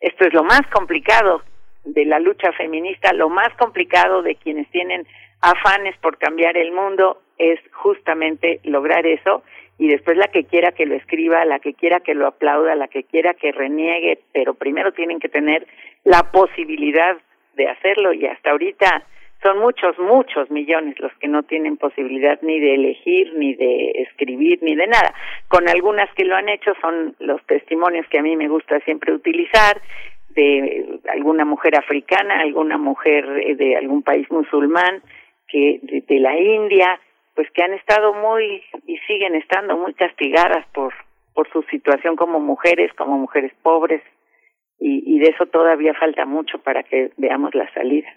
Esto es lo más complicado de la lucha feminista, lo más complicado de quienes tienen afanes por cambiar el mundo es justamente lograr eso y después la que quiera que lo escriba, la que quiera que lo aplauda, la que quiera que reniegue, pero primero tienen que tener la posibilidad de hacerlo y hasta ahorita son muchos, muchos millones los que no tienen posibilidad ni de elegir, ni de escribir, ni de nada. Con algunas que lo han hecho son los testimonios que a mí me gusta siempre utilizar de alguna mujer africana, alguna mujer eh, de algún país musulmán, que de, la India, pues que han estado muy y siguen estando muy castigadas por por su situación como mujeres, como mujeres pobres, y, y de eso todavía falta mucho para que veamos la salida.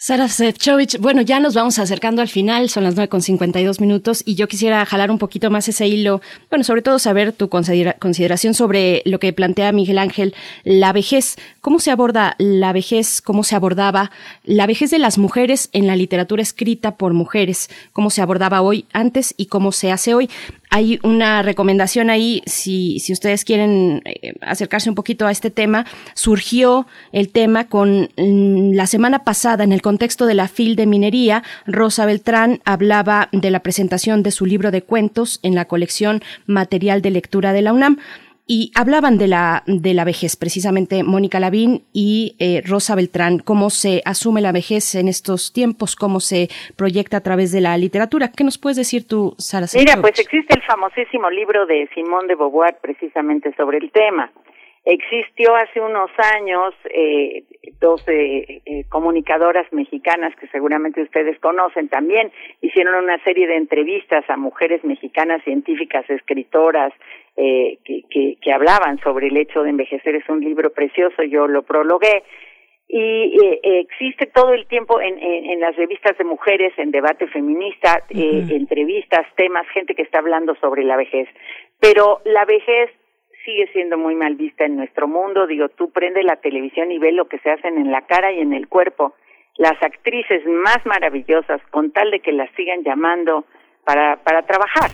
Sara Sefcovic, bueno, ya nos vamos acercando al final, son las nueve con dos minutos y yo quisiera jalar un poquito más ese hilo, bueno, sobre todo saber tu consideración sobre lo que plantea Miguel Ángel, la vejez, cómo se aborda la vejez, cómo se abordaba la vejez de las mujeres en la literatura escrita por mujeres, cómo se abordaba hoy antes y cómo se hace hoy hay una recomendación ahí, si, si ustedes quieren eh, acercarse un poquito a este tema, surgió el tema con mm, la semana pasada en el contexto de la FIL de minería, Rosa Beltrán hablaba de la presentación de su libro de cuentos en la colección Material de Lectura de la UNAM y hablaban de la, de la vejez, precisamente Mónica Lavín y eh, Rosa Beltrán, cómo se asume la vejez en estos tiempos, cómo se proyecta a través de la literatura. ¿Qué nos puedes decir tú, Sara? Mira, pues existe el famosísimo libro de Simón de Beauvoir precisamente sobre el tema. Existió hace unos años eh, dos eh, eh, comunicadoras mexicanas que seguramente ustedes conocen también, hicieron una serie de entrevistas a mujeres mexicanas científicas, escritoras, eh, que, que, que, hablaban sobre el hecho de envejecer. Es un libro precioso, yo lo prologué. Y eh, existe todo el tiempo en, en, las revistas de mujeres, en debate feminista, eh, entrevistas, temas, gente que está hablando sobre la vejez. Pero la vejez sigue siendo muy mal vista en nuestro mundo. Digo, tú prende la televisión y ve lo que se hacen en la cara y en el cuerpo. Las actrices más maravillosas, con tal de que las sigan llamando para, para trabajar.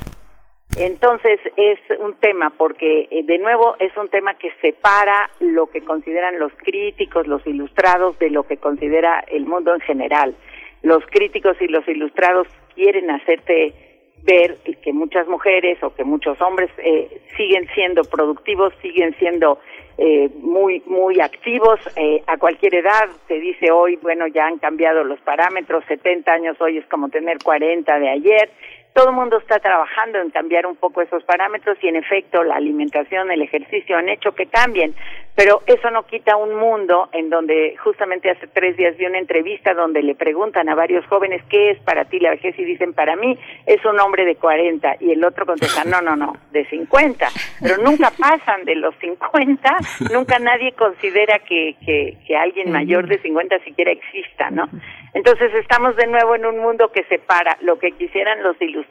Entonces es un tema porque eh, de nuevo es un tema que separa lo que consideran los críticos, los ilustrados de lo que considera el mundo en general. Los críticos y los ilustrados quieren hacerte ver que muchas mujeres o que muchos hombres eh, siguen siendo productivos, siguen siendo eh, muy muy activos a cualquier edad. Se dice hoy, bueno, ya han cambiado los parámetros, 70 años hoy es como tener 40 de ayer todo el mundo está trabajando en cambiar un poco esos parámetros y en efecto la alimentación, el ejercicio han hecho que cambien, pero eso no quita un mundo en donde justamente hace tres días vi una entrevista donde le preguntan a varios jóvenes qué es para ti la vejez y dicen para mí es un hombre de 40 y el otro contesta no, no, no, de 50, pero nunca pasan de los 50, nunca nadie considera que, que, que alguien mayor de 50 siquiera exista, ¿no? Entonces estamos de nuevo en un mundo que separa lo que quisieran los ilustrados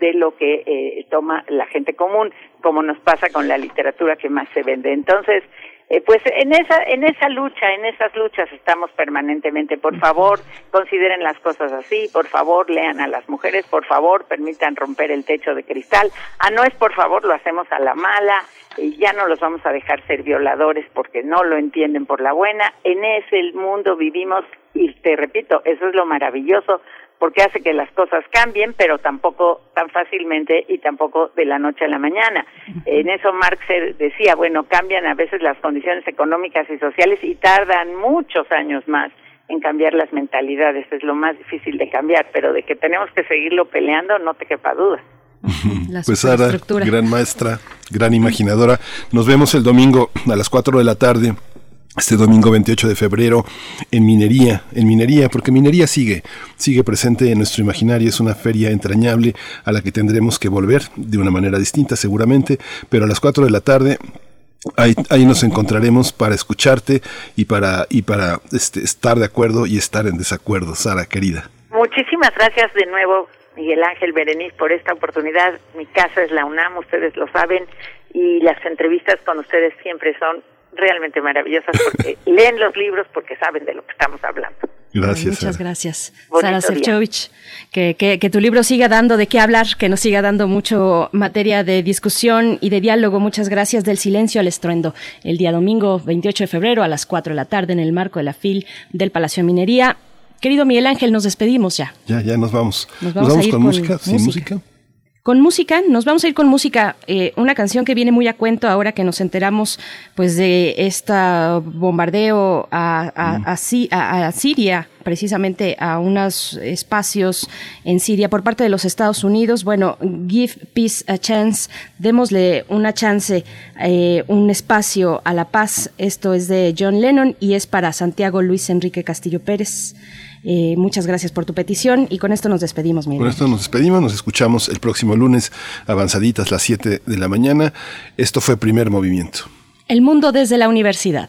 de lo que eh, toma la gente común, como nos pasa con la literatura que más se vende. Entonces, eh, pues en esa en esa lucha, en esas luchas estamos permanentemente. Por favor, consideren las cosas así. Por favor, lean a las mujeres. Por favor, permitan romper el techo de cristal. Ah, no es por favor, lo hacemos a la mala. Y ya no los vamos a dejar ser violadores porque no lo entienden por la buena. En ese mundo vivimos y te repito, eso es lo maravilloso porque hace que las cosas cambien, pero tampoco tan fácilmente y tampoco de la noche a la mañana. En eso Marx decía, bueno, cambian a veces las condiciones económicas y sociales y tardan muchos años más en cambiar las mentalidades, es lo más difícil de cambiar, pero de que tenemos que seguirlo peleando, no te quepa duda. pues Sara, gran maestra, gran imaginadora, nos vemos el domingo a las 4 de la tarde este domingo 28 de febrero en Minería, en Minería, porque Minería sigue, sigue presente en nuestro imaginario, es una feria entrañable a la que tendremos que volver de una manera distinta seguramente, pero a las 4 de la tarde Ahí, ahí, nos encontraremos para escucharte y para, y para este, estar de acuerdo y estar en desacuerdo, Sara, querida. Muchísimas gracias de nuevo, Miguel Ángel Berenice, por esta oportunidad. Mi casa es la UNAM, ustedes lo saben, y las entrevistas con ustedes siempre son realmente maravillosas porque leen los libros porque saben de lo que estamos hablando. Gracias. muchas gracias, Sara Serchovich. Que, que, que, tu libro siga dando de qué hablar, que nos siga dando mucho materia de discusión y de diálogo. Muchas gracias del silencio al estruendo. El día domingo 28 de febrero a las 4 de la tarde en el marco de la FIL del Palacio Minería. Querido Miguel Ángel, nos despedimos ya. Ya, ya nos vamos. Nos vamos, con, música, sin música. Con música, nos vamos a ir con música, eh, una canción que viene muy a cuento ahora que nos enteramos pues de este bombardeo a, a, a, Siria, precisamente a unos espacios en Siria por parte de los Estados Unidos. Bueno, give peace a chance, démosle una chance, eh, un espacio a la paz. Esto es de John Lennon y es para Santiago Luis Enrique Castillo Pérez. Eh, muchas gracias por tu petición y con esto nos despedimos. Con esto nos despedimos, nos escuchamos el próximo lunes avanzaditas las 7 de la mañana. Esto fue Primer Movimiento. El mundo desde la universidad.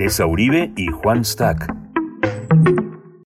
Tessa Uribe y Juan Stack.